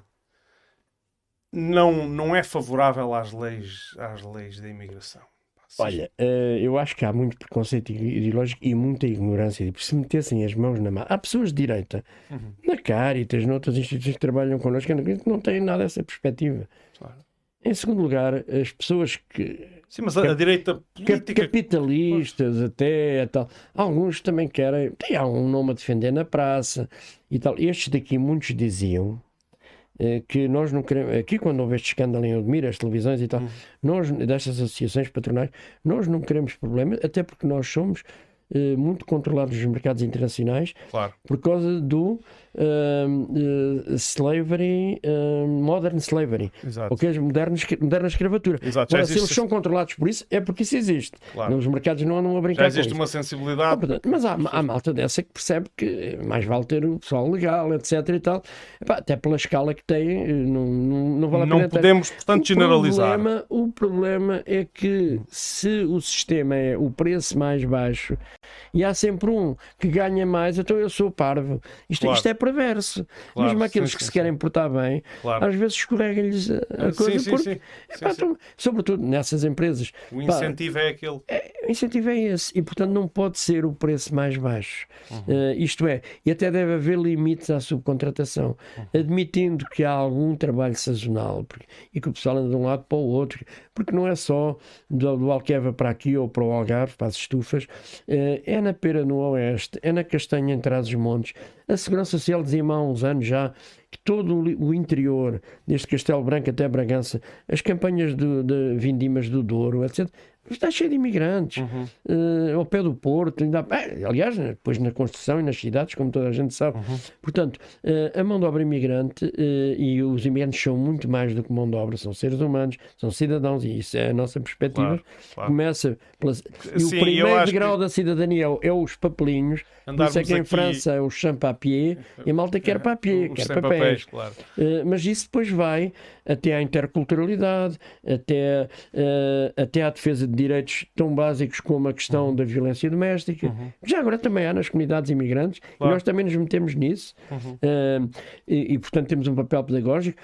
não, não é favorável às leis, às leis da imigração? Olha, uh, eu acho que há muito preconceito ideológico e muita ignorância. Tipo, se metessem as mãos na mão. Há pessoas de direita, uhum. na Caritas, noutras instituições que trabalham connosco, que não têm nada essa perspectiva. Claro. Em segundo lugar, as pessoas que. Sim, mas a, direita política. Capitalistas, até tal. Alguns também querem. Tem um nome a defender na praça e tal. Estes daqui, muitos diziam eh, que nós não queremos, aqui quando houve este escândalo em Odmira, as televisões e tal, hum. nós, destas associações patronais, nós não queremos problemas, até porque nós somos uh, muito controlados nos mercados internacionais claro. por causa do uh, slavery, uh, modern slavery, Exato. é moderna, moderna escravatura. Exato. Agora, se eles são controlados por isso, é porque isso existe. Claro. Nos mercados não andam a brincar Já existe uma sensibilidade. Ah, mas há, há malta dessa que percebe que mais vale ter o pessoal legal, etc. e tal. Epá, até pela escala que tem, não, não, não vale a pena. Não podemos, portanto, o generalizar. Problema, o problema é que se o sistema é o preço mais baixo e há sempre um que ganha mais, então eu sou parvo. Isto, claro. isto é perverso. Claro, Mesmo aqueles sim, que sim, se querem portar bem, claro. às vezes escorrega-lhes a, coisa. Sim, porque, epá, então, sobretudo nessas empresas. O incentivo pá, é aquele. É, o incentivo é esse. E, portanto, não pode ser o preço mais baixo. Uhum. Uh, isto é, e até deve haver limites à subcontratação, uhum. admitindo que há algum trabalho sazonal porque, e que o pessoal anda de um lado para o outro, porque não é só do, do Alqueva para aqui ou para o Algarve, para as estufas, uh, é na Pera no Oeste, é na Castanha entre as montes a Segurança Social dizia-me há uns anos já que todo o interior, desde Castelo Branco até Bragança, as campanhas de, de vindimas do Douro, etc., está cheio de imigrantes, uhum. uh, ao pé do Porto, ainda, eh, aliás, né, depois na construção e nas cidades, como toda a gente sabe. Uhum. Portanto, uh, a mão de obra imigrante, uh, e os imigrantes são muito mais do que mão de obra, são seres humanos, são cidadãos, e isso é a nossa perspectiva. Claro, claro. Começa pela... E Sim, o primeiro grau que... da cidadania é, é os papelinhos, por isso é que em aqui... França é o champ-papier, e a malta quer é, papier, quer papéis. papéis claro. mas isso depois vai até à interculturalidade, até, até à defesa de direitos tão básicos como a questão Uhum. da violência doméstica, que já agora também há nas comunidades imigrantes, e Claro. nós também nos metemos nisso, Uhum. Ah, e, e, portanto temos um papel pedagógico.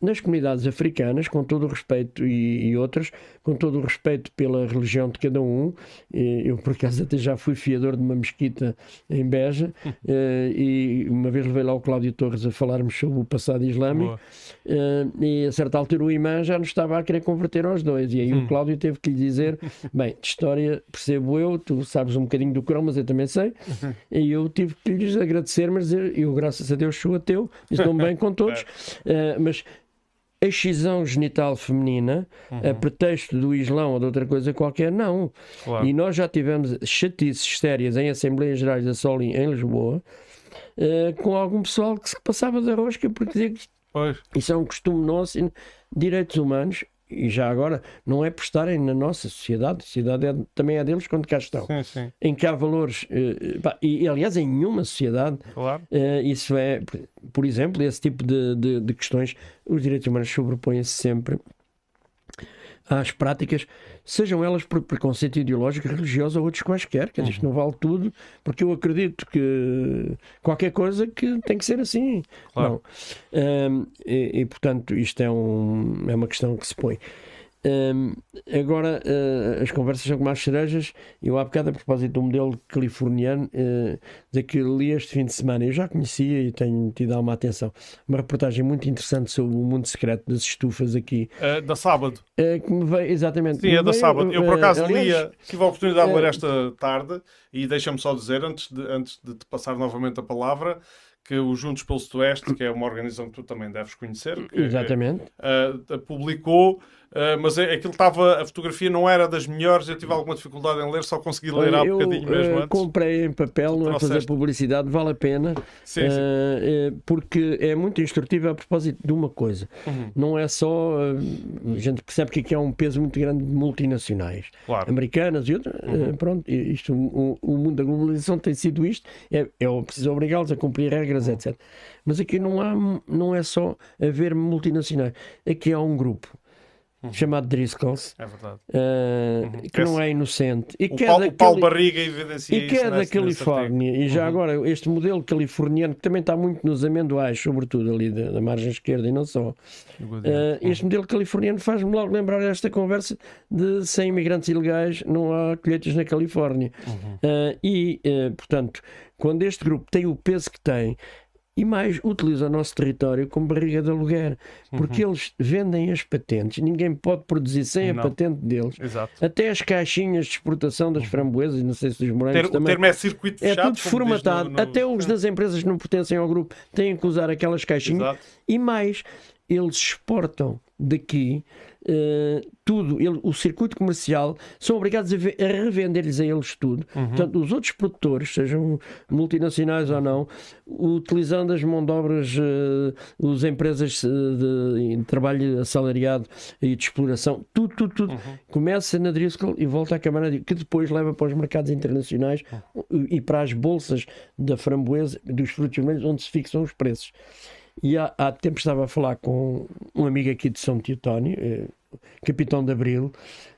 Nas comunidades africanas, com todo o respeito, e, e outras, com todo o respeito pela religião de cada um, e eu por acaso até já fui fiador de uma mesquita em Beja, eh, e uma vez levei lá o Cláudio Torres a falarmos sobre o passado islâmico. Eh, e a certa altura o imã já nos estava a querer converter aos dois. E aí Hum. o Cláudio teve que lhe dizer: Bem, de história percebo eu, tu sabes um bocadinho do Corão, mas eu também sei. E eu tive que lhes agradecer, mas dizer, eu, graças a Deus, sou ateu, estou-me bem com todos. Eh, mas a excisão genital feminina, a pretexto do Islão ou de outra coisa qualquer, não. Claro. E nós já tivemos chatices sérias em Assembleias Gerais da Solim em Lisboa. eh, com algum pessoal que se passava da rosca porque dizia que Pois. isso é um costume nosso, direitos humanos, e já agora, não é por estarem na nossa sociedade, a sociedade é- também é deles quando cá estão, Sim, sim. em que há valores, eh, pá, e aliás em nenhuma sociedade, Claro. eh, isso é, por- exemplo, esse tipo de, de- de questões, os direitos humanos sobrepõem-se sempre às práticas, sejam elas por preconceito ideológico, religioso ou outros quaisquer, que isto não vale tudo, porque eu acredito que qualquer coisa que tem que ser assim. Claro. Não. Ahm, e, e, portanto, isto é, um, é uma questão que se põe. Ahm, agora, ah, as conversas são como as cerejas. Eu, há bocado, a propósito do modelo californiano, uh, de que li este fim de semana, eu já conhecia e tenho tido alguma atenção. Uma reportagem muito interessante sobre o mundo secreto das estufas aqui, Eh, da sábado. uh, que me veio, exatamente. Sim, é da veio, sábado. Eu, por uh, acaso, lia, tive a oportunidade de ler esta tarde e deixa-me só dizer, antes de, antes de te passar novamente a palavra, que o Juntos pelo Sudoeste, que é uma organização que tu também deves conhecer, que, Exatamente. eh, publicou, eh, mas é- aquilo estava, a fotografia não era das melhores, eu tive alguma dificuldade em ler, só consegui ler há eu bocadinho mesmo uh, antes. comprei em papel, não é fazer publicidade, vale a pena, Sim, sim. uh, uh, porque é muito instrutivo a propósito de uma coisa. Uhum. Não é só. uh, a gente percebe que aqui há um peso muito grande de multinacionais, Claro. americanas e outras. uh, pronto, isto, o, o mundo da globalização tem sido isto, é, é preciso obrigá-los a cumprir regras, etc. Mas aqui não, há, não é só haver multinacionais, aqui há um grupo. Chamado Driscolls, É uh, que não é inocente e O, que é Paulo, o Paulo Barriga evidencia e que é da Califórnia, e Uhum. já agora este modelo californiano que também está muito nos amendoais, sobretudo ali da, da margem esquerda e não só. Eh, este modelo californiano faz-me logo lembrar esta conversa de sem imigrantes ilegais não há colheitas na Califórnia. Uhum. Eh, e, portanto, quando este grupo tem o peso que tem, e mais utiliza o nosso território como barriga de aluguer, porque eles vendem as patentes, ninguém pode produzir sem a Uhum. Não. patente deles. Exato. Até as caixinhas de exportação das framboesas, não sei se dos morangos Ter- o também. termo é circuito É fechado. tudo como diz formatado. no- no- Até os das empresas que não pertencem ao grupo têm que usar aquelas caixinhas. Exato. E mais, eles exportam daqui eh, tudo. Ele- o circuito comercial são obrigados a, a revender-lhes a eles tudo. Uhum. Portanto, os outros produtores, sejam multinacionais ou não, utilizando as mão de obras, eh, as empresas eh, de, de trabalho assalariado e de exploração, tudo, tudo, tudo. Uhum. Começa na Driscoll e volta à Câmara, que depois leva para os mercados internacionais e para as bolsas da framboesa, dos frutos vermelhos, onde se fixam os preços. E há, há tempo estava a falar com um amigo aqui de São Teotónio, eh, capitão de Abril,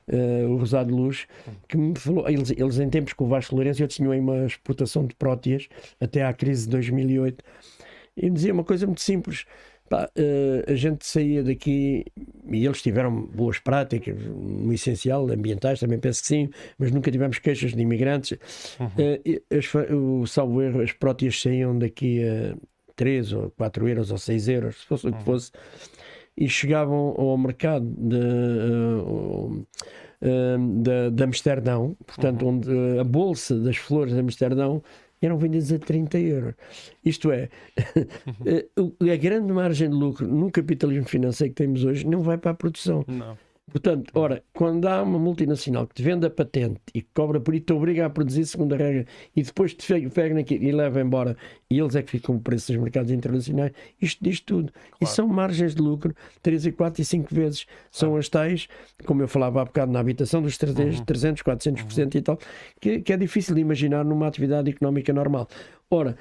eh, o Rosado Luz, que me falou, eles, eles em tempos com o Vasco Lourenço, eles tinham aí uma exportação de próteas até à crise de 2008, e me dizia uma coisa muito simples, pá, eh, a gente saía daqui e eles tiveram boas práticas, no essencial, ambientais, também penso que sim, mas nunca tivemos queixas de imigrantes. Eh, e as o salvo erro, as próteas saíam daqui a 3 ou 4 euros ou 6 euros, se fosse o que fosse, e chegavam ao mercado de, eh, eh, de, de Amsterdão, portanto, onde eh, a bolsa das flores de Amsterdão eram vendidas a 30 euros. Isto é, a grande margem de lucro no capitalismo financeiro que temos hoje não vai para a produção. Não. Portanto, ora, quando há uma multinacional que te vende a patente e que cobra por isso, te obriga a produzir segundo a regra e depois te pega naquilo e leva embora e eles é que ficam o preço dos mercados internacionais, isto diz tudo. E são margens de lucro 3 e 4 e 5 vezes. São as tais, como eu falava há bocado na habitação, dos 300, 300 400% e tal, que, que é difícil de imaginar numa atividade económica normal. Ora,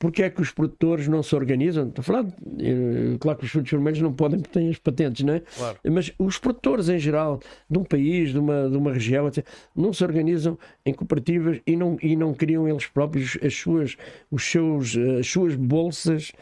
porque é que os produtores não se organizam? Estou a falar, eh, claro que os frutos vermelhos não podem porque têm as patentes, não é? Claro. Mas os produtores em geral, de um país, de uma, de uma região, etc., não se organizam em cooperativas e não, e não criam eles próprios as suas, os seus, as suas bolsas,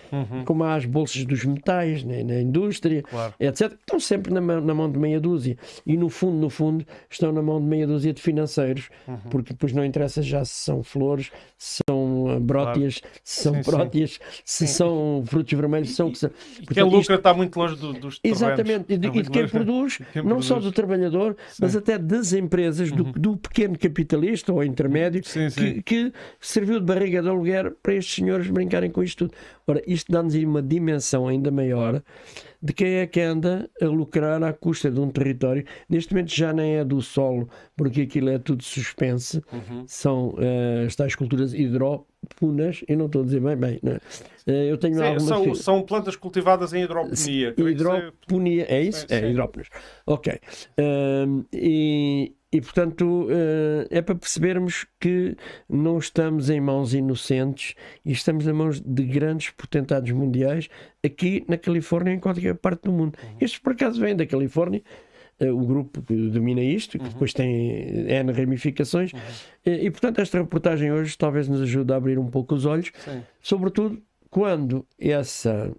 como há as bolsas dos metais né, na indústria, Claro. etc. Estão sempre na mão, na mão de meia dúzia. E no fundo, no fundo, estão na mão de meia dúzia de financeiros, porque depois não interessa já se são flores, se são uh, brótias, se são Sim, sim. próteas, se são frutos vermelhos, são. que são- E quem Portanto, lucra isto- está muito longe do- dos. Exatamente, e de, e de quem produz, quem não só do trabalhador, mas até das empresas, do, do pequeno capitalista ou intermédio, Sim, sim. Que, que serviu de barriga de aluguer para estes senhores brincarem com isto tudo. Ora, isto dá-nos aí uma dimensão ainda maior de quem é que anda a lucrar à custa de um território. Neste momento já nem é do solo, porque aquilo é tudo suspense. Uhum. São eh, as tais culturas hidróponas, eu não estou a dizer bem, bem, não é? Eh, eu tenho Sim, algumas são, são plantas cultivadas em hidroponia. Hidroponia, é isso? Sim, É, hidróponas. Ok. Ahm, e, e, portanto, eh, é para percebermos que não estamos em mãos inocentes e estamos em mãos de grandes potentados mundiais aqui na Califórnia e em qualquer parte do mundo. Uhum. Estes, por acaso, vêm da Califórnia. eh, O grupo que domina isto, que Uhum. depois tem N ramificações, Eh, e portanto, esta reportagem hoje talvez nos ajude a abrir um pouco os olhos Sim. sobretudo quando essa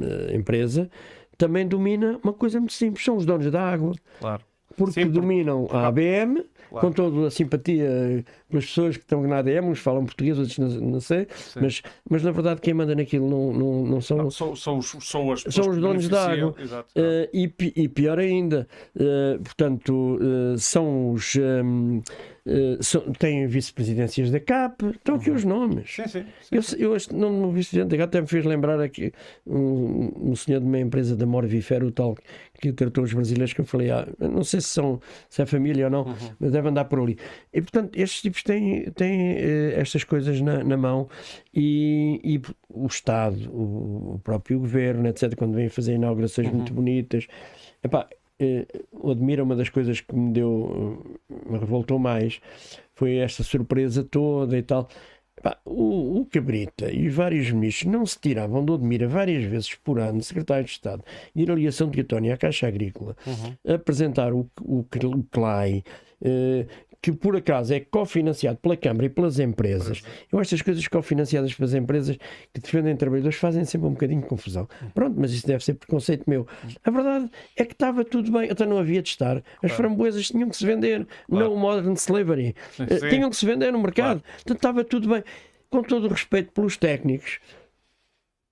eh, empresa também domina uma coisa muito simples, são os donos da água, Claro. Porque Sim, por- dominam a ABM, Claro. com toda a simpatia pelas pessoas que estão na ADM, uns falam português, outros não, não sei, mas, mas na verdade quem manda naquilo não, não, não são Não, são, são, os, são, as São os donos da água. Eh, e, e pior ainda, eh, portanto, eh, são os. ehm, eh, são- têm vice-presidências da CAP, estão aqui os nomes. Sim, sim. sim. Eu, eu este nome do vice-presidente da CAP até me fez lembrar aqui um, um senhor de uma empresa da Morvifero, o tal que tratou os brasileiros, que eu falei, ah, não sei se, são, se é família ou não, Uhum. mas deve andar por ali. E portanto, estes tipos têm, têm eh, estas coisas na, na mão e, e o Estado, o, o próprio governo, etc., quando vêm fazer inaugurações muito bonitas, epá, Admira, uma das coisas que me deu, eh, me revoltou mais, foi esta surpresa toda e tal. O, o Cabrita e os vários ministros não se tiravam do Admira várias vezes por ano, secretário de Estado, ir ali a São Teotónio, à Caixa Agrícola, apresentar o, o, o CLAI, eh, que por acaso é cofinanciado pela Câmara e pelas empresas. Eu acho que as coisas cofinanciadas pelas empresas que defendem trabalhadores fazem sempre um bocadinho de confusão. Pronto, mas isso deve ser preconceito meu. A verdade é que estava tudo bem, até não havia de estar. As framboesas tinham que se vender, Claro. no modern slavery. Eh, Sim. Tinham que se vender no mercado. Portanto, estava tudo bem. Com todo o respeito pelos técnicos,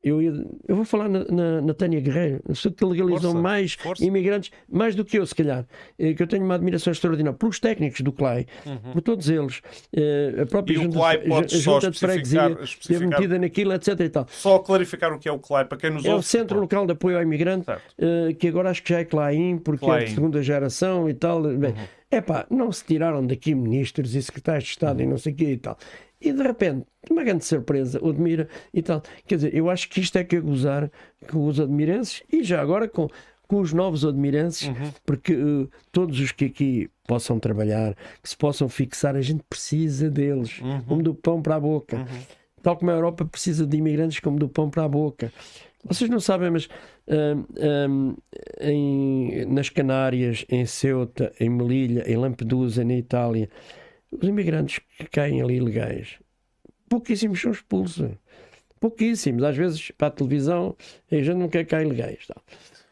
eu, ia- eu vou falar na, na, na Tânia Guerreiro, pessoa que legalizou Força, mais força. imigrantes, mais do que eu, se calhar, eh, que eu tenho uma admiração extraordinária pelos técnicos do CLAI, por todos eles, eh, a própria Uhum. E o junta, CLAI de- pode a só junta de freguesia esteve metida naquilo, etc. E tal. Só clarificar o que é o CLAI para quem nos É o ouve. Centro Local de Apoio ao Imigrante, Certo. eh, que agora acho que já é CLAIM, porque é CLAIM. de segunda geração e tal. Bem, epá, não se tiraram daqui ministros e secretários de Estado e não sei o quê e tal. E de repente, uma grande surpresa, o Admira e tal. Quer dizer, eu acho que isto é que é gozar com os admirenses e já agora com, com os novos admirenses, porque eh, todos os que aqui possam trabalhar, que se possam fixar, a gente precisa deles, como do pão para a boca. Tal como a Europa precisa de imigrantes como do pão para a boca. Vocês não sabem, mas hum, hum, em- nas Canárias, em Ceuta, em Melilha, em Lampedusa, na Itália, os imigrantes que caem ali ilegais, pouquíssimos são expulsos. Pouquíssimos. Às vezes, para a televisão, a gente não quer cá ilegais. tal.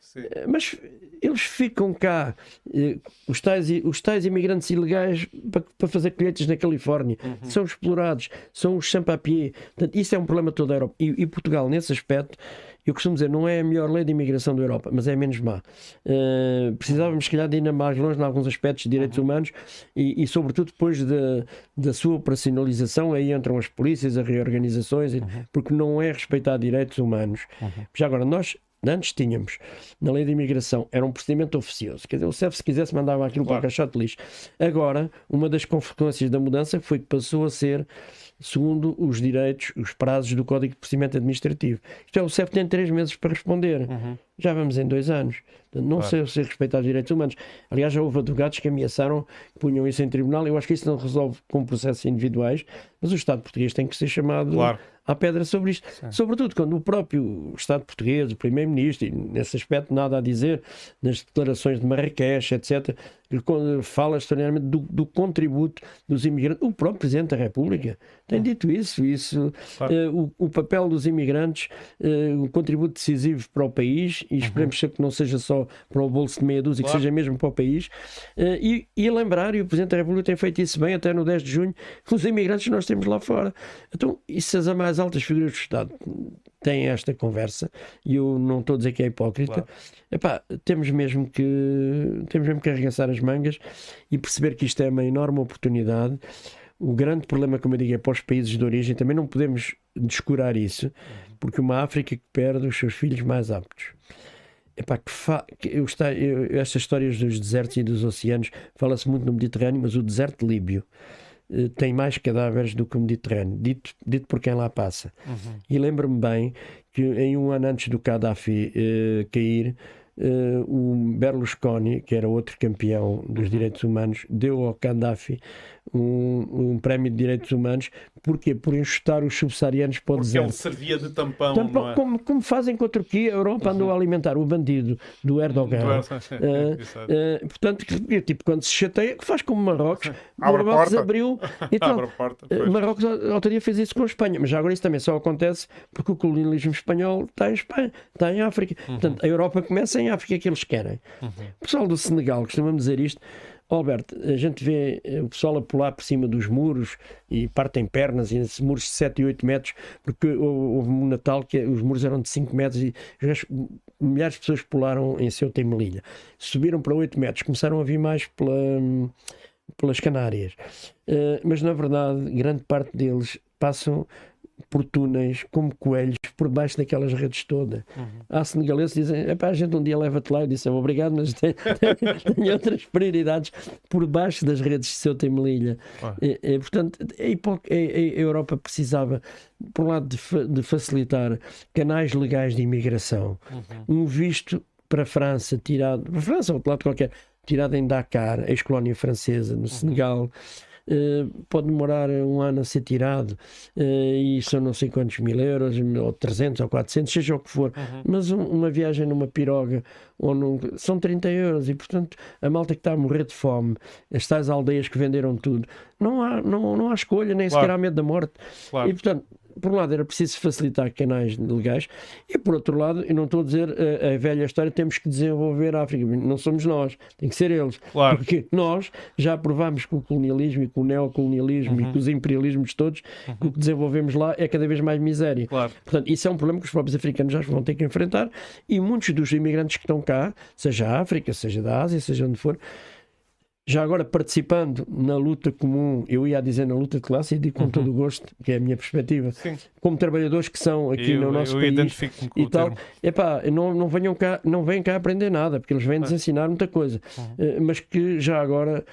Sim. Mas eles ficam cá, eh, os tais, os tais imigrantes ilegais, para, para fazer colheitas na Califórnia. São explorados, são os. Portanto, isso é um problema de toda a Europa. E, e Portugal, nesse aspecto, eu costumo dizer, não é a melhor lei de imigração da Europa, mas é a menos má. Eh, precisávamos, se calhar, de ir ainda mais longe em alguns aspectos de direitos humanos e, e, sobretudo, depois da, da sua operacionalização, aí entram as polícias, as reorganizações, porque não é respeitar direitos humanos. Já agora, nós Antes tínhamos, na lei de imigração, era um procedimento oficioso. Quer dizer, o CEF, se quisesse, mandava aquilo Claro. para o caixote de lixo. Agora, uma das consequências da mudança foi que passou a ser segundo os direitos, os prazos do Código de Procedimento Administrativo. Isto é, o CEF tem três meses para responder. Já vamos em dois anos. Não sei se respeitar os direitos humanos. Aliás, já houve advogados que ameaçaram, que punham isso em tribunal. Eu acho que isso não resolve com processos individuais, mas o Estado português tem que ser chamado Claro. à pedra sobre isto. Sim. Sobretudo quando o próprio Estado português, o Primeiro-Ministro, e nesse aspecto nada a dizer, nas declarações de Marrakech, etc., fala extraordinariamente do, do, contributo dos imigrantes. O próprio Presidente da República tem dito isso. isso claro. uh, o, o, papel dos imigrantes, uh, um contributo decisivo para o país, e uhum. esperemos uhum. que não seja só para o bolso de meia dúzia, claro. que seja mesmo para o país. Uh, e, e lembrar, e o Presidente da República tem feito isso bem até no 10 de junho, os imigrantes que nós temos lá fora. Então, isso as mais altas figuras do Estado têm esta conversa, e eu não estou a dizer que é hipócrita, claro. Epá, temos mesmo que temos mesmo que arregaçar as mangas e perceber que isto é uma enorme oportunidade. O grande problema, como eu digo, é para os países de origem. Também não podemos descurar isso, porque uma África que perde os seus filhos mais aptos. Epá, que fa... eu está... eu... Estas histórias dos desertos e dos oceanos fala-se muito no Mediterrâneo, mas o deserto líbio tem mais cadáveres do que o Mediterrâneo, dito, dito por quem lá passa. Uhum. E lembro-me bem que em um ano antes do Gaddafi uh, cair, uh, o Berlusconi, que era outro campeão dos uhum. direitos humanos, deu ao Gaddafi um, um, prémio de direitos humanos. Porquê? Por enxutar os subsaarianos para o Porque deserto. ele servia de tampão. tampão é? como, como, fazem com a Turquia, a Europa uhum. andou a alimentar o bandido do Erdogan. Do uh, uh, portanto, tipo, quando se chateia, faz como Marrocos. Abre Marrocos abriu. Então, a porta, Marrocos, outro dia, fez isso com a Espanha. Mas já agora isso também só acontece porque o colonialismo espanhol está em Espanha, está em África. Uhum. Portanto, a Europa começa em África, que eles querem. Uhum. O pessoal do Senegal costuma dizer isto Alberto, a gente vê eh, o pessoal a pular por cima dos muros e partem pernas e esses muros de 7 e 8 metros, porque houve um Natal que os muros eram de 5 metros e milhares de pessoas pularam em seu em Melilha. Subiram para 8 metros, começaram a vir mais pela, pelas Canárias. Uh, mas na verdade, grande parte deles passam por túneis como coelhos por baixo daquelas redes todas. Uhum. Há senegaleses que dizem: a gente um dia leva-te lá. Eu disse: obrigado, mas tenho, tenho, outras prioridades por baixo das redes de Ceuta e Melilha. Uhum. E, e, portanto, a, a, Europa precisava, por um lado, de, de facilitar canais legais de imigração, uhum. um visto para a França tirado, para a França ou outro lado qualquer, tirado em Dakar, ex-colónia francesa, no uhum. Senegal. Eh, pode demorar um ano a ser tirado uh, e são não sei quantos mil euros, ou 300 ou 400, seja o que for. Uhum. Mas um, uma viagem numa piroga ou num, são 30 euros e, portanto, a malta que está a morrer de fome, as tais aldeias que venderam tudo, não há, não, não há escolha, nem claro. sequer há medo da morte. Claro. E, portanto, por um lado era preciso facilitar canais legais e por outro lado, eu não estou a dizer a, a, velha história, temos que desenvolver a África, não somos nós, tem que ser eles. Claro. Porque nós já provámos com o colonialismo e com o neocolonialismo uhum. e com os imperialismos todos, uhum. que o que desenvolvemos lá é cada vez mais miséria. Claro. Portanto, isso é um problema que os próprios africanos já vão ter que enfrentar e muitos dos imigrantes que estão cá, seja a África, seja da Ásia, seja onde for, já agora participando na luta comum, eu ia dizer na luta de classe e digo com uhum. todo o gosto, que é a minha perspectiva, Sim. como trabalhadores que são aqui eu, no nosso eu país e tal, epá, não, não venham cá, não vêm cá aprender nada, porque eles vêm-nos ensinar muita coisa, uhum. uh, mas que já agora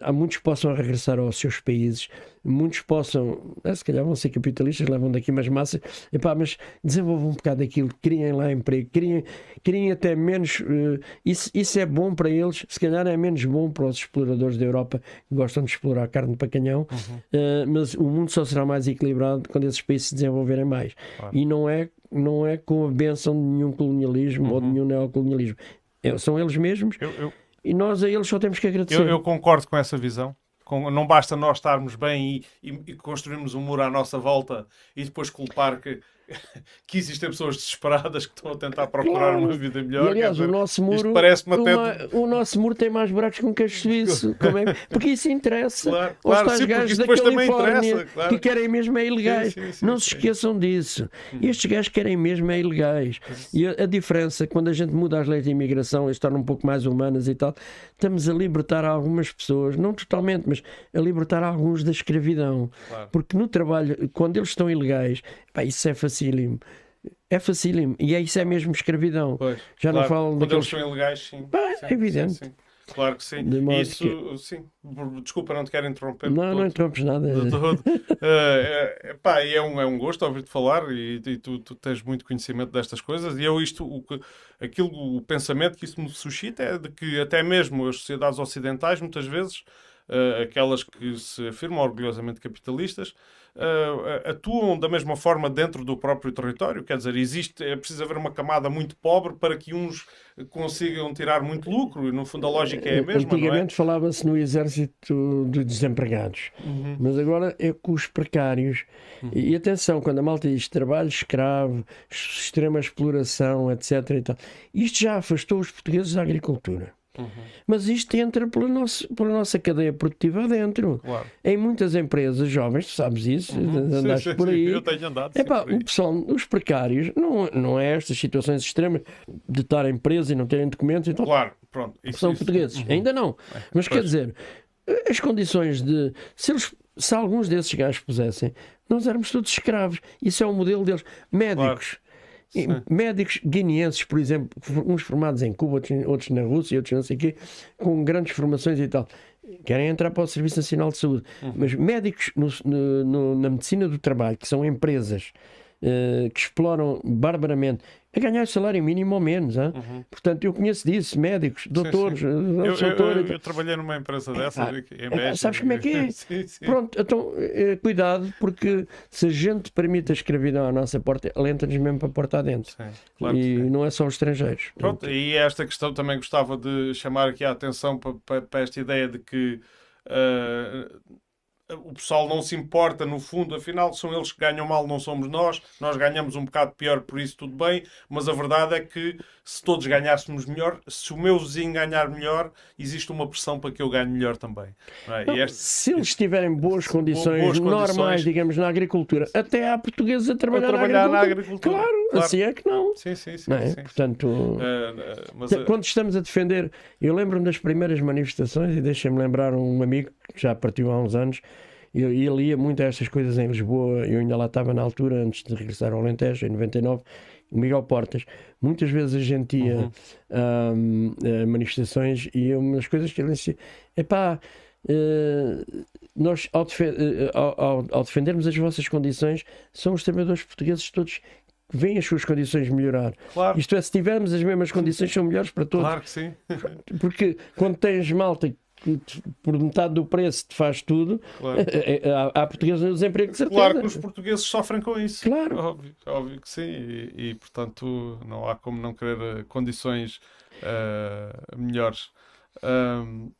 há muitos que possam regressar aos seus países, muitos possam, eh, se calhar vão ser capitalistas, levam daqui umas massas, epá, mas desenvolvam um bocado aquilo, criem lá emprego, criem, criem até menos. Uh, isso, isso é bom para eles, se calhar é menos bom para os exploradores da Europa que gostam de explorar carne para canhão, uhum. uh, mas o mundo só será mais equilibrado quando esses países se desenvolverem mais. Claro. E não é, não é com a benção de nenhum colonialismo uhum. ou de nenhum neocolonialismo. É, são eles mesmos. Eu, eu e nós a eles só temos que agradecer. Eu, eu concordo com essa visão. Com, não basta nós estarmos bem e, e, e, construirmos um muro à nossa volta e depois culpar que que existem pessoas desesperadas que estão a tentar procurar uma vida melhor. E, aliás, dizer, o nosso muro, uma, o nosso muro tem mais buracos que um queijo suíço. é? Porque isso interessa. Claro, claro, sim, gajos da Califórnia claro. que querem mesmo é ilegais. Sim, sim, sim, não se esqueçam disso. Hum. Estes gajos querem mesmo é ilegais. E a, a, diferença, quando a gente muda as leis de imigração, eles tornam um pouco mais humanas e tal, estamos a libertar algumas pessoas, não totalmente, mas a libertar alguns da escravidão. Porque no trabalho, quando eles estão ilegais, pá, isso é facílimo. É facílimo. E é isso é mesmo escravidão. Pois, Já claro. não falo Quando daqueles... eles são ilegais, sim. sim é evidente. Sim, sim. Claro que sim. Isso, que... sim. Desculpa, não te quero interromper. Não, todo. não interrompes nada. uh, é, pá, é, um, é um gosto ouvir-te falar e, e tu, tu, tens muito conhecimento destas coisas. E eu, isto, o, aquilo, o pensamento que isso me suscita é de que até mesmo as sociedades ocidentais, muitas vezes, uh, aquelas que se afirmam orgulhosamente capitalistas, uh, atuam da mesma forma dentro do próprio território. Quer dizer, existe, é preciso haver uma camada muito pobre para que uns consigam tirar muito lucro, e no fundo a lógica é a mesma. É? Antigamente é? falava-se no exército dos desempregados, uhum. mas agora é com os precários. Uhum. E atenção, quando a malta diz trabalho escravo, extrema exploração, etc. E tal, isto já afastou os portugueses da agricultura. Uhum. Mas isto entra pela, nossa pela nossa cadeia produtiva adentro. Claro. Em muitas empresas jovens, tu sabes isso, uhum. andaste sim, por aí. Eu tenho andado. Epá, por aí. O pessoal, os precários, não, não é estas situações extremas de estarem presos e não terem documentos e tal. Claro, pronto. Isso, são isso. portugueses. Uhum. Ainda não. É, Mas pois. quer dizer, as condições de. Se, eles, se alguns desses gajos pusessem, nós éramos todos escravos. Isso é o modelo deles. Médicos. Claro Médicos guineenses, por exemplo, uns formados em Cuba, outros, na Rússia, outros não sei o quê, com grandes formações e tal, querem entrar para o Serviço Nacional de Saúde. Uhum. Mas médicos no, no, na medicina do trabalho, que são empresas uh, que exploram barbaramente a ganhar salário mínimo ou menos. Uhum. Portanto, eu conheço disso, médicos, doutores. Sim, sim. Eu, eu, eu, eu, trabalhei numa empresa dessa ah, em México. Sabes como é que é? sim, Pronto, então eh, cuidado, porque se a gente permite a escravidão à nossa porta, ela entra-nos mesmo para a porta adentro. Claro e não é só os estrangeiros. Pronto, e esta questão também gostava de chamar aqui a atenção para, para, para esta ideia de que. Uh, o pessoal não se importa, no fundo, afinal são eles que ganham mal, não somos nós, nós ganhamos um bocado pior, por isso tudo bem, mas a verdade é que se todos ganhássemos melhor, se o meu vizinho ganhar melhor, existe uma pressão para que eu ganhe melhor também. É? Não, este, se eles tiverem boas condições boas normais, condições, digamos, na agricultura, até há portugueses a trabalhar, a trabalhar na, agricultura. na, agricultura. Claro, claro, assim é que não. Sim, sim, sim. É? sim Portanto, uh, mas, uh... quando estamos a defender, eu lembro-me das primeiras manifestações, e deixem-me lembrar um amigo já partiu há uns anos, e ele ia muito estas coisas em Lisboa, eu ainda lá estava na altura, antes de regressar ao Alentejo, em 99, o Miguel Portas. Muitas vezes a gente ia uhum. um, a manifestações e uma das coisas que ele disse é pá. Uh, nós, ao, uh, ao, ao, defendermos as vossas condições, são os trabalhadores portugueses todos que veem as suas condições melhorar. Claro. Isto é, se tivermos as mesmas condições, são melhores para todos. Claro que sim. Porque quando tens malta por metade do preço te faz tudo, claro. É, é, há, há portugueses no desemprego de certeza. Claro que os portugueses sofrem com isso. Claro. Óbvio, óbvio que sim. E, e, portanto não há como não querer condições uh, melhores. Um,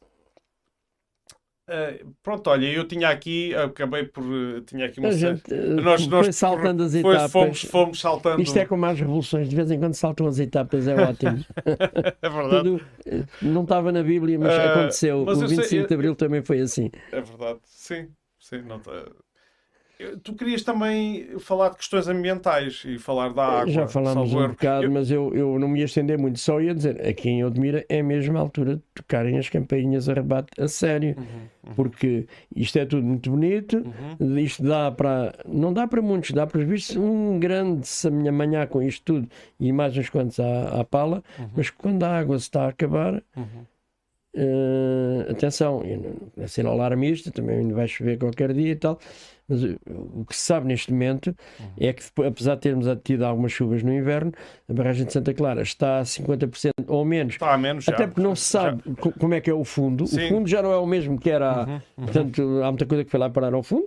Uh, pronto, olha, eu tinha aqui, acabei por. Tinha aqui uma gente, nós, nós, foi saltando as etapas. Fomos, fomos, saltando. Isto é como as revoluções, de vez em quando saltam as etapas, é ótimo. é verdade. Tudo, não estava na Bíblia, mas uh, aconteceu. Mas o 25 sei, de Abril também foi assim. É verdade, sim, sim. Não tá... Tu querias também falar de questões ambientais e falar da água. Já falámos um bocado, eu... mas eu, eu não me ia estender muito. Só ia dizer, aqui em Odmira é mesmo a altura de tocarem as campainhas a rebate a sério. Uhum, uhum. Porque isto é tudo muito bonito, uhum. isto dá para. Não dá para muitos, dá para vistos um grande manhã com isto tudo e mais uns quantos à, à pala, uhum. mas quando a água se está a acabar. Uh, atenção, a ser alarmista, também vai chover qualquer dia e tal, mas o que se sabe neste momento uhum. é que, apesar de termos tido algumas chuvas no inverno, a barragem de Santa Clara está a 50% ou menos. Está a menos, Até porque não se sabe já. como é que é o fundo. Sim. O fundo já não é o mesmo que era. Uhum. Uhum. Portanto, há muita coisa que foi lá parar ao fundo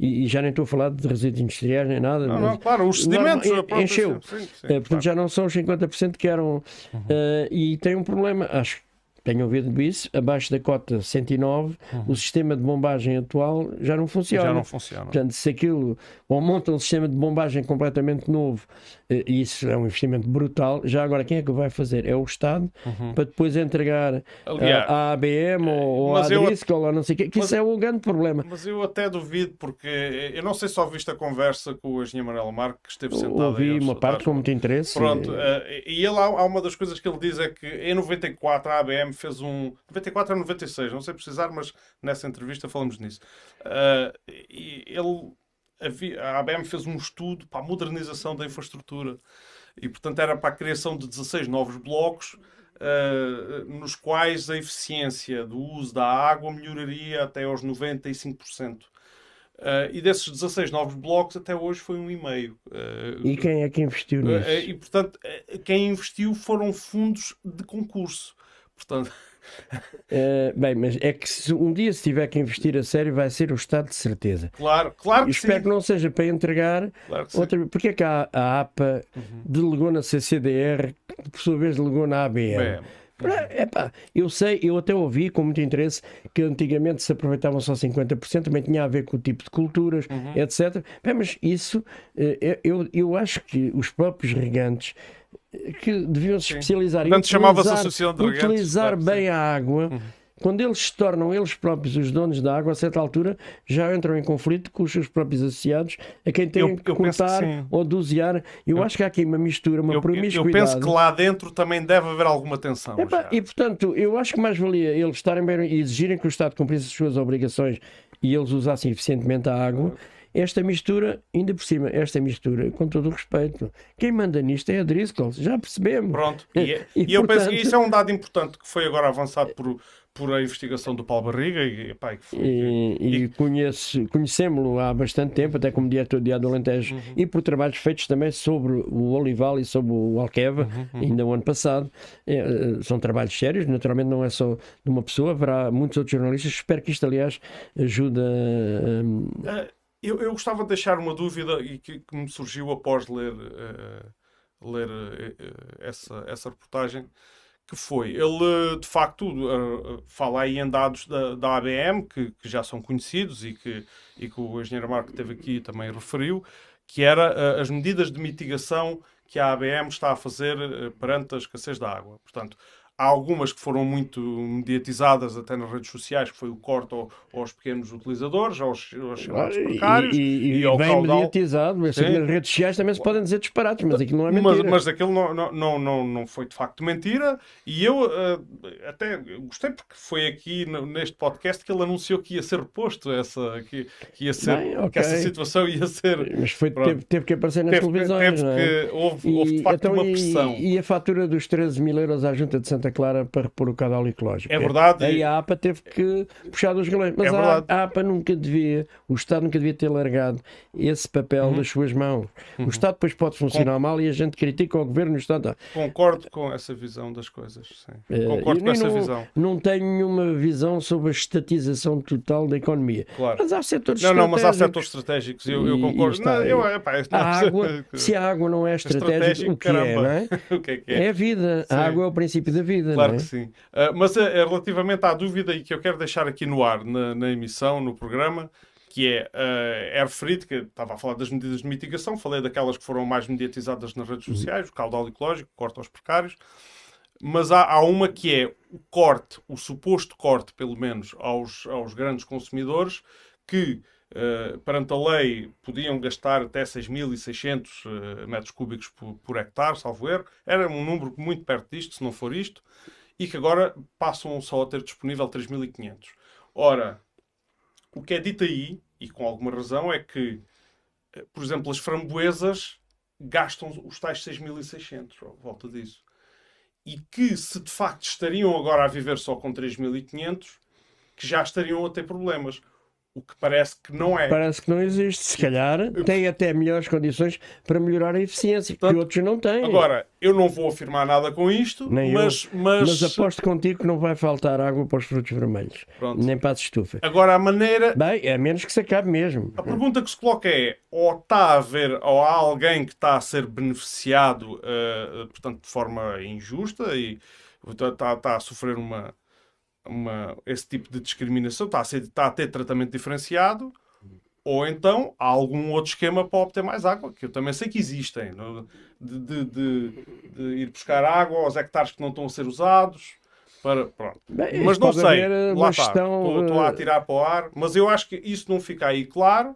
e, e, já nem estou a falar de resíduos industriais nem nada. Não, não, claro, os sedimentos. encheu. Sim, sim, uh, portanto, claro. já não são os 50% que eram. Uh, e tem um problema, acho tenho ouvido isso, abaixo da cota 109, uhum. o sistema de bombagem atual já não funciona. Já não funciona. Portanto, se aquilo, ou monta um sistema de bombagem completamente novo, eh, e isso é um investimento brutal, já agora quem é que vai fazer? É o Estado, uhum. para depois entregar Aliás, a, ABM ou, a Driscoll, ou não sei o quê, que mas, isso é um grande problema. Mas eu até duvido, porque eu não sei se ouviste a conversa com o engenheiro Manuel Marques, que esteve sentado Ouvi uma parte com muito interesse. Pronto, e, eh, e ele, há uma das coisas que ele diz é que em 94 a ABM fez um. 94 a 96, não sei precisar, mas nessa entrevista falamos nisso. Uh, e ele. A ABM fez um estudo para a modernização da infraestrutura e, portanto, era para a criação de 16 novos blocos. Uh, nos quais a eficiência do uso da água melhoraria até aos 95%. Uh, e desses 16 novos blocos, até hoje foi um e meio. Uh, e quem é que investiu nisso? Uh, e, portanto, quem investiu foram fundos de concurso. Portanto, Uh, bem, mas é que se um dia se tiver que investir a sério, vai ser o Estado de certeza. Claro, claro que Espero sim. que não seja para entregar Claro que outra. Porque é que a, a APA Uhum. delegou na CCDR, que por sua vez delegou na ABM? Epá, eu sei, eu até ouvi com muito interesse que antigamente se aproveitavam só 50%, também tinha a ver com o tipo de culturas, Uhum. etc. Bem, mas isso, eh, eu, eu acho que os próprios regantes que deviam se especializar em utilizar- utilizar bem a água. Uhum. Quando eles se tornam eles próprios os donos da água, a certa altura já entram em conflito com os seus próprios associados, a quem têm Eu- que eu sim. ou dosear. Eu, acho que há aqui uma mistura, uma eu, eu- eu promiscuidade. penso que lá dentro também deve haver alguma tensão. Já. e portanto, eu acho que mais valia eles estarem bem e exigirem que o Estado cumprisse as suas obrigações e eles usassem eficientemente a água. Esta mistura, ainda por cima, esta mistura, com todo o respeito, quem manda nisto é a Driscoll, já percebemos. Pronto. E, é- E, e eu penso que isso é um dado importante que foi agora avançado por, por a investigação do Paulo Barriga e, epá, e foi- E, e conheço, conhecemos-lo há bastante tempo, até como diretor de do Alentejo, Uhum. e por trabalhos feitos também sobre o Olival e sobre o Alqueva, Uhum, ainda o ano passado. É, eh, são trabalhos sérios, naturalmente não é só de uma pessoa, haverá muitos outros jornalistas. Espero que isto, aliás, ajude a. Eh, Eu, eu gostava de deixar uma dúvida e que, que me surgiu após ler, eh, ler eh, essa, essa reportagem, que foi, ele de facto eh, fala aí em dados da, da ABM, que, que já são conhecidos e que, e que o engenheiro Marco teve aqui também referiu, que era as medidas de mitigação que a ABM está a fazer perante a escassez da água. Portanto, há algumas que foram muito mediatizadas até nas redes sociais, que foi o corte ao- aos pequenos utilizadores, aos, aos chamados E, precários, e, e, e ao bem caudal. mediatizado, Sim. nas redes sociais também se podem dizer disparates, mas aquilo não é Mas, mentira. mas aquilo não, não, não, não, foi de facto mentira. E eu eh, até gostei porque foi aqui neste podcast que ele anunciou que ia ser reposto essa, que, que ia ser, Bem, ok. que essa situação ia ser. Mas foi, teve, teve que aparecer nas Teve, televisões, teve não é? Houve, houve de facto então, uma e- pressão. E, a fatura dos 13 mil euros à Junta de Santa Clara para repor o caudal ecológico? É verdade. Aí a APA teve que puxar dos galões. Mas É a, APA nunca devia, o Estado nunca devia ter largado esse papel Uhum. das suas mãos. O Estado depois pode funcionar mal e a gente critica o governo. O Estado Concordo com essa visão das coisas. Sim. Eh, Concordo eu com essa não, visão. não tenho nenhuma visão sobre a estatização total da economia. Claro. Mas há setores Não, não, mas há setores estratégicos. Eu, eu E- e concordo. está Não, aí. eu, epá, não, A água, se a água não é estratégica, o que é, caramba. não é? o que é que é? É a vida. Sim. A água é o princípio da vida, Claro não é? que sim. Uh, mas uh, relativamente à dúvida e que eu quero deixar aqui no ar, na, na emissão, no programa, que é, uh, é referido, que estava a falar das medidas de mitigação, falei daquelas que foram mais mediatizadas nas redes sociais, o caudal ecológico, o corte aos precários, mas há, há uma que é o corte, o suposto corte, pelo menos, aos, aos grandes consumidores, que Uh, perante a lei, podiam gastar até 6.600 uh, metros cúbicos por, por, hectare, salvo erro. Era um número muito perto disto, se não for isto. E que agora passam só a ter disponível 3.500. Ora, o que é dito aí, e com alguma razão, é que, uh, por exemplo, as framboesas gastam os tais 6.600, volta disso. E que, se de facto estariam agora a viver só com 3.500, que já estariam a ter problemas. O que parece que não é. Parece que não existe. Se calhar tem até melhores condições para melhorar a eficiência, Portanto, que outros não têm. Agora, eu não vou afirmar nada com isto, mas, mas, Mas aposto contigo que não vai faltar água para os frutos vermelhos. Pronto. Nem para as estufas. Agora, a maneira. Bem, é menos que se acabe mesmo. A pergunta que se coloca é: ou está a haver, ou há alguém que está a ser beneficiado, uh, portanto, de forma injusta e está, está a sofrer uma, uma, esse tipo de discriminação, está a, ser, está a ter tratamento diferenciado, ou então há algum outro esquema para obter mais água, que eu também sei que existem, de, de- de- de ir buscar água aos hectares que não estão a ser usados. Para, pronto. Bem, mas não sei, lá está, estou, estou a atirar para o ar, mas eu acho que isso não fica aí claro.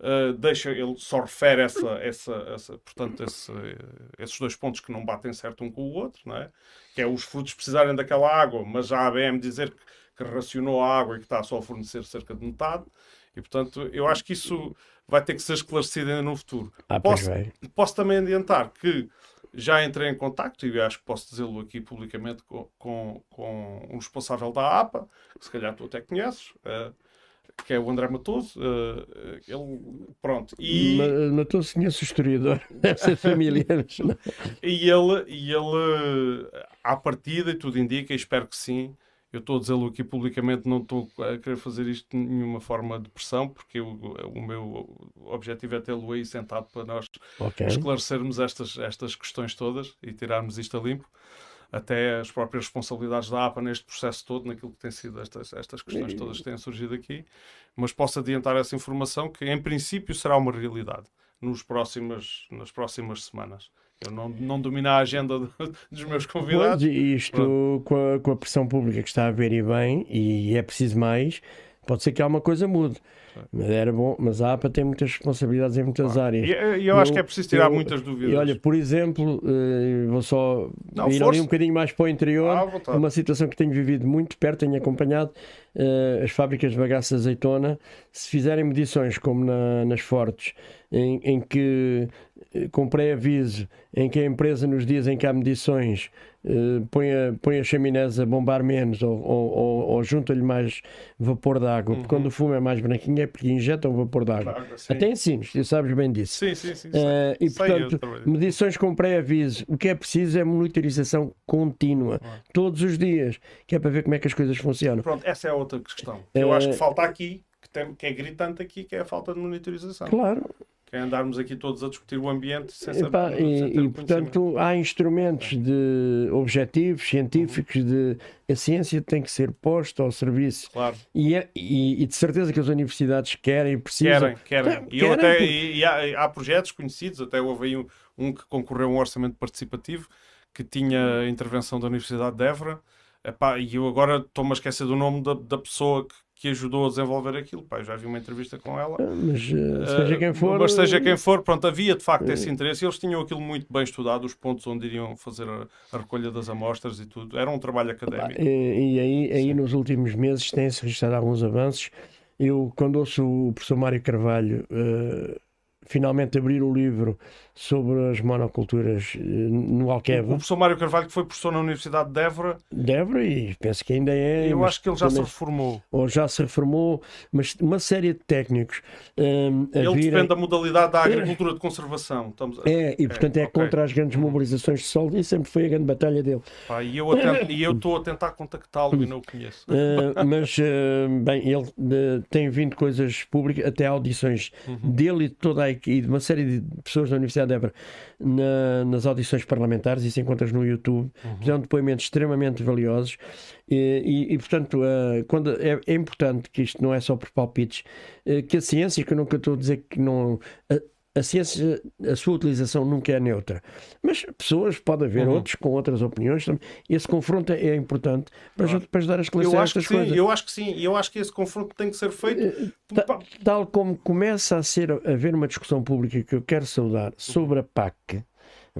Uh, deixa, ele só refere essa, essa, essa, portanto, esse, eh, esses dois pontos que não batem certo um com o outro, não é? que é os frutos precisarem daquela água, mas a ABM dizer que, que racionou a água e que está só a fornecer cerca de metade. E, portanto, eu acho que isso vai ter que ser esclarecido ainda no futuro. Ah, Posso, posso também adiantar que já entrei em contacto, e acho que posso dizê-lo aqui publicamente, com, com, com um responsável da APA, que se calhar tu até conheces, eh, que é o André Matoso. eh, ele, pronto. E, Ma- Matou-se conhece o historiador. Deve ser familiar. e ele, e ele, à partida, e tudo indica, e espero que sim, Eu estou a dizê-lo aqui publicamente, não estou a querer fazer isto de nenhuma forma de pressão, porque eu, o meu objetivo é tê-lo aí sentado para nós okay. esclarecermos estas, estas questões todas e tirarmos isto a limpo até as próprias responsabilidades da APA neste processo todo, naquilo que tem sido estas, estas questões todas que têm surgido aqui, mas posso adiantar essa informação que, em princípio, será uma realidade nos próximas, nas próximas semanas. Eu não, não domino a agenda de, dos meus convidados. Pois, isto com a, com a pressão pública que está a haver e bem, e é preciso mais, pode ser que alguma coisa mude. Mas era bom, mas a APA tem muitas responsabilidades em muitas claro. áreas. E eu, eu, acho que é preciso tirar eu, muitas dúvidas. E olha, por exemplo, eh, vou só Não, ir força. ali um bocadinho mais para o interior. Ah, uma situação que tenho vivido muito perto, tenho acompanhado uh, as fábricas de bagaço de azeitona. Se fizerem medições como na, nas Fortes, em, em que eh, com pré-aviso, em que a empresa, nos dias em que há medições, uh, põe, a, põe a chaminés a bombar menos ou, ou, ou, ou junta-lhe mais vapor d'água, uhum. porque quando o fumo é mais branquinho é porque injetam vapor d'água. Claro, Até ensinos, tu sabes bem disso. Sim, sim, sim. Uh, e portanto, medições com pré-aviso. O que é preciso é monitorização contínua, uhum. todos os dias, que é para ver como é que as coisas funcionam. Pronto, essa é outra questão. Eu uh, acho que falta aqui, que, tem, que é gritante aqui, que é a falta de monitorização. Claro que é andarmos aqui todos a discutir o ambiente sem saber. Epá, e, e portanto, há instrumentos de objetivos científicos de a ciência tem que ser posta ao serviço. Claro. E, é, e, e de certeza que as universidades querem e precisam. Querem, querem. Então, e, querem até, porque... e há, há, projetos conhecidos, até houve aí um, um que concorreu a um orçamento participativo que tinha a intervenção da Universidade de Évora. Epá, e eu agora estou-me a esquecer do nome da, da pessoa que, que ajudou a desenvolver aquilo. Pá, já vi uma entrevista com ela. Ah, mas uh, seja quem for. Mas seja quem for, pronto, havia de facto esse interesse. Eles tinham aquilo muito bem estudado, os pontos onde iriam fazer a, a recolha das amostras e tudo. Era um trabalho académico. E, e aí, aí nos últimos meses têm-se registrado alguns avanços. Eu, quando ouço o professor Mário Carvalho. Uh, finalmente abrir o livro sobre as monoculturas eh, no Alqueva. O professor Mário Carvalho, que foi professor na Universidade de Évora. De Évora, e penso que ainda é. Eu acho que ele já também, se reformou. Ou já se reformou, mas uma série de técnicos. Um, ele virem... defende a modalidade da agricultura de conservação. Estamos. É, e portanto é, é okay. contra as grandes mobilizações de sol e sempre foi a grande batalha dele. Pá, e eu estou a tentar contactá-lo e não o conheço. Uh, mas, uh, bem, ele uh, tem vindo coisas públicas, até audições uhum. dele e de toda a e de uma série de pessoas da Universidade de Évora na, nas audições parlamentares, isso encontras no YouTube, uhum. são depoimentos extremamente valiosos e, e, e portanto, uh, quando é, é, importante que isto não é só por palpites, uh, que a ciência, que eu nunca estou a dizer que não. Uh, a ciência, a sua utilização nunca é neutra. Mas pessoas, pode haver uhum. outros com outras opiniões. Esse confronto é importante para, claro. para ajudar a esclarecer eu acho estas que coisas. Sim, eu acho que sim. E eu acho que esse confronto tem que ser feito. Eh, tal, tal como começa a, ser, a haver uma discussão pública que eu quero saudar sobre a PAC,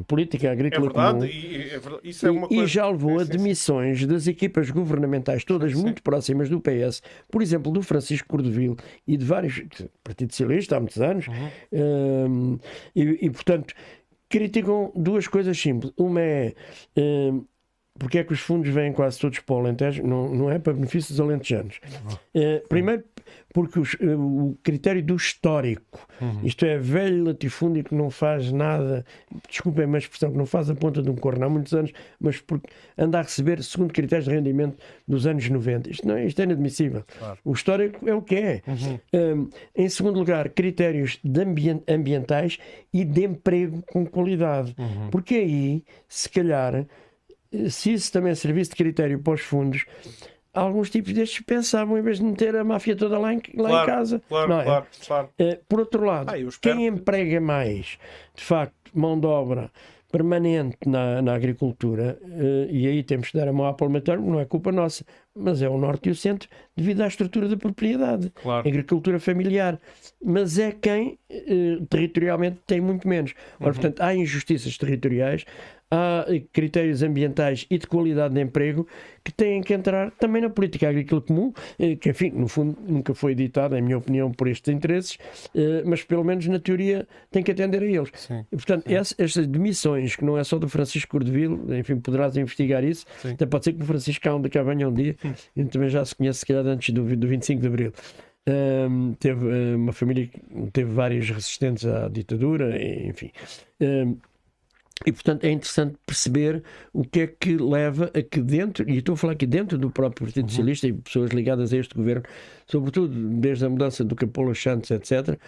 política agrícola é verdade, comum, e, é verdade. Isso é uma coisa... e já levou a demissões das equipas governamentais, todas sim, muito próximas do PS, por exemplo, do Francisco Cordovil e de vários Partido Socialista há muitos anos, uhum. um, e, e, portanto criticam duas coisas simples. Uma é um, porque é que os fundos vêm quase todos para o Alentejo? Não, não é para benefício dos alentejanos. Uh, primeiro, porque os, eh, o critério do histórico, uhum. isto é, velho latifúndio que não faz nada, desculpem a expressão, que não faz a ponta de um corno há muitos anos, mas porque anda a receber segundo critérios de rendimento dos anos 90. Isto, não é, isto é inadmissível. Claro. O histórico é o que é. Uhum. Um, em segundo lugar, critérios ambient, ambientais e de emprego com qualidade. Uhum. Porque aí, se calhar, se isso também servisse de critério para os fundos, alguns tipos destes pensavam em vez de meter a máfia toda lá em, lá claro, em casa. Claro, é? claro, claro. Uh, por outro lado, ah, quem emprega mais, de facto, mão de obra permanente na, na agricultura, uh, e aí temos que dar a mão à parlamentar, não é culpa nossa, mas é o norte e o centro, devido à estrutura da propriedade, claro. agricultura familiar. Mas é quem uh, territorialmente tem muito menos. Ora, uhum. portanto, há injustiças territoriais, há critérios ambientais e de qualidade de emprego que têm que entrar também na política agrícola comum, eh, que, enfim, no fundo nunca foi editada, em minha opinião, por estes interesses, eh, mas pelo menos na teoria tem que atender a eles. Sim, e, portanto, sim. estas demissões, que não é só do Francisco Cordovil, enfim, poderás investigar isso, sim. até pode ser que o Francisco cá, cá venha um dia, hum. e também já se conhece, se calhar, antes do, do 25 de Abril. Um, teve uma família que teve vários resistentes à ditadura, enfim. Um, E, portanto, é interessante perceber o que é que leva a que dentro, e estou a falar aqui dentro do próprio Partido uhum. Socialista e pessoas ligadas a este governo, sobretudo desde a mudança do Capola Santos, etc.,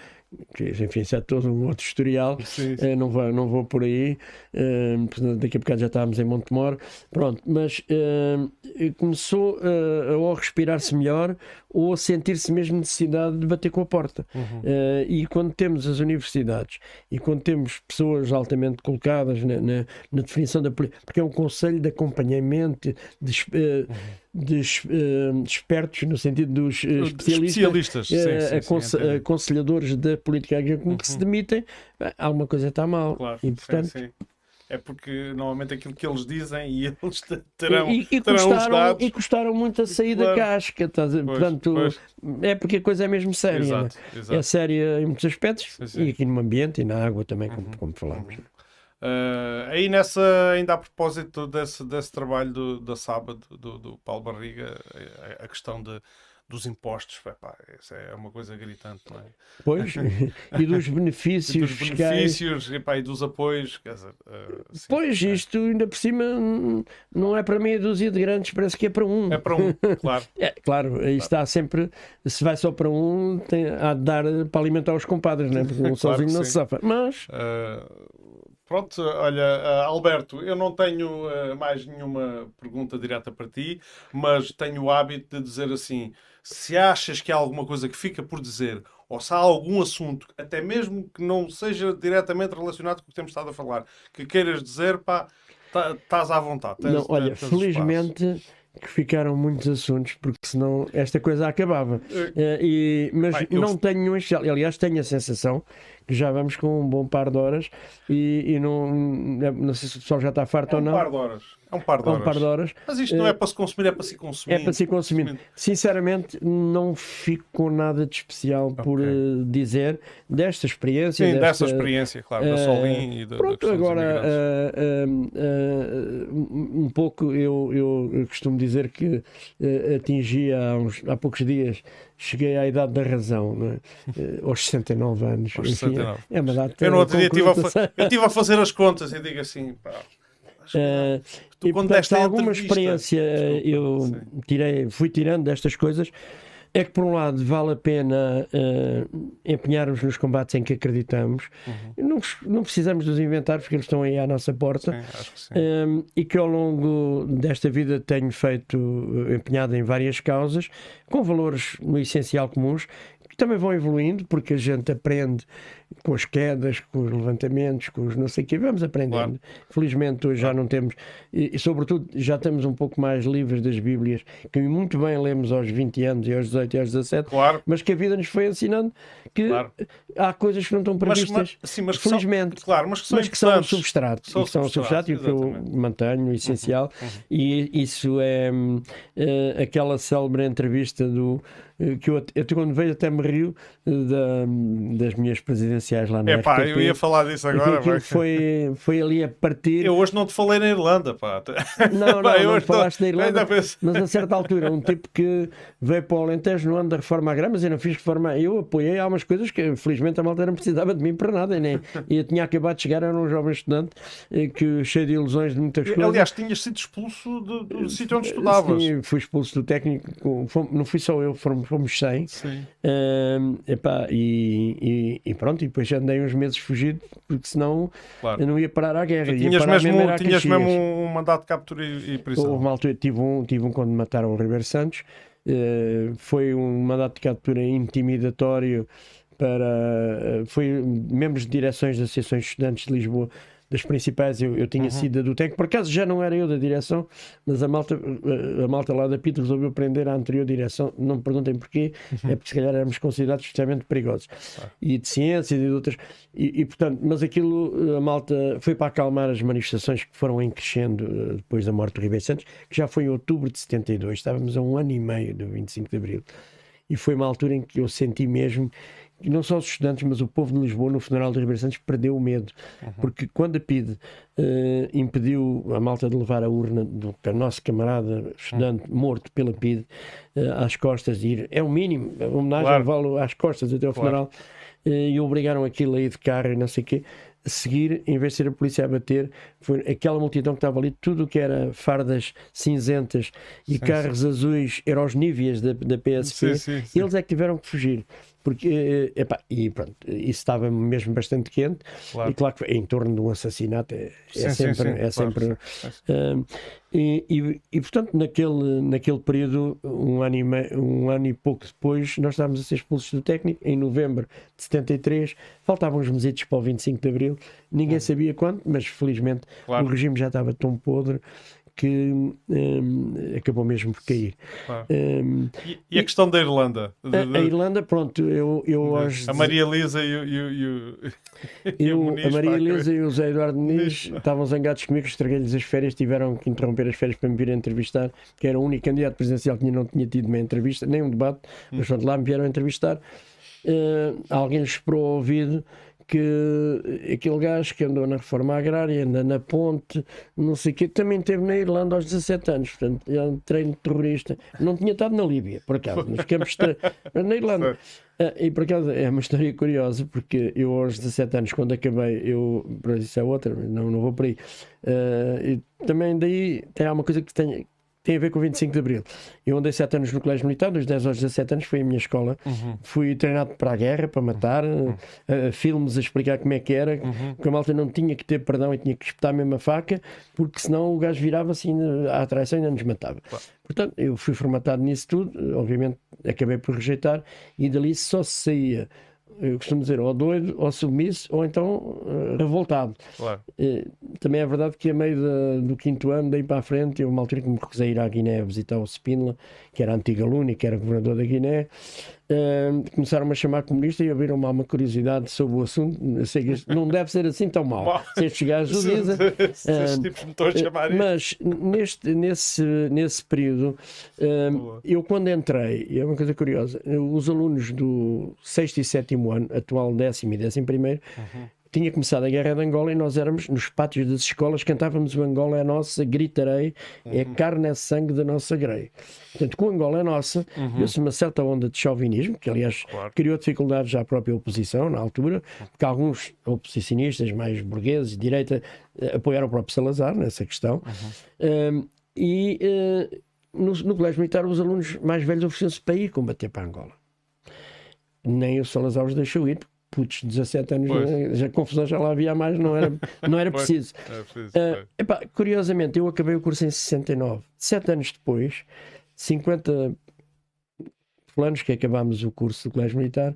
enfim, isso é todo um outro historial, sim, sim. Uh, não, vou, não vou por aí, uh, daqui a bocado já estávamos em Montemor, pronto, mas uh, começou a ou respirar-se melhor ou a sentir-se mesmo necessidade de bater com a porta. Uhum. e quando temos as universidades e quando temos pessoas altamente colocadas na, na, na definição da política, porque é um conselho de acompanhamento, de, uhum de uh, expertos, no sentido dos uh, especialistas, especialistas sim, sim, sim, aconselhadores da política agrícola uhum. que se demitem, alguma coisa está mal. Claro, e, portanto, É porque normalmente aquilo que eles dizem e eles terão, e, e, terão custaram, dados... e custaram muito a sair claro. da casca. Tá? Pois, Portanto, pois. é porque a coisa é mesmo séria. Exato, né? exato. É séria em muitos aspectos e aqui no ambiente e na água também, como, uhum. como falámos. Uhum. Uh, aí nessa, ainda a propósito desse, desse trabalho do, da sábado do, do Paulo Barriga, a, a questão de, dos impostos, isso é uma coisa gritante, não é? Pois, e dos benefícios, e dos benefícios e dos apoios, dizer, uh, sim, pois, é. isto ainda por cima não é para meia dúzia de grandes, parece que é para um. É para um, claro. é, claro, aí claro. está sempre, se vai só para um, tem, há de dar para alimentar os compadres, não é? Porque um claro sozinho não se safa. Mas. Uh Pronto, olha, uh, Alberto, eu não tenho mais nenhuma pergunta direta para ti, mas tenho o hábito de dizer assim: se achas que há alguma coisa que fica por dizer, ou se há algum assunto, até mesmo que não seja diretamente relacionado com o que temos estado a falar, que queiras dizer, pá, tá, estás à vontade. Tens, não, olha, felizmente. Espaço que ficaram muitos assuntos, porque senão esta coisa acabava. Uh, e, mas Pai, não eu... tenho nenhum Aliás, tenho a sensação que já vamos com um bom par de horas e, e não, não sei se o pessoal já está farto é ou não. Um par de horas. É um par de, é um par de horas. Mas isto não é para se consumir, é para se consumir. É para se consumir. Sinceramente, não fico com nada de especial okay. por uh, dizer desta experiência. Sim, desta, dessa experiência, claro, da Solim e da Pronto, da agora, uh, uh, um pouco, eu, eu costumo dizer que atingi há, uns, há poucos dias cheguei à idade da razão, né? aos 69 anos. Aos 69. Enfim, é, é uma data. Eu no outro dia estive a, eu a fazer as contas e digo assim, pá, Uh, e, portanto, alguma experiência Desculpa, eu tirei, fui tirando destas coisas. É que, por um lado, vale a pena uh, empenharmos nos combates em que acreditamos. Uhum. Não, não, precisamos dos inventar, porque eles estão aí à nossa porta. Sim, que. Um, e que ao longo desta vida tenho feito, empenhado em várias causas, com valores no essencial comuns, que também vão evoluindo, porque a gente aprende com as quedas, com os levantamentos, com os não sei o quê, vamos aprendendo. Claro. Felizmente hoje claro. já não temos, e, e, sobretudo já estamos um pouco mais livres das Bíblias, que muito bem lemos aos 20 anos e aos 18 e aos 17, claro. mas que a vida nos foi ensinando que há coisas que não estão previstas, mas, sim, mas felizmente, são, claro, mas que são, mas que são substrato, são, são substrato, e o que eu mantenho, essencial, uhum, uhum. e isso é uh, aquela célebre entrevista do eh, que eu, eu quando vejo até me rio eh, da, das minhas presidenciais lá na É pá, eu ia falar disso agora. foi, foi ali a partir. Eu hoje não te falei na Irlanda, pá. Não, não, pá, não falaste tô... na Irlanda. Mas a certa altura, um tipo que veio para o Alentejo no ano da reforma agrária, mas eu não fiz reforma. Eu apoiei algumas coisas que, felizmente, a malta não precisava de mim para nada. Nem, e eu tinha acabado de chegar, era um jovem estudante eh, que, cheio de ilusões de muitas coisas. Aliás, tinhas sido expulso do, do sítio onde estudavas. Sim, fui expulso do técnico. Não fui só eu, fomos, fomos 100. Sim. Um, epá, e, e, e, pronto, e depois andei uns meses fugido, porque senão claro. eu não ia parar à guerra. tinhas mesmo, mesmo tinhas mesmo um mandato de captura e, e prisão. Houve uma altura, tive um, tive um quando mataram o Ribeiro Santos, uh, foi um mandato de captura intimidatório para. Uh, foi membros de direções das associações de estudantes de Lisboa das principais, eu, eu tinha uhum. sido do técnico, por acaso já não era eu da direção, mas a malta, a malta lá da PIT resolveu prender a anterior direção, não me perguntem porquê, uhum. é porque se calhar éramos considerados extremamente perigosos, ah. e de ciências e de outras, e, e, portanto, mas aquilo, a malta foi para acalmar as manifestações que foram em crescendo eh, depois da morte do Ribeiro Santos, que já foi em outubro de 72, estávamos a um ano e meio do 25 de Abril, e foi uma altura em que eu senti mesmo e não só os estudantes, mas o povo de Lisboa no funeral de Ribeiro Santos perdeu o medo, uhum. porque quando a PIDE uh, impediu a malta de levar a urna do nosso camarada estudante uhum. morto pela PIDE uh, às costas de ir, é o mínimo, a homenagem claro. vale às costas até claro. funeral, uh, e obrigaram aquilo a ir de carro e não sei o quê, a seguir, em vez de ser a polícia a bater, foi aquela multidão que estava ali, tudo o que era fardas cinzentas e sim, carros sim. azuis, eram os níveis da, da PSP, sim, eles é que tiveram que fugir porque eh, epá, e pronto, isso estava mesmo bastante quente claro. e claro que em torno de um assassinato é, é sim, sempre, sim, sim, é claro. sempre uh, e, e, e, portanto naquele, naquele período um ano, e um ano e pouco depois nós estávamos a ser expulsos do técnico em novembro de 73 faltavam uns meses para o 25 de Abril ninguém sabia quando, mas felizmente claro. o regime já estava tão podre que um, acabou mesmo por cair. Ah. Um, e, e, a questão da Irlanda? A, a Irlanda, pronto, eu, eu hoje. A Maria Elisa e o. E o, a Maria Elisa e o José Eduardo Muniz estavam zangados comigo, estraguei-lhes as férias, tiveram que interromper as férias para me vir a entrevistar, que era o único candidato presidencial que não tinha tido uma entrevista, nem um debate, mas pronto, lá me vieram entrevistar. Uh, alguém lhes esperou ao ouvido que aquele gajo que andou na reforma agrária, anda na ponte, não sei o quê, também esteve na Irlanda aos 17 anos, portanto, é um treino terrorista. Não tinha estado na Líbia, por acaso, nos campos de... na Irlanda. Ah, e por acaso é uma história curiosa, porque eu aos 17 anos, quando acabei, eu. Isso é outra, não, não vou por aí. Uh, e também daí tem uma coisa que tem, tem a ver com o 25 de Abril. Eu andei 7 anos no Colégio Militar, dos 10 aos 17 anos, foi a minha escola. Uhum. Fui treinado para a guerra, para matar, uhum. uh, filmes a explicar como é que era, uhum. que a malta não tinha que ter perdão e tinha que espetar a faca, porque senão o gajo virava assim à traição e ainda nos matava. Claro. Portanto, eu fui formatado nisso tudo, obviamente acabei por rejeitar, e dali só se saía eu costumo dizer, ou doido, ou submisso, ou então uh, revoltado. Claro. Uh, também é verdade que a meio do quinto ano, daí para a frente, eu uma altura que me recusei a ir à Guiné a visitar o Spínola, que era antigo aluno e que era governador da Guiné, Uh, começaram -me a chamar comunista e abriram-me uma curiosidade sobre o assunto. Não deve ser assim tão mal. Se estes gajos dizem. Uh, tipos me estão a chamar mas neste, nesse, nesse período, uh, eu quando entrei, é uma coisa curiosa, os alunos do 6 e 7 ano, atual décimo e décimo primeiro, uhum tinha começado a guerra de Angola e nós éramos nos pátios das escolas, cantávamos o Angola é nossa, gritarei, é uhum. é carne, é sangue da nossa grei. Portanto, com Angola é nossa, uhum. deu-se uma certa onda de chauvinismo, que aliás claro. criou dificuldades à própria oposição na altura, porque alguns oposicionistas mais burgueses, de direita, eh, apoiaram o próprio Salazar nessa questão. Uhum. Um, e uh, no, no colégio militar, os alunos mais velhos ofereciam-se para ir combater para Angola. Nem o Salazar os deixou ir, putos, 17 anos, pois. já confusão já lá havia mais, não era, não era preciso. É preciso uh, epá, curiosamente, eu acabei o curso em 69. Sete anos depois, 50 fulanos que acabámos o curso do Colégio Militar,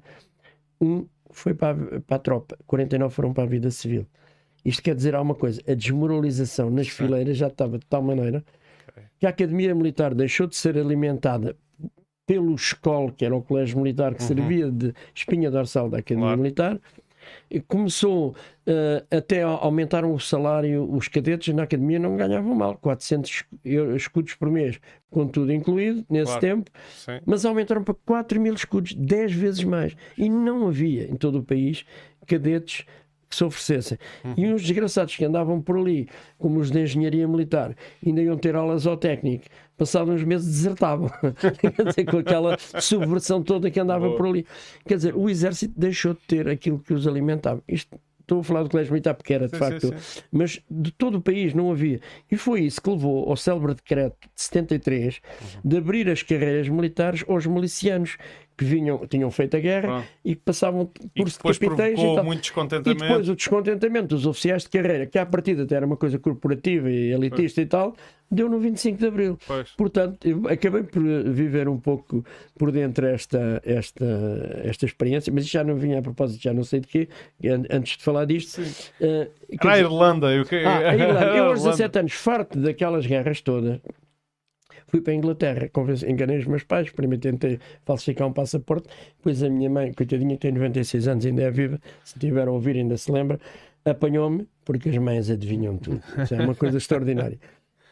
um foi para a, para a tropa, 49 foram para a vida civil. Isto quer dizer alguma coisa. A desmoralização nas fileiras já estava de tal maneira que a Academia Militar deixou de ser alimentada pelo escola, que era o colégio militar que uhum. servia de espinha dorsal da Academia claro. Militar, e começou uh, até aumentaram o salário, os cadetes na academia não ganhavam mal, 400 escudos por mês, com tudo incluído, nesse claro. tempo, Sim. mas aumentaram para 4 mil escudos, 10 vezes mais. E não havia em todo o país cadetes que se oferecessem. Uhum. E uns desgraçados que andavam por ali, como os de engenharia militar, ainda iam ter aulas zootécnico, passados uns meses desertavam. Quer dizer, com aquela subversão toda que andava Boa. por ali. Quer dizer, o exército deixou de ter aquilo que os alimentava. Isto estou a falar do colégio militar porque era de sim, facto, sim, sim. mas de todo o país não havia. E foi isso que levou ao célebre decreto de 73 uhum. de abrir as carreiras militares aos milicianos que vinham, tinham feito a guerra ah. e que passavam por capitães e, tal. muito descontentamento. e depois o descontentamento dos oficiais de carreira, que à partida até era uma coisa corporativa e elitista e tal, deu no 25 de Abril. Pois. Portanto, acabei por viver um pouco por dentro esta, esta, esta experiência, mas já não vinha a propósito, já não sei de quê, antes de falar disto. Uh, ah, a Irlanda. Eu... Ah, a Irlanda. Eu aos 17 anos, farto daquelas guerras todas, fui para a Inglaterra, enganei os meus pais, primeiro tentei falsificar um passaporte, depois a minha mãe, coitadinha, tem 96 anos, ainda é viva, se tiver a ouvir ainda se lembra, apanhou-me, porque as mães adivinham tudo. Isso é uma coisa extraordinária.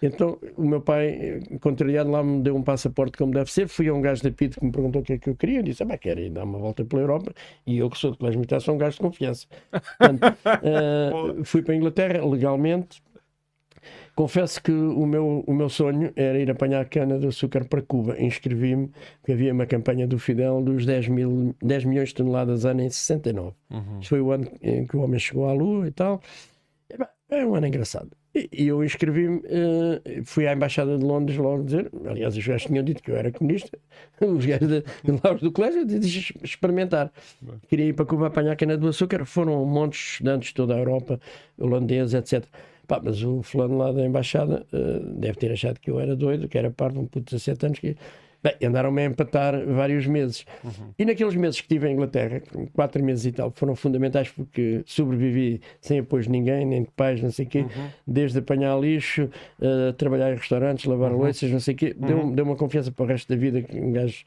Então o meu pai, contrariado lá, me deu um passaporte como deve ser. Fui a um gajo da PIT que me perguntou o que é que eu queria. Eu disse: ah, quero ir dar uma volta pela Europa. E eu, que sou de militar, sou um gajo de confiança. Portanto, uh, fui para a Inglaterra legalmente. Confesso que o meu, o meu sonho era ir apanhar cana de açúcar para Cuba. Inscrevi-me, porque havia uma campanha do Fidel dos 10, mil, 10 milhões de toneladas ano em 69. Uhum. Foi o ano em que o homem chegou à Lua e tal. É um ano engraçado. E eu inscrevi-me, uh, fui à Embaixada de Londres logo dizer, aliás, os gajos tinham dito que eu era comunista, os gajos de, de do colégio disse experimentar. Queria ir para Cuba apanhar cana do açúcar, foram montes de estudantes de toda a Europa, holandeses, etc. Pá, mas o fulano lá da Embaixada uh, deve ter achado que eu era doido, que era pardo, um puto de 17 anos, que Bem, andaram-me a empatar vários meses. Uhum. E naqueles meses que estive em Inglaterra, quatro meses e tal, foram fundamentais porque sobrevivi sem apoio de ninguém, nem de pais, não sei o quê, uhum. desde apanhar lixo, uh, trabalhar em restaurantes, lavar uhum. louças, não sei o quê. Deu, uhum. deu uma confiança para o resto da vida que um gajo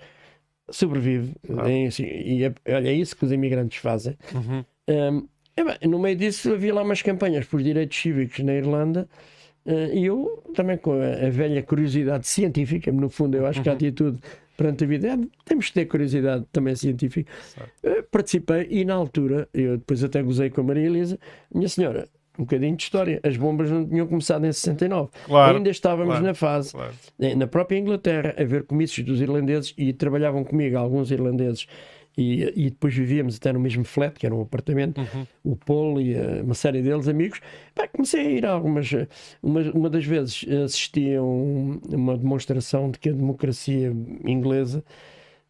sobrevive. Ah. Em, assim, e é, olha, é isso que os imigrantes fazem. Um, uhum. é, bem, no meio disso havia lá umas campanhas por direitos cívicos na Irlanda eh, e eu, também com a, velha curiosidade científica, no fundo, eu acho que a uhum. atitude perante a vida é, temos que ter curiosidade também científica. Uh, participei e, na altura, eu depois até gozei com a Maria Elisa, minha senhora, um bocadinho de história. As bombas não tinham começado em 69. Claro, Ainda estávamos claro, na fase, claro. Eh, na própria Inglaterra, a ver comícios dos irlandeses e trabalhavam comigo alguns irlandeses e, e, depois vivíamos até no mesmo flat, que era um apartamento, uhum. o Paulo e uh, uma série deles, amigos. Pá, comecei a ir a algumas. Uma, uma das vezes assisti a um, uma demonstração de que a democracia inglesa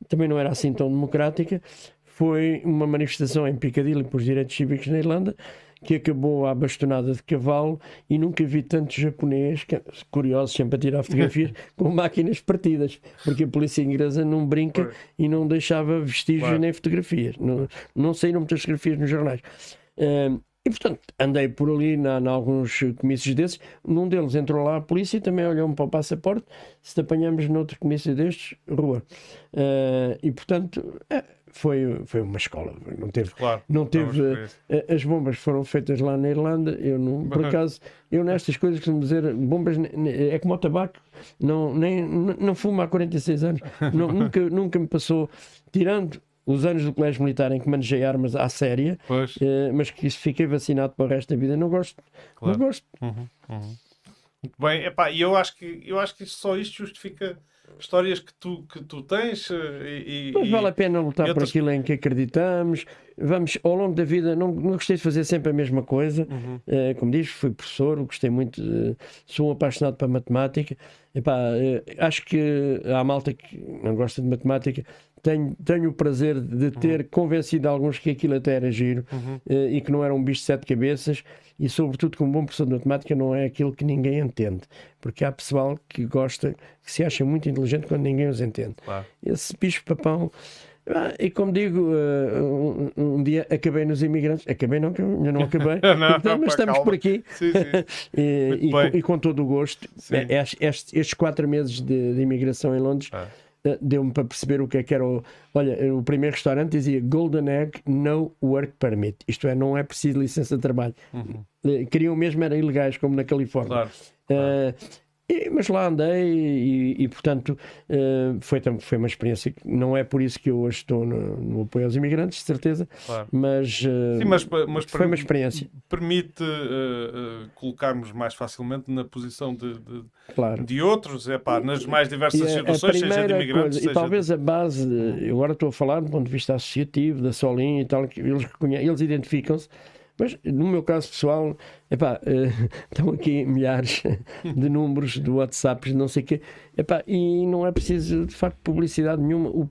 também não era assim tão democrática. Foi uma manifestação em Piccadilly por direitos cívicos na Irlanda que acabou à bastonada de cavalo e nunca vi tantos japonês, curiosos sempre a tirar fotografias, com máquinas partidas, porque a polícia inglesa não brinca e não deixava vestígios nem fotografias. Não, não saíram muitas fotografias nos jornais. Uh, e portanto, andei por ali em alguns comícios desses. Num deles entrou lá a polícia e também olhou-me para o passaporte. Se te apanhamos noutro comício destes, rua. Uh, e portanto, é, foi, foi uma escola. Não teve. Claro, não teve uh, as bombas foram feitas lá na Irlanda. Eu não, por acaso, eu nestas coisas costumo dizer, bombas é como o tabaco. Não, nem, não fumo há 46 anos. Não, nunca, nunca me passou, tirando os anos do colégio militar em que manejei armas à séria, uh, mas que fiquei vacinado para o resto da vida. Não gosto. Claro. Não gosto. Uhum, uhum. Muito bem, epá, e eu acho que eu acho que só isto justifica histórias que tu, que tu tens eh, e, Mas vale a pena lutar outras... por aquilo em que acreditamos. Vamos, ao longo da vida, não, não gostei de fazer sempre a mesma coisa. Uhum. Uh, como diz, fui professor, gostei muito, sou um apaixonado para matemática. Epá, uh, acho que há malta que não gosta de matemática, tenho, tenho o prazer de ter uhum. convencido alguns que aquilo até era giro uhum. uh, e que não era um bicho de sete cabeças e sobretudo que um bom professor de matemática não é aquilo que ninguém entende porque há pessoal que gosta que se acha muito inteligente quando ninguém os entende claro. esse bicho papão ah, e como digo, uh, um, um, dia acabei nos imigrantes, acabei não, eu ainda não acabei, não, então, mas estamos calma. por aqui sim, sim. e, e, com, e, com, todo o gosto. Estes, estes, quatro meses de, de imigração em Londres ah eh, deu-me para perceber o que é que era o. Olha, o primeiro restaurante dizia Golden Egg No Work Permit, isto é, não é preciso licença de trabalho. Uhum. Eh, queriam mesmo, eram ilegais, como na Califórnia. Claro. Uh, e, mas lá andei e, e portanto, uh, foi, foi uma experiência. Não é por isso que eu hoje estou no, no apoio aos imigrantes, de certeza, claro. mas, uh, Sim, mas, mas, foi uma experiência. Permite uh, colocarmos mais facilmente na posição de, de, claro. de outros, é pá, nas mais diversas situações, seja de imigrantes. Coisa, e talvez a base, agora estou a falar do ponto de vista associativo, da Solim e tal, que eles, eles identificam-se mas no meu caso pessoal, epá, uh, estão aqui milhares de números de WhatsApps, não sei o quê, epá, e não é preciso de facto publicidade nenhuma. O,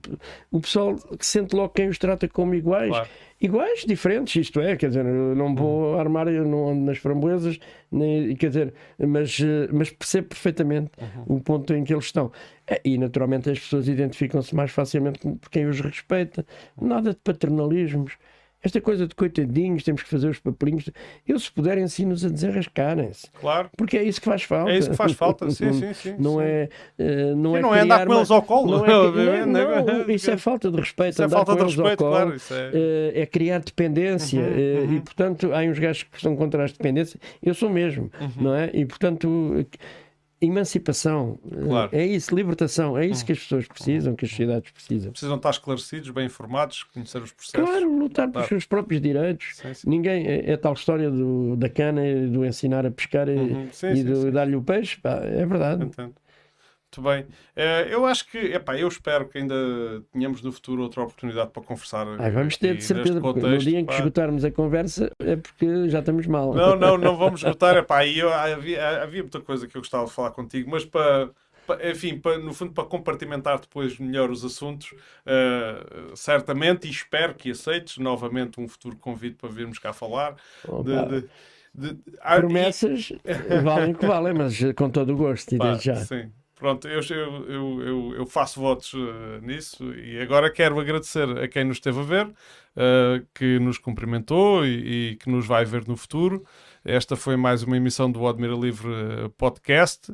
o pessoal sente logo quem os trata como iguais. Claro. Iguais, diferentes, isto é, quer dizer, não vou uhum. armar, eu não ando nas framboesas, nem, quer dizer, mas, eh, mas percebo perfeitamente uhum. o ponto em que eles estão. É, e naturalmente as pessoas identificam-se mais facilmente por quem os respeita. Nada de paternalismos. Esta coisa de coitadinhos, temos que fazer os papelinhos. Eu, se puder, ensino-os a desenrascarem-se. Claro. Porque é isso que faz falta. É isso que faz falta, sim, sim, sim. Não sim. é. Uh, não é, não é andar com eles ao colo. Não é, não, não, isso é falta de respeito. Isso é é falta de respeito, colo, claro. É... Uh, é criar dependência. Uhum, uh, uhum. E, portanto, há uns gajos que são contra as dependências. Eu sou mesmo, uhum. não é? E, portanto emancipação. Claro. É isso, libertação. É isso Hum. que as pessoas precisam, que as sociedades precisam. Precisam estar esclarecidos, bem informados, conhecer os processos. Claro, lutar pelos Claro. seus próprios direitos. Sim, sim. Ninguém. É, é tal história do, da cana, do ensinar a pescar e, Uhum. Sim, e do dar-lhe o peixe. Pá, é verdade. Entendo. Muito bem. Eh, eu acho que, epá, eu espero que ainda tenhamos no futuro outra oportunidade para conversar. Ai, vamos ter de certeza, porque no contexto, dia em que pá. esgotarmos a conversa é porque já estamos mal. Não, não, não vamos esgotar. Epá, e eu, havia, havia muita coisa que eu gostava de falar contigo, mas para, para- enfim, para, no fundo, para compartimentar depois melhor os assuntos, eh, certamente, e espero que aceites novamente um futuro convite para virmos cá falar. De, de- de- ah, e- Promessas valem o que valem, mas com todo o gosto, e desde já. Sim. Pronto, eu, eu, eu, eu, faço votos eh, nisso e agora quero agradecer a quem nos esteve a ver, eh, que nos cumprimentou e, e que nos vai ver no futuro. Esta foi mais uma emissão do Admira Livre eh, Podcast.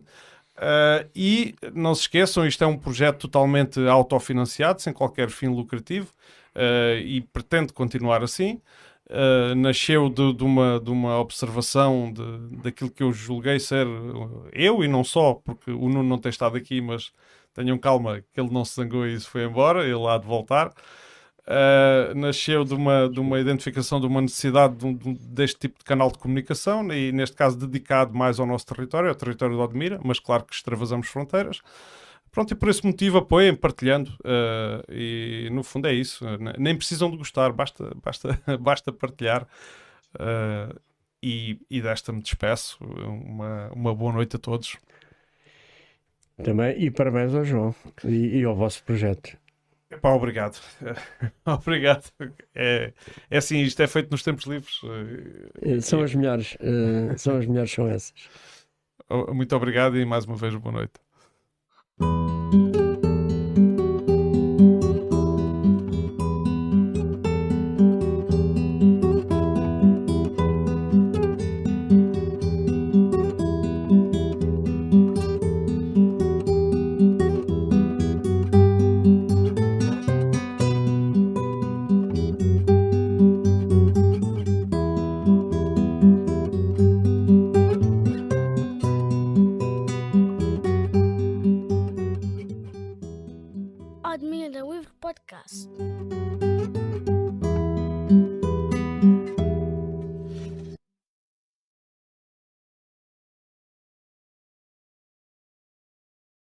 Eh, e não se esqueçam, isto é um projeto totalmente autofinanciado, sem qualquer fim lucrativo, e pretende continuar assim. Uh, nasceu de, de uma, de uma observação de, daquilo que eu julguei ser uh, eu e não só, porque o Nuno não tem estado aqui, mas tenham calma que ele não se zangou e isso foi embora, ele há de voltar. Uh, nasceu de uma, de uma identificação de uma necessidade de um- de deste tipo de canal de comunicação e neste caso dedicado mais ao nosso território, ao território de Odmira, mas claro que extravasamos fronteiras. Pronto, e por esse motivo apoiem, partilhando. eh, e no fundo é isso. Ne- Nem precisam de gostar, basta, basta, basta partilhar. Eh, e, e desta me despeço. Uma, uma boa noite a todos. Também, e parabéns ao João e, e ao vosso projeto. Epá, obrigado. obrigado. É, é assim, isto é feito nos tempos livres. Eh, São as melhores, eh, são as melhores, são essas. oh, Muito obrigado e mais uma vez boa noite. Admira